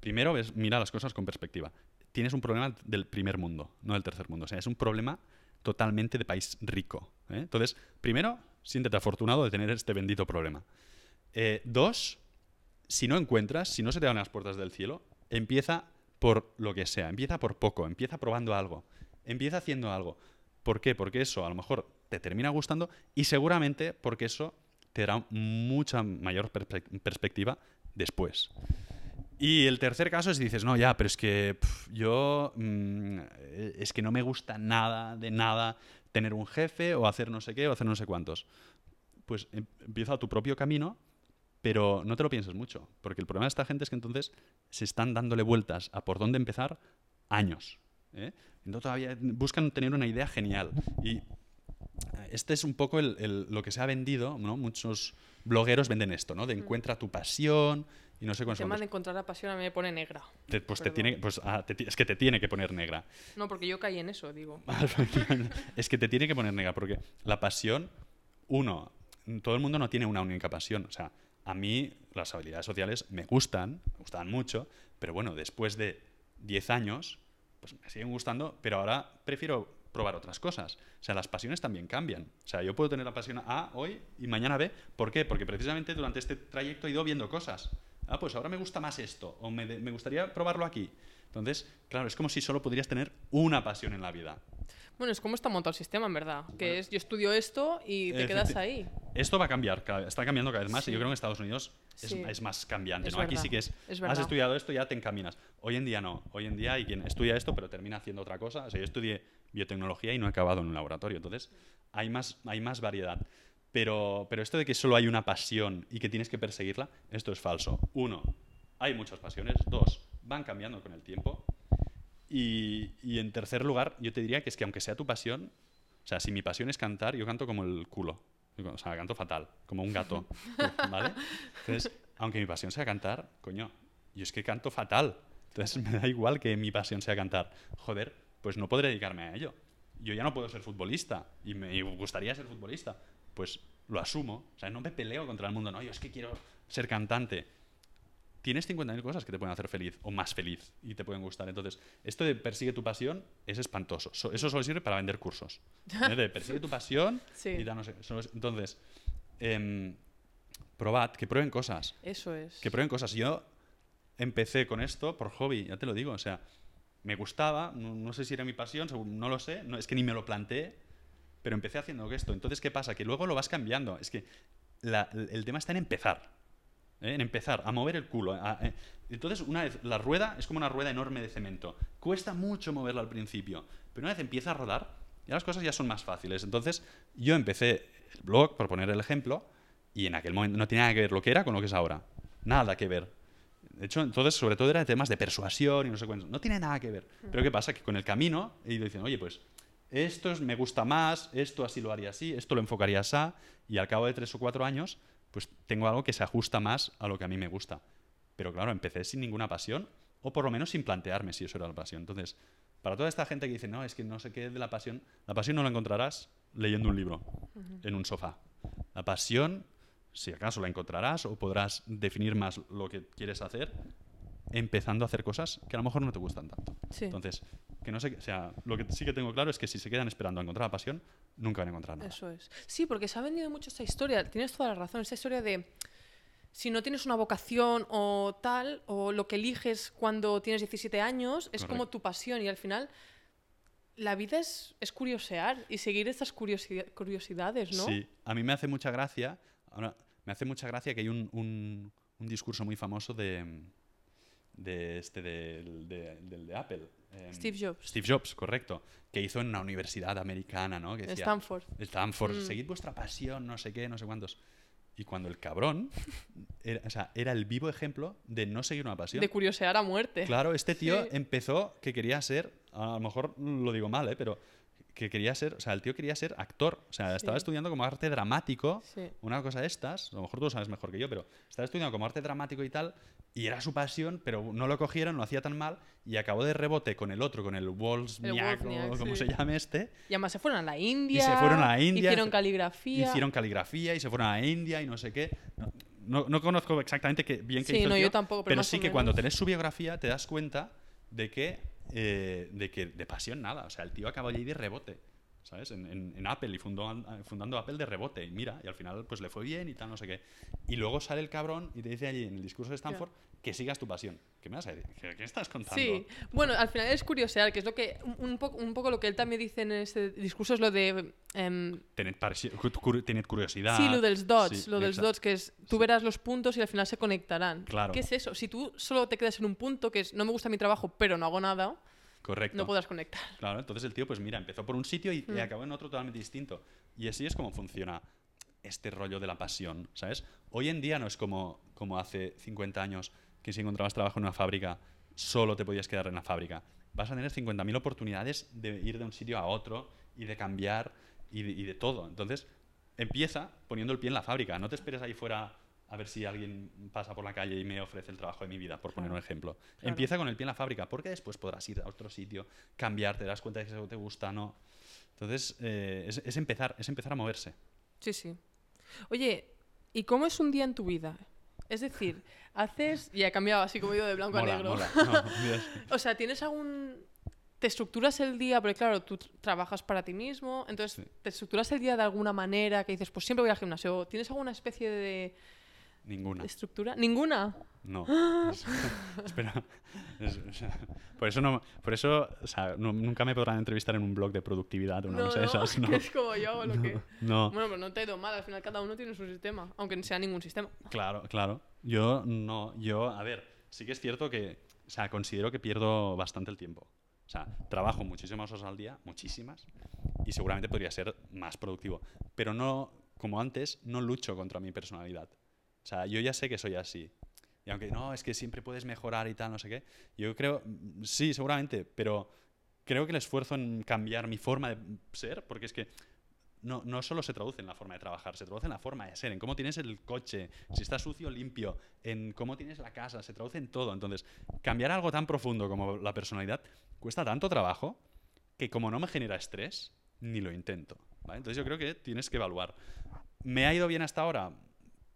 Primero mira las cosas con perspectiva. Tienes un problema del primer mundo, no del tercer mundo. O sea, es un problema totalmente de país rico. ¿eh? Entonces, primero, siéntete afortunado de tener este bendito problema. Eh, dos, si no encuentras, si no se te dan las puertas del cielo, empieza por lo que sea, empieza por poco, empieza probando algo, empieza haciendo algo. ¿Por qué? Porque eso a lo mejor te termina gustando y seguramente porque eso te dará mucha mayor perspe- perspectiva después. Y el tercer caso es dices, no, ya, pero es que yo mm, es que no me gusta nada de nada tener un jefe o hacer no sé qué o hacer no sé cuántos. Pues em- empieza tu propio camino, pero no te lo pienses mucho, porque el problema de esta gente es que entonces se están dándole vueltas a por dónde empezar años. ¿Eh? Entonces todavía buscan tener una idea genial. Y este es un poco el- el- lo que se ha vendido, ¿no? Muchos blogueros venden esto, ¿no? De encuentra tu pasión y no sé El cuántos tema de encontrar la pasión a mí me pone negra. te- pues te tiene, pues, ah, te es que te tiene que poner negra. No, porque yo caí en eso, digo. es que te tiene que poner negra, porque la pasión, uno, todo el mundo no tiene una única pasión. O sea, a mí las habilidades sociales me gustan, me gustan mucho, pero bueno, después de 10 años, pues me siguen gustando, pero ahora prefiero probar otras cosas. O sea, las pasiones también cambian. O sea, yo puedo tener la pasión A hoy y mañana B. ¿Por qué? Porque precisamente durante este trayecto he ido viendo cosas. Ah, pues ahora me gusta más esto, o me, me gustaría probarlo aquí. Entonces, claro, es como si solo pudieras tener una pasión en la vida. Bueno, es como está montado el sistema, en verdad. Que es, yo estudio esto y te quedas ahí. Esto va a cambiar, está cambiando cada vez más Sí. y yo creo que en Estados Unidos es, Sí. es más cambiante. Es ¿no? Aquí sí que es, es has estudiado esto, ya te encaminas. Hoy en día no. Hoy en día hay quien estudia esto, pero termina haciendo otra cosa. O sea, yo estudié biotecnología y no he acabado en un laboratorio. Entonces, hay más, hay más variedad. Pero, pero esto de que solo hay una pasión y que tienes que perseguirla, esto es falso. Uno, hay muchas pasiones. Dos, van cambiando con el tiempo. Y, y en tercer lugar, yo te diría que es que aunque sea tu pasión, o sea, si mi pasión es cantar, yo canto como el culo. O sea, canto fatal, como un gato. ¿Vale? Entonces, aunque mi pasión sea cantar, coño, yo es que canto fatal. Entonces me da igual que mi pasión sea cantar. Joder, pues no podré dedicarme a ello. Yo ya no puedo ser futbolista y me gustaría ser futbolista. Pues lo asumo. O sea, no me peleo contra el mundo. No, yo es que quiero ser cantante tienes 50.000 cosas que te pueden hacer feliz o más feliz y te pueden gustar. Entonces, esto de persigue tu pasión es espantoso. So- eso solo sirve para vender cursos. ¿eh? De persigue tu pasión Sí. y no es- Entonces, em, probad, que prueben cosas. Eso es. Que prueben cosas. Yo empecé con esto por hobby, ya te lo digo. O sea, me gustaba, no, no sé si era mi pasión, no lo sé, no, es que ni me lo planteé, pero empecé haciendo esto. Entonces, ¿qué pasa? Que luego lo vas cambiando. Es que la- el tema está en empezar. ¿Eh? En empezar a mover el culo. eh. Entonces, una vez la rueda es como una rueda enorme de cemento. Cuesta mucho moverla al principio, pero una vez empieza a rodar, ya las cosas ya son más fáciles. Entonces, yo empecé el blog, por poner el ejemplo, y en aquel momento no tenía nada que ver lo que era con lo que es ahora. Nada que ver. De hecho, entonces, sobre todo era temas de persuasión y no sé cuánto. No tiene nada que ver. Pero ¿qué pasa? Que con el camino he ido diciendo, oye, pues esto es- me gusta más, esto así lo haría así, esto lo enfocaría así, y al cabo de tres o cuatro años, pues tengo algo que se ajusta más a lo que a mí me gusta. Pero claro, empecé sin ninguna pasión, o por lo menos sin plantearme si eso era la pasión. Entonces, para toda esta gente que dice, no, es que no sé qué es de la pasión, la pasión no la encontrarás leyendo un libro en un sofá. La pasión, si acaso la encontrarás o podrás definir más lo que quieres hacer empezando a hacer cosas que a lo mejor no te gustan tanto. Sí. Entonces, que no sé, o sea, lo que sí que tengo claro es que si se quedan esperando a encontrar la pasión, nunca van a encontrar nada. Eso es. Sí, porque se ha vendido mucho esta historia. Tienes toda la razón. Esta historia de si no tienes una vocación o tal, o lo que eliges cuando tienes 17 años, es como tu pasión. Y al final, la vida es, es curiosear y seguir estas curiosi- curiosidades, ¿no? Sí, a mí me hace mucha gracia, ahora, me hace mucha gracia que hay un, un- un discurso muy famoso de, de este del de, de Apple. em, Steve Jobs. Steve Jobs, correcto, que hizo en una universidad americana, ¿no? Que decía, Stanford. Stanford, Mm. seguid vuestra pasión, no sé qué, no sé cuántos. Y cuando el cabrón era, o sea, era el vivo ejemplo de no seguir una pasión. De curiosear a muerte. Claro, este tío Sí. empezó que quería ser, a lo mejor lo digo mal, ¿eh? pero que quería ser, o sea, el tío quería ser actor. O sea, estaba estudiando como arte dramático, Sí. una cosa de estas, a lo mejor tú lo sabes mejor que yo, pero estaba estudiando como arte dramático y tal, y era su pasión, pero no lo cogieron, lo hacía tan mal, y acabó de rebote con el otro, con el Wozniak, o como sí. se llame este, Y además se fueron a la India. se fueron a la India, Hicieron caligrafía. hicieron caligrafía y se fueron a la India y no sé qué. No, no, no conozco exactamente qué, bien qué Sí, hizo el no, yo tío, tampoco, pero más sí que cuando tenés su biografía te das cuenta de que, eh, de que de pasión nada. O sea, el tío acabó allí de rebote, ¿sabes? En, en- en Apple y fundó, fundando Apple de rebote. Y mira, y al final pues le fue bien y tal, no sé qué. Y luego sale el cabrón y te dice allí en el discurso de Stanford que sigas tu pasión. ¿Qué me vas a decir? ¿Qué, estás contando? Sí, bueno, al final es curiosear, que es lo que un, poco, un poco lo que él también dice en ese discurso es lo de em, Tened, tened curiosidad. sí, lo dels dots, Sí, lo dels dots, que es tú verás los puntos y al final se conectarán. Claro. ¿Qué es eso? Si tú solo te quedas en un punto, que es no me gusta mi trabajo, pero no hago nada, Correcto. no podrás conectar. Claro, entonces el tío, pues mira, empezó por un sitio y, y Mm. acabó en otro totalmente distinto. Y así es como funciona este rollo de la pasión, ¿sabes? Hoy en día no es como, como hace 50 años que si encontrabas trabajo en una fábrica, solo te podías quedar en la fábrica. Vas a tener 50.000 oportunidades de ir de un sitio a otro y de cambiar y de, y de todo. Entonces, empieza poniendo el pie en la fábrica. No te esperes ahí fuera a ver si alguien pasa por la calle y me ofrece el trabajo de mi vida, por poner un ejemplo. Claro. Empieza con el pie en la fábrica, porque después podrás ir a otro sitio, cambiar, te das cuenta de que eso te gusta, no. Entonces, eh, es, es empezar, es empezar a moverse. Sí, sí. Oye, ¿y cómo es un día en tu vida? Es decir, haces... Y ha cambiado así como yo de blanco a negro. mola. No. O sea, ¿tienes algún... ¿Te estructuras el día? Porque claro, tú tr- trabajas para ti mismo, entonces Sí. ¿te estructuras el día de alguna manera que dices, pues siempre voy al gimnasio? ¿Tienes alguna especie de... Ninguna. ¿Estructura? ¿Ninguna? No. Es- espera. Es- o sea, por eso, no, por eso o sea, no- nunca me podrán entrevistar en un blog de productividad o una cosa de esas. No. que es como yo o lo que... No. Bueno, pero no te he ido mal, al final cada uno tiene su sistema, aunque no sea ningún sistema. Claro, claro. Yo no, yo, a ver, sí que es cierto que, o sea, considero que pierdo bastante el tiempo. O sea, trabajo muchísimas horas al día, muchísimas, y seguramente podría ser más productivo. Pero no, como antes, no lucho contra mi personalidad. O sea, yo ya sé que soy así. Y aunque no, es que siempre puedes mejorar y tal, no sé qué, yo creo, sí, seguramente, pero creo que el esfuerzo en cambiar mi forma de ser, porque es que no, no solo se traduce en la forma de trabajar, se traduce en la forma de ser, en cómo tienes el coche, si está sucio limpio, en cómo tienes la casa, se traduce en todo. Entonces, cambiar algo tan profundo como la personalidad cuesta tanto trabajo que como no me genera estrés, ni lo intento. ¿vale? Entonces yo creo que tienes que evaluar. ¿Me ha ido bien hasta ahora?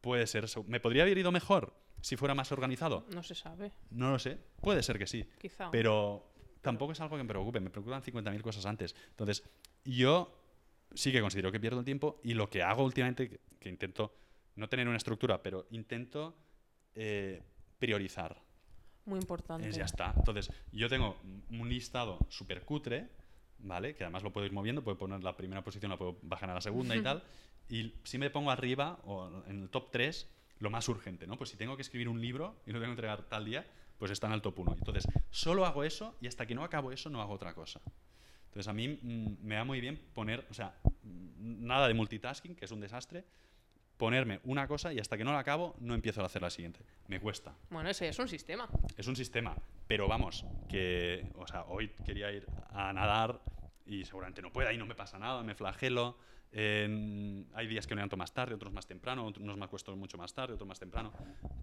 Puede ser. ¿Me podría haber ido mejor si fuera más organizado? No se sabe, No lo sé. Puede ser que sí. quizá. Pero tampoco es algo que me preocupe, me preocupan 50.000 cosas antes. Entonces, yo sí que considero que pierdo el tiempo y lo que hago últimamente, que, que intento no tener una estructura, pero intento eh, priorizar. Muy importante. Es ya está. Entonces, yo tengo un listado súper cutre, ¿vale? Que además lo puedo ir moviendo, puedo poner la primera posición, la puedo bajar a la segunda y tal. Y si me pongo arriba, o en el top 3, lo más urgente, ¿no? Pues si tengo que escribir un libro y lo tengo que entregar tal día, pues está en el top 1. Entonces, solo hago eso y hasta que no acabo eso no hago otra cosa. Entonces, a mí mm, me va muy bien poner, o sea, mm, nada de multitasking, que es un desastre, ponerme una cosa y hasta que no la acabo no empiezo a hacer la siguiente. Me cuesta. Bueno, ese es un sistema. Es un sistema, pero vamos, que, o sea, hoy quería ir a nadar y seguramente no pueda y no me pasa nada, me flagelo. Hay días que me levanto más tarde, otros más temprano, unos me acuesto mucho más tarde, otros más temprano.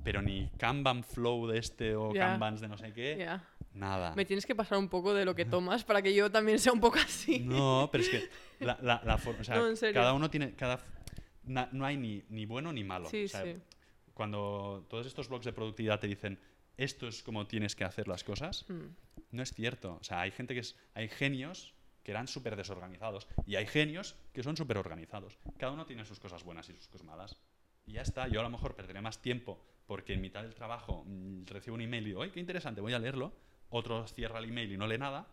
Pero ni Kanban Flow de este o Ya. Kanbans de no sé qué, Ya. nada. Me tienes que pasar un poco de lo que tomas para que yo también sea un poco así. No, pero es que la, la, la o sea, No, en serio. cada uno tiene, cada, na- no hay ni, ni bueno ni malo. Sí, O sea, sí. Cuando todos estos blogs de productividad te dicen esto es como tienes que hacer las cosas, Mm. no es cierto. O sea, hay gente que es, hay genios que eran súper desorganizados y hay genios que son súper organizados. Cada uno tiene sus cosas buenas y sus cosas malas. Y ya está. Yo a lo mejor perderé más tiempo porque en mitad del trabajo mm, recibo un email y digo, ¡ay, qué interesante! Voy a leerlo. Otro cierra el email y no lee nada.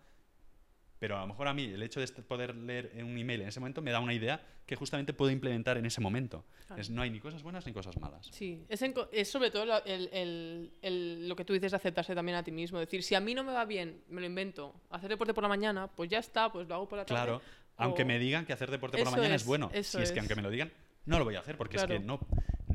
Pero a lo mejor a mí el hecho de poder leer un email en ese momento me da una idea que justamente puedo implementar en ese momento. Claro. Es, no hay ni cosas buenas ni cosas malas. Sí, es, en es sobre todo la- el- el- el- lo que tú dices de aceptarse también a ti mismo. Es decir, si a mí no me va bien, me lo invento, hacer deporte por la mañana, pues ya está, pues lo hago por la tarde. Claro, aunque o- me digan que hacer deporte por la Eso mañana es, es, bueno. Si es que aunque me lo digan, no lo voy a hacer porque es que Claro. no,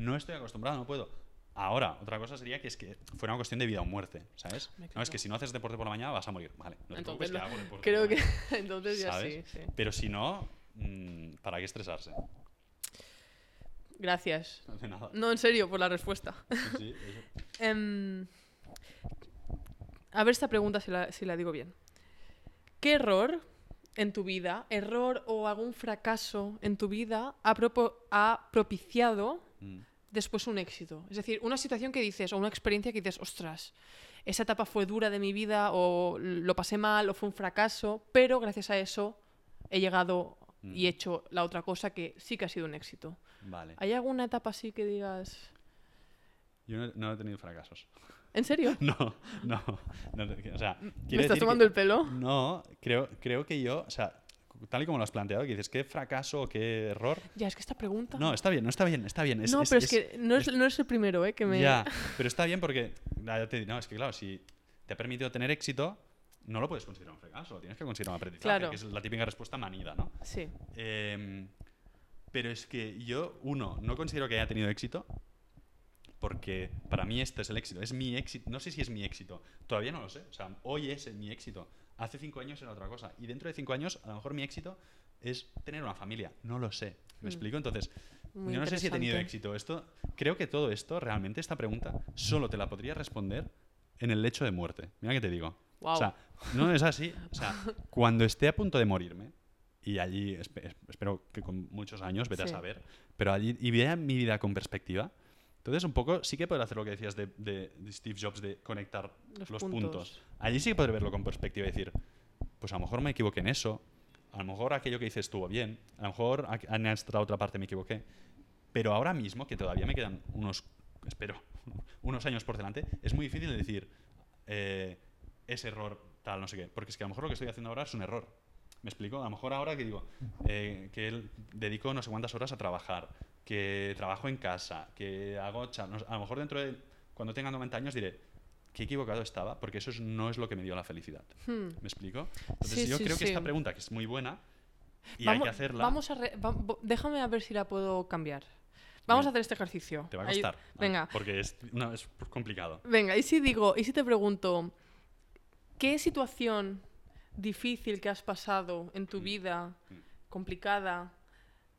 no estoy acostumbrado, no puedo. Ahora, otra cosa sería que es que fuera una cuestión de vida o muerte, ¿sabes? No, es que si no haces deporte por la mañana vas a morir. Vale, no te preocupes Entonces, que hago deporte creo por que la mañana, entonces ya ¿sabes? sí, sí. Pero si no, mm, ¿para qué estresarse? Gracias. Nada. No, en serio, por la respuesta. Sí, eso. Em, a ver esta pregunta si la, si la digo bien. ¿Qué error en tu vida, error o algún fracaso en tu vida ha, propo- ha propiciado Mm. Después un éxito? Es decir, una situación que dices o una experiencia que dices, ostras, esa etapa fue dura de mi vida o lo pasé mal o fue un fracaso, pero gracias a eso he llegado y Mm. he hecho la otra cosa que sí que ha sido un éxito. Vale. ¿Hay alguna etapa así que digas... Yo no, no he tenido fracasos. ¿En serio? No, no. no te- o sea, ¿Me estás tomando que- el pelo? No, creo, creo que yo, o sea, tal y como lo has planteado, que dices, ¿qué fracaso qué error? Ya, es que esta pregunta... No, está bien, no está bien, está bien. no, pero es, que no es, no es el primero, ¿eh? Que me... Ya, pero está bien porque, ya te no, es que claro, si te ha permitido tener éxito, no lo puedes considerar un fracaso, lo tienes que considerar un aprendizaje, Claro. que es la típica respuesta manida, ¿no? Sí. Em, pero es que yo, uno, no considero que haya tenido éxito, porque para mí este es el éxito, es mi éxito, no sé si es mi éxito, todavía no lo sé, o sea, hoy es mi éxito, hace cinco años era otra cosa, y dentro de cinco años a lo mejor mi éxito es tener una familia, no lo sé, ¿me Mm. explico? Entonces, Muy yo no sé si he tenido éxito, esto, creo que todo esto, realmente esta pregunta, solo te la podría responder en el lecho de muerte, mira que te digo. Wow. O sea, no es así. O sea, cuando esté a punto de morirme, y allí espe- es- espero que con muchos años, vete a saber, pero allí y vea mi vida con perspectiva, entonces un poco sí que podré hacer lo que decías de, de- de Steve Jobs de conectar Los los, puntos. puntos. Allí sí que podré verlo con perspectiva y decir, pues a lo mejor me equivoqué en eso, a lo mejor aquello que hice estuvo bien, a lo mejor en esta otra parte me equivoqué, pero ahora mismo, que todavía me quedan unos espero, unos años por delante, es muy difícil decir eh, ese error tal, no sé qué. Porque es que a lo mejor lo que estoy haciendo ahora es un error. ¿Me explico? A lo mejor ahora que digo, eh, que él dedico no sé cuántas horas a trabajar, que trabajo en casa, que hago... cha- no sé, a lo mejor dentro de... Cuando tenga 90 años diré, qué equivocado estaba, porque eso es- no es lo que me dio la felicidad. Hmm. ¿Me explico? Entonces Sí, yo sí, creo que esta pregunta, que es muy buena, y vamos, hay que hacerla, Vamos a re- va- déjame a ver si la puedo cambiar. Vamos Bien. a hacer este ejercicio. te va a Ahí- costar. venga, Porque es, no, es complicado. venga, y si digo, y si te pregunto, ¿qué situación difícil que has pasado en tu Mm. vida, Mm. complicada,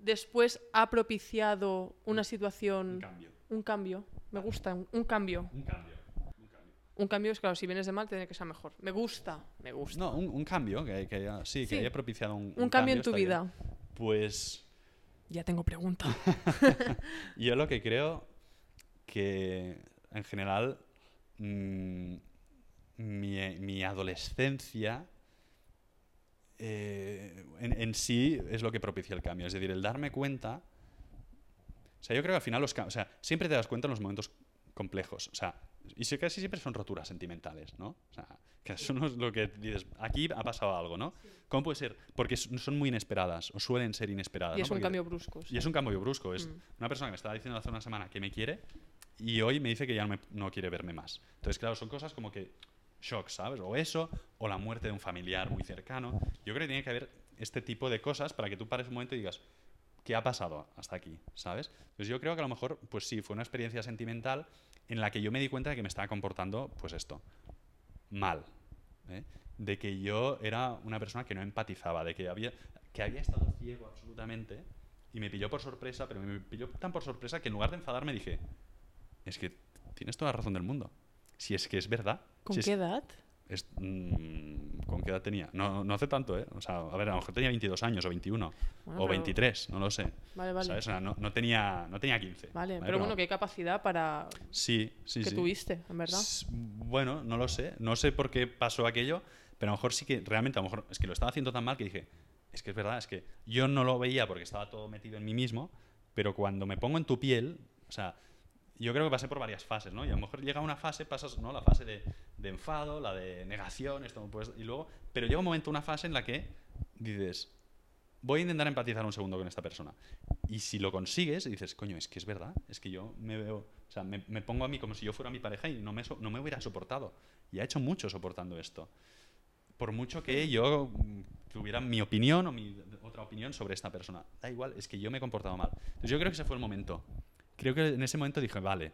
después ha propiciado una Un situación, cambio. un cambio? Me gusta, un, un cambio. Un cambio. Un cambio. Un es claro, si vienes de mal, tiene que ser mejor. Me gusta, me gusta. No, un, un cambio, que, que haya, sí, que Sí. haya propiciado un, un cambio en tu bien. vida. Pues Ya tengo pregunta. yo lo que creo que en general mm, mi, mi adolescencia eh, en, en sí es lo que propicia el cambio. Es decir, el darme cuenta. O sea, yo creo que al final los cam- o sea, siempre te das cuenta en los momentos complejos. O sea, y casi siempre son roturas sentimentales, ¿no? O sea, que eso no es lo que dices. Aquí ha pasado algo, ¿no? ¿Cómo puede ser? Porque son son muy inesperadas o suelen ser inesperadas. y ¿no? es un Porque- cambio brusco. sí. y es un cambio brusco. Es Mm. una persona que me estaba diciendo hace una semana que me quiere y hoy me dice que ya no, me- no quiere verme más. Entonces, claro, son cosas como que shock, ¿sabes? O eso, o la muerte de un familiar muy cercano. Yo creo que tiene que haber este tipo de cosas para que tú pares un momento y digas, ¿qué ha pasado hasta aquí? ¿Sabes? Pues yo creo que a lo mejor, pues sí, fue una experiencia sentimental en la que yo me di cuenta de que me estaba comportando, pues esto, mal. ¿eh? De que yo era una persona que no empatizaba, de que había, que había estado ciego absolutamente y me pilló por sorpresa, pero me pilló tan por sorpresa que en lugar de enfadarme dije, es que tienes toda la razón del mundo. Si es que es verdad. ¿Con si es- qué edad? es- mm, ¿Con qué edad tenía? No, no hace tanto, ¿eh? O sea, a ver, a lo mejor tenía 22 años o 21 Bueno, o pero- 23, no lo sé. Vale, vale. ¿Sabes? O sea, no, no tenía, no tenía 15. Vale, pero bueno, qué capacidad para Sí, sí, que sí. tuviste, en verdad. S- Bueno, no lo sé. No sé por qué pasó aquello, pero a lo mejor sí que realmente, a lo mejor es que lo estaba haciendo tan mal que dije, es que es verdad, es que yo no lo veía porque estaba todo metido en mí mismo, pero cuando me pongo en tu piel, o sea, yo creo que pasé por varias fases, ¿no? Y a lo mejor llega una fase, pasas, ¿no? La fase de, de enfado, la de negación, esto no puedes, y luego, pero llega un momento, una fase en la que dices, voy a intentar empatizar un segundo con esta persona. Y si lo consigues, dices, coño, es que es verdad, es que yo me veo, o sea, me, me pongo a mí como si yo fuera mi pareja y no me, no me hubiera soportado. Y ha hecho mucho soportando esto. Por mucho que yo tuviera mi opinión o mi otra opinión sobre esta persona. Da igual, es que yo me he comportado mal. Entonces yo creo que ese fue el momento. Creo que en ese momento dije, vale,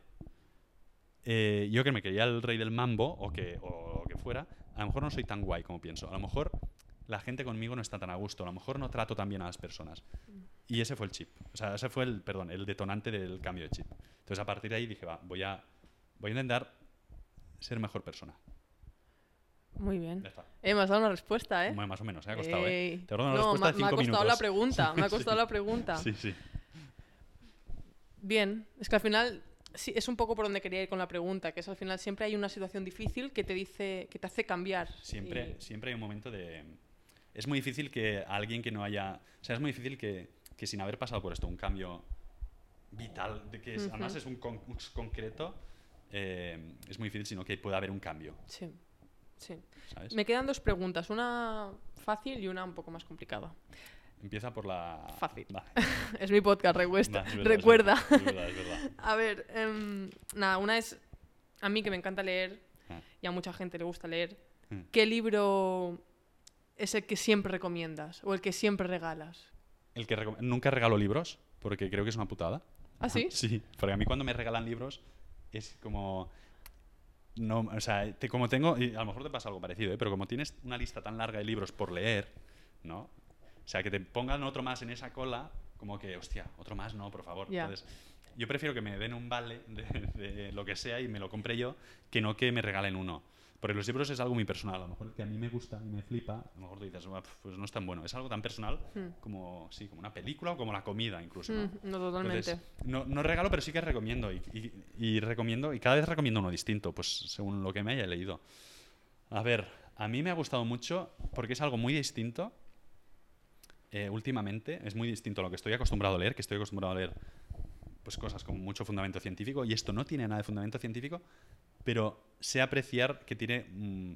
eh, yo que me creía el rey del mambo o que, o lo que fuera, a lo mejor no soy tan guay como pienso. A lo mejor la gente conmigo no está tan a gusto. A lo mejor no trato tan bien a las personas. Y ese fue el chip. O sea, ese fue el, perdón, el detonante del cambio de chip. Entonces a partir de ahí dije, va, voy a, voy a intentar ser mejor persona. Muy bien. Eh, me has dado una respuesta, ¿eh? Bueno, Más o menos, ¿eh? ha costado, ¿eh? Ey. Te he dado una no, respuesta me, me ha costado la minutos. pregunta, me ha Sí. costado la pregunta. Sí, sí. Bien, es que al final sí, es un poco por donde quería ir con la pregunta, que es al final siempre hay una situación difícil que te dice, que te hace cambiar. Siempre, Y- siempre hay un momento de... Es muy difícil que alguien que no haya... O sea, es muy difícil que, que sin haber pasado por esto un cambio vital, de que es- Ujú. además es un, con- un concreto, eh, es muy difícil sino que pueda haber un cambio, Sí, sí. ¿sabes? Me quedan dos preguntas, una fácil y una un poco más complicada. Empieza por la... Fácil. Es mi podcast, Vale, es verdad, recuerda. Es verdad, es verdad. A ver, em, nada, una es a mí que me encanta leer Ah. y a mucha gente le gusta leer. Mm. ¿Qué libro es el que siempre recomiendas o el que siempre regalas? El que nunca regalo libros, porque creo que es una putada. ¿Ah, sí? Sí, porque a mí cuando me regalan libros es como... No, o sea, te- como tengo, y a lo mejor te pasa algo parecido, ¿eh? pero como tienes una lista tan larga de libros por leer, ¿no? O sea, que te pongan otro más en esa cola, como que, hostia, otro más, no, por favor. Ya. Entonces, yo prefiero que me den un vale de, de lo que sea y me lo compre yo, que no que me regalen uno. Porque los libros es algo muy personal. A lo mejor que a mí me gusta y me flipa, a lo mejor tú dices, "Buah, pues no es tan bueno. Es algo tan personal Hmm. como, sí, como una película o como la comida incluso. ¿no? Mm, no, totalmente. Entonces, no, no regalo, pero sí que recomiendo. Y, y- y recomiendo, y cada vez recomiendo uno distinto, pues según lo que me haya leído. A ver, a mí me ha gustado mucho porque es algo muy distinto. Eh, últimamente, es muy distinto a lo que estoy acostumbrado a leer, que estoy acostumbrado a leer pues cosas con mucho fundamento científico y esto no tiene nada de fundamento científico, pero sé apreciar que tiene mm,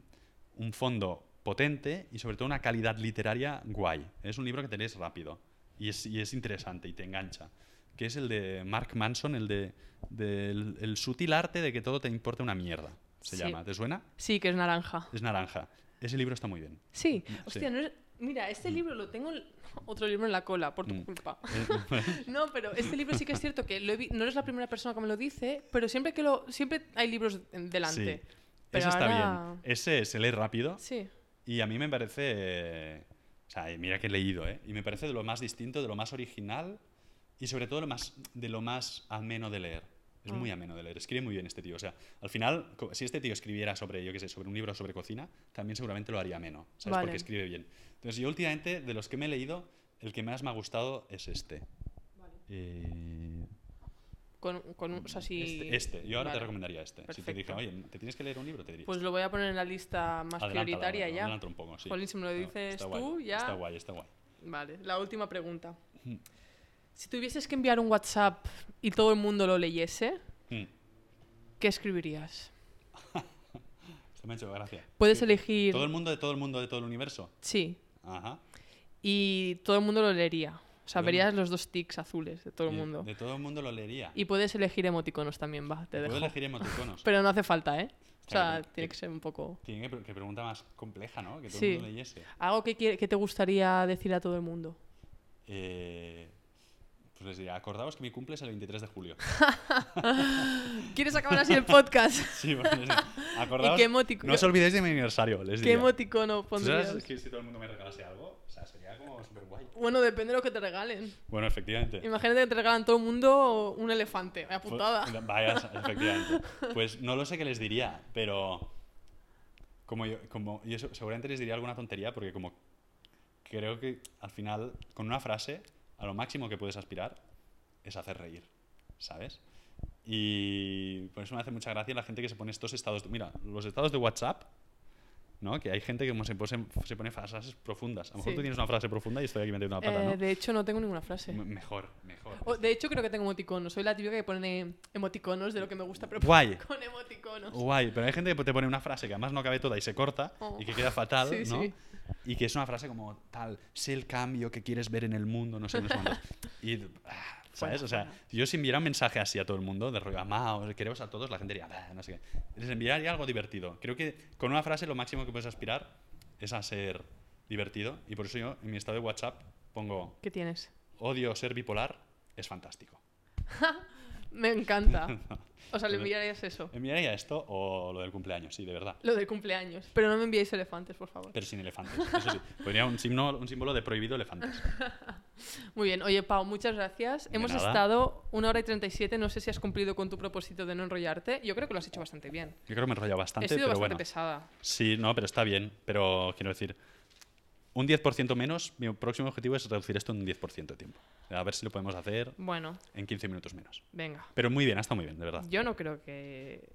un fondo potente y sobre todo una calidad literaria guay. Es un libro que te lees rápido y es, y es interesante y te engancha. Que es el de Mark Manson, el de del- el sutil arte de que todo te importa una mierda. Se Sí. llama. ¿Te suena? Sí, que es naranja. Es naranja. Ese libro está muy bien. Sí. Sí. Hostia, no es- Mira, este libro lo tengo... en- Otro libro en la cola, por tu Mm. culpa. Eh, No, pero este libro sí que es cierto que lo he vi- no eres la primera persona que me lo dice, pero siempre que lo... Siempre hay libros delante. Sí. Pero Ese está ahora- bien. Ese se lee rápido Sí. y a mí me parece... o sea, mira que he leído, ¿eh? Y me parece de lo más distinto, de lo más original y sobre todo lo más, de lo más ameno de leer. Es muy ameno de leer. Escribe muy bien este tío. O sea, al final, si este tío escribiera sobre, yo qué sé, sobre un libro sobre cocina, también seguramente lo haría ameno. ¿Sabes? Vale. Porque escribe bien. Entonces, yo últimamente, de los que me he leído, el que más me ha gustado es este. Eh, Con, con o sea, si... este, este. Yo ahora te Vale. recomendaría este. Si te dije, oye, ¿te tienes que leer un libro? Te diría. Pues lo voy a poner en la lista más prioritaria ya. adelántalo un poco, sí. Jolín, si me lo dices tú, guay, ya... Está guay, está guay. Vale, la última pregunta. Si tuvieses que enviar un WhatsApp y todo el mundo lo leyese, Mm. ¿qué escribirías? Esto me ha hecho gracia. Puedes Sí. elegir... ¿Todo el mundo de todo el mundo de todo el universo? Sí, Ajá. y todo el mundo lo leería. O sea, verías los dos tics azules de todo el mundo. De todo el mundo lo leería. Y puedes elegir emoticonos también, va, te Puedo elegir emoticonos. Pero no hace falta, ¿eh? O sea, tiene que- ser un poco... Tiene que, que pregunta más compleja, ¿no? Que todo Sí. el mundo leyese. Algo que, que te gustaría decir a todo el mundo. Eh, pues les diría, acordaos que mi cumple es el 23 de julio. ¿Quieres acabar así el podcast? Sí, bueno, diría, acordaos, qué emoticono- no os olvidéis de mi aniversario, les ¿Qué diría. emoticono ¿Tú pondrías? sabes que si todo el mundo me regalase algo? O sea, sería como súper guay. Bueno, depende de lo que te regalen. Bueno, efectivamente. Imagínate que te regalan todo el mundo un elefante. Vaya putada. Vaya, efectivamente. Pues no lo sé qué les diría, pero como yo, como yo se- seguramente les diría alguna tontería porque como creo que al final con una frase a lo máximo que puedes aspirar es hacer reír, ¿sabes? Y por eso me hace mucha gracia la gente que se pone estos estados. de- mira, los estados de WhatsApp, ¿no? Que hay gente que como se, pone- se pone frases profundas. A lo mejor Sí. tú tienes una frase profunda y estoy aquí metiendo una pata, Eh, ¿no? De hecho, no tengo ninguna frase. M- Mejor, mejor. O, de hecho, creo que tengo emoticonos. Soy la típica que pone emoticonos de lo que me gusta, pero Guay. con emoticonos. Guay, pero hay gente que te pone una frase que además no cabe toda y se corta Oh. y que queda fatal, Sí, ¿no? sí. Y que es una frase como tal, sé el cambio que quieres ver en el mundo, no sé, no sé. Y, ah, ¿sabes? O sea, si yo si enviara un mensaje así a todo el mundo, de rollo, amaos, queremos a todos, la gente diría, "Bah", no sé qué. Les enviaría algo divertido. Creo que con una frase lo máximo que puedes aspirar es a ser divertido. Y por eso yo en mi estado de WhatsApp pongo, ¿Qué tienes? odio ser bipolar, es fantástico. Me encanta. O sea, le enviarías eso. ¿Enviaría esto o lo del cumpleaños? Sí, de verdad. Lo de cumpleaños. Pero no me enviéis elefantes, por favor. Pero sin elefantes, eso sí. Podría un símbolo, un símbolo de prohibido elefantes. Muy bien. Oye, Pau, muchas gracias. De Hemos nada. estado una hora y 37. No sé si has cumplido con tu propósito de no enrollarte. Yo creo que lo has hecho bastante bien. Yo creo que me he enrollado bastante, He sido pero bastante bueno. pesada. Sí, no, pero está bien. Pero quiero decir, un 10% menos, mi próximo objetivo es reducir esto en un 10% de tiempo. A ver si lo podemos hacer Bueno, en 15 minutos menos. venga. Pero muy bien, ha estado muy bien, de verdad. Yo no creo que...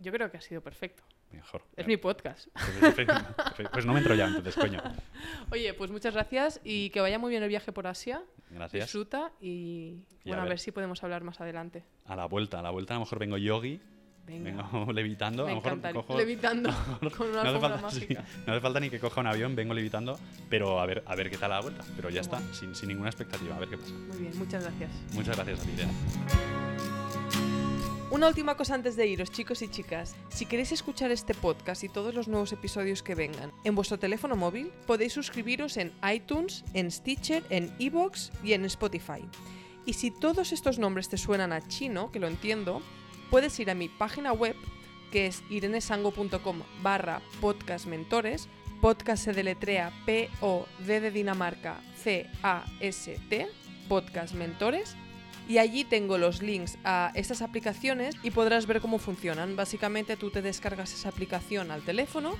Yo creo que ha sido perfecto. Mejor. Es mi podcast. Pues, pues no me he enrollado entonces, coño. Oye, pues muchas gracias y que vaya muy bien el viaje por Asia. Gracias. Disfruta y, Y bueno, a a ver. ver si podemos hablar más adelante. A la vuelta, a la vuelta a lo mejor vengo yogi, Venga. vengo levitando. Me a lo mejor cojo- Levitando con una no, hace falta, sí, no hace falta ni que coja un avión, vengo levitando, pero a ver, a ver qué tal la vuelta. Pero ya está, sin, sin ninguna expectativa, a ver qué pasa. Muy bien, muchas gracias. Muchas gracias a ti, Irene. Una última cosa antes de iros, chicos y chicas. Si queréis escuchar este podcast y todos los nuevos episodios que vengan en vuestro teléfono móvil, podéis suscribiros en iTunes, en Stitcher, en Evox y en Spotify. Y si todos estos nombres te suenan a chino, que lo entiendo, puedes ir a mi página web, que es irenesango.com barra podcastmentores. Podcast se deletrea P-O-D de Dinamarca C-A-S-T, Podcast Mentores. Y allí tengo los links a estas aplicaciones y podrás ver cómo funcionan. Básicamente tú te descargas esa aplicación al teléfono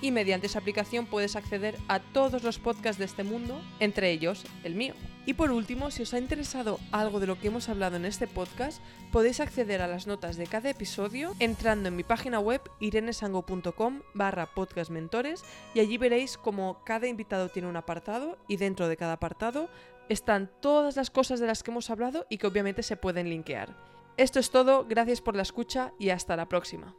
y mediante esa aplicación puedes acceder a todos los podcasts de este mundo, entre ellos el mío. Y por último, si os ha interesado algo de lo que hemos hablado en este podcast, podéis acceder a las notas de cada episodio entrando en mi página web irenesango.com barra podcastmentores y allí veréis como cada invitado tiene un apartado y dentro de cada apartado están todas las cosas de las que hemos hablado y que obviamente se pueden linkear. Esto es todo, gracias por la escucha y hasta la próxima.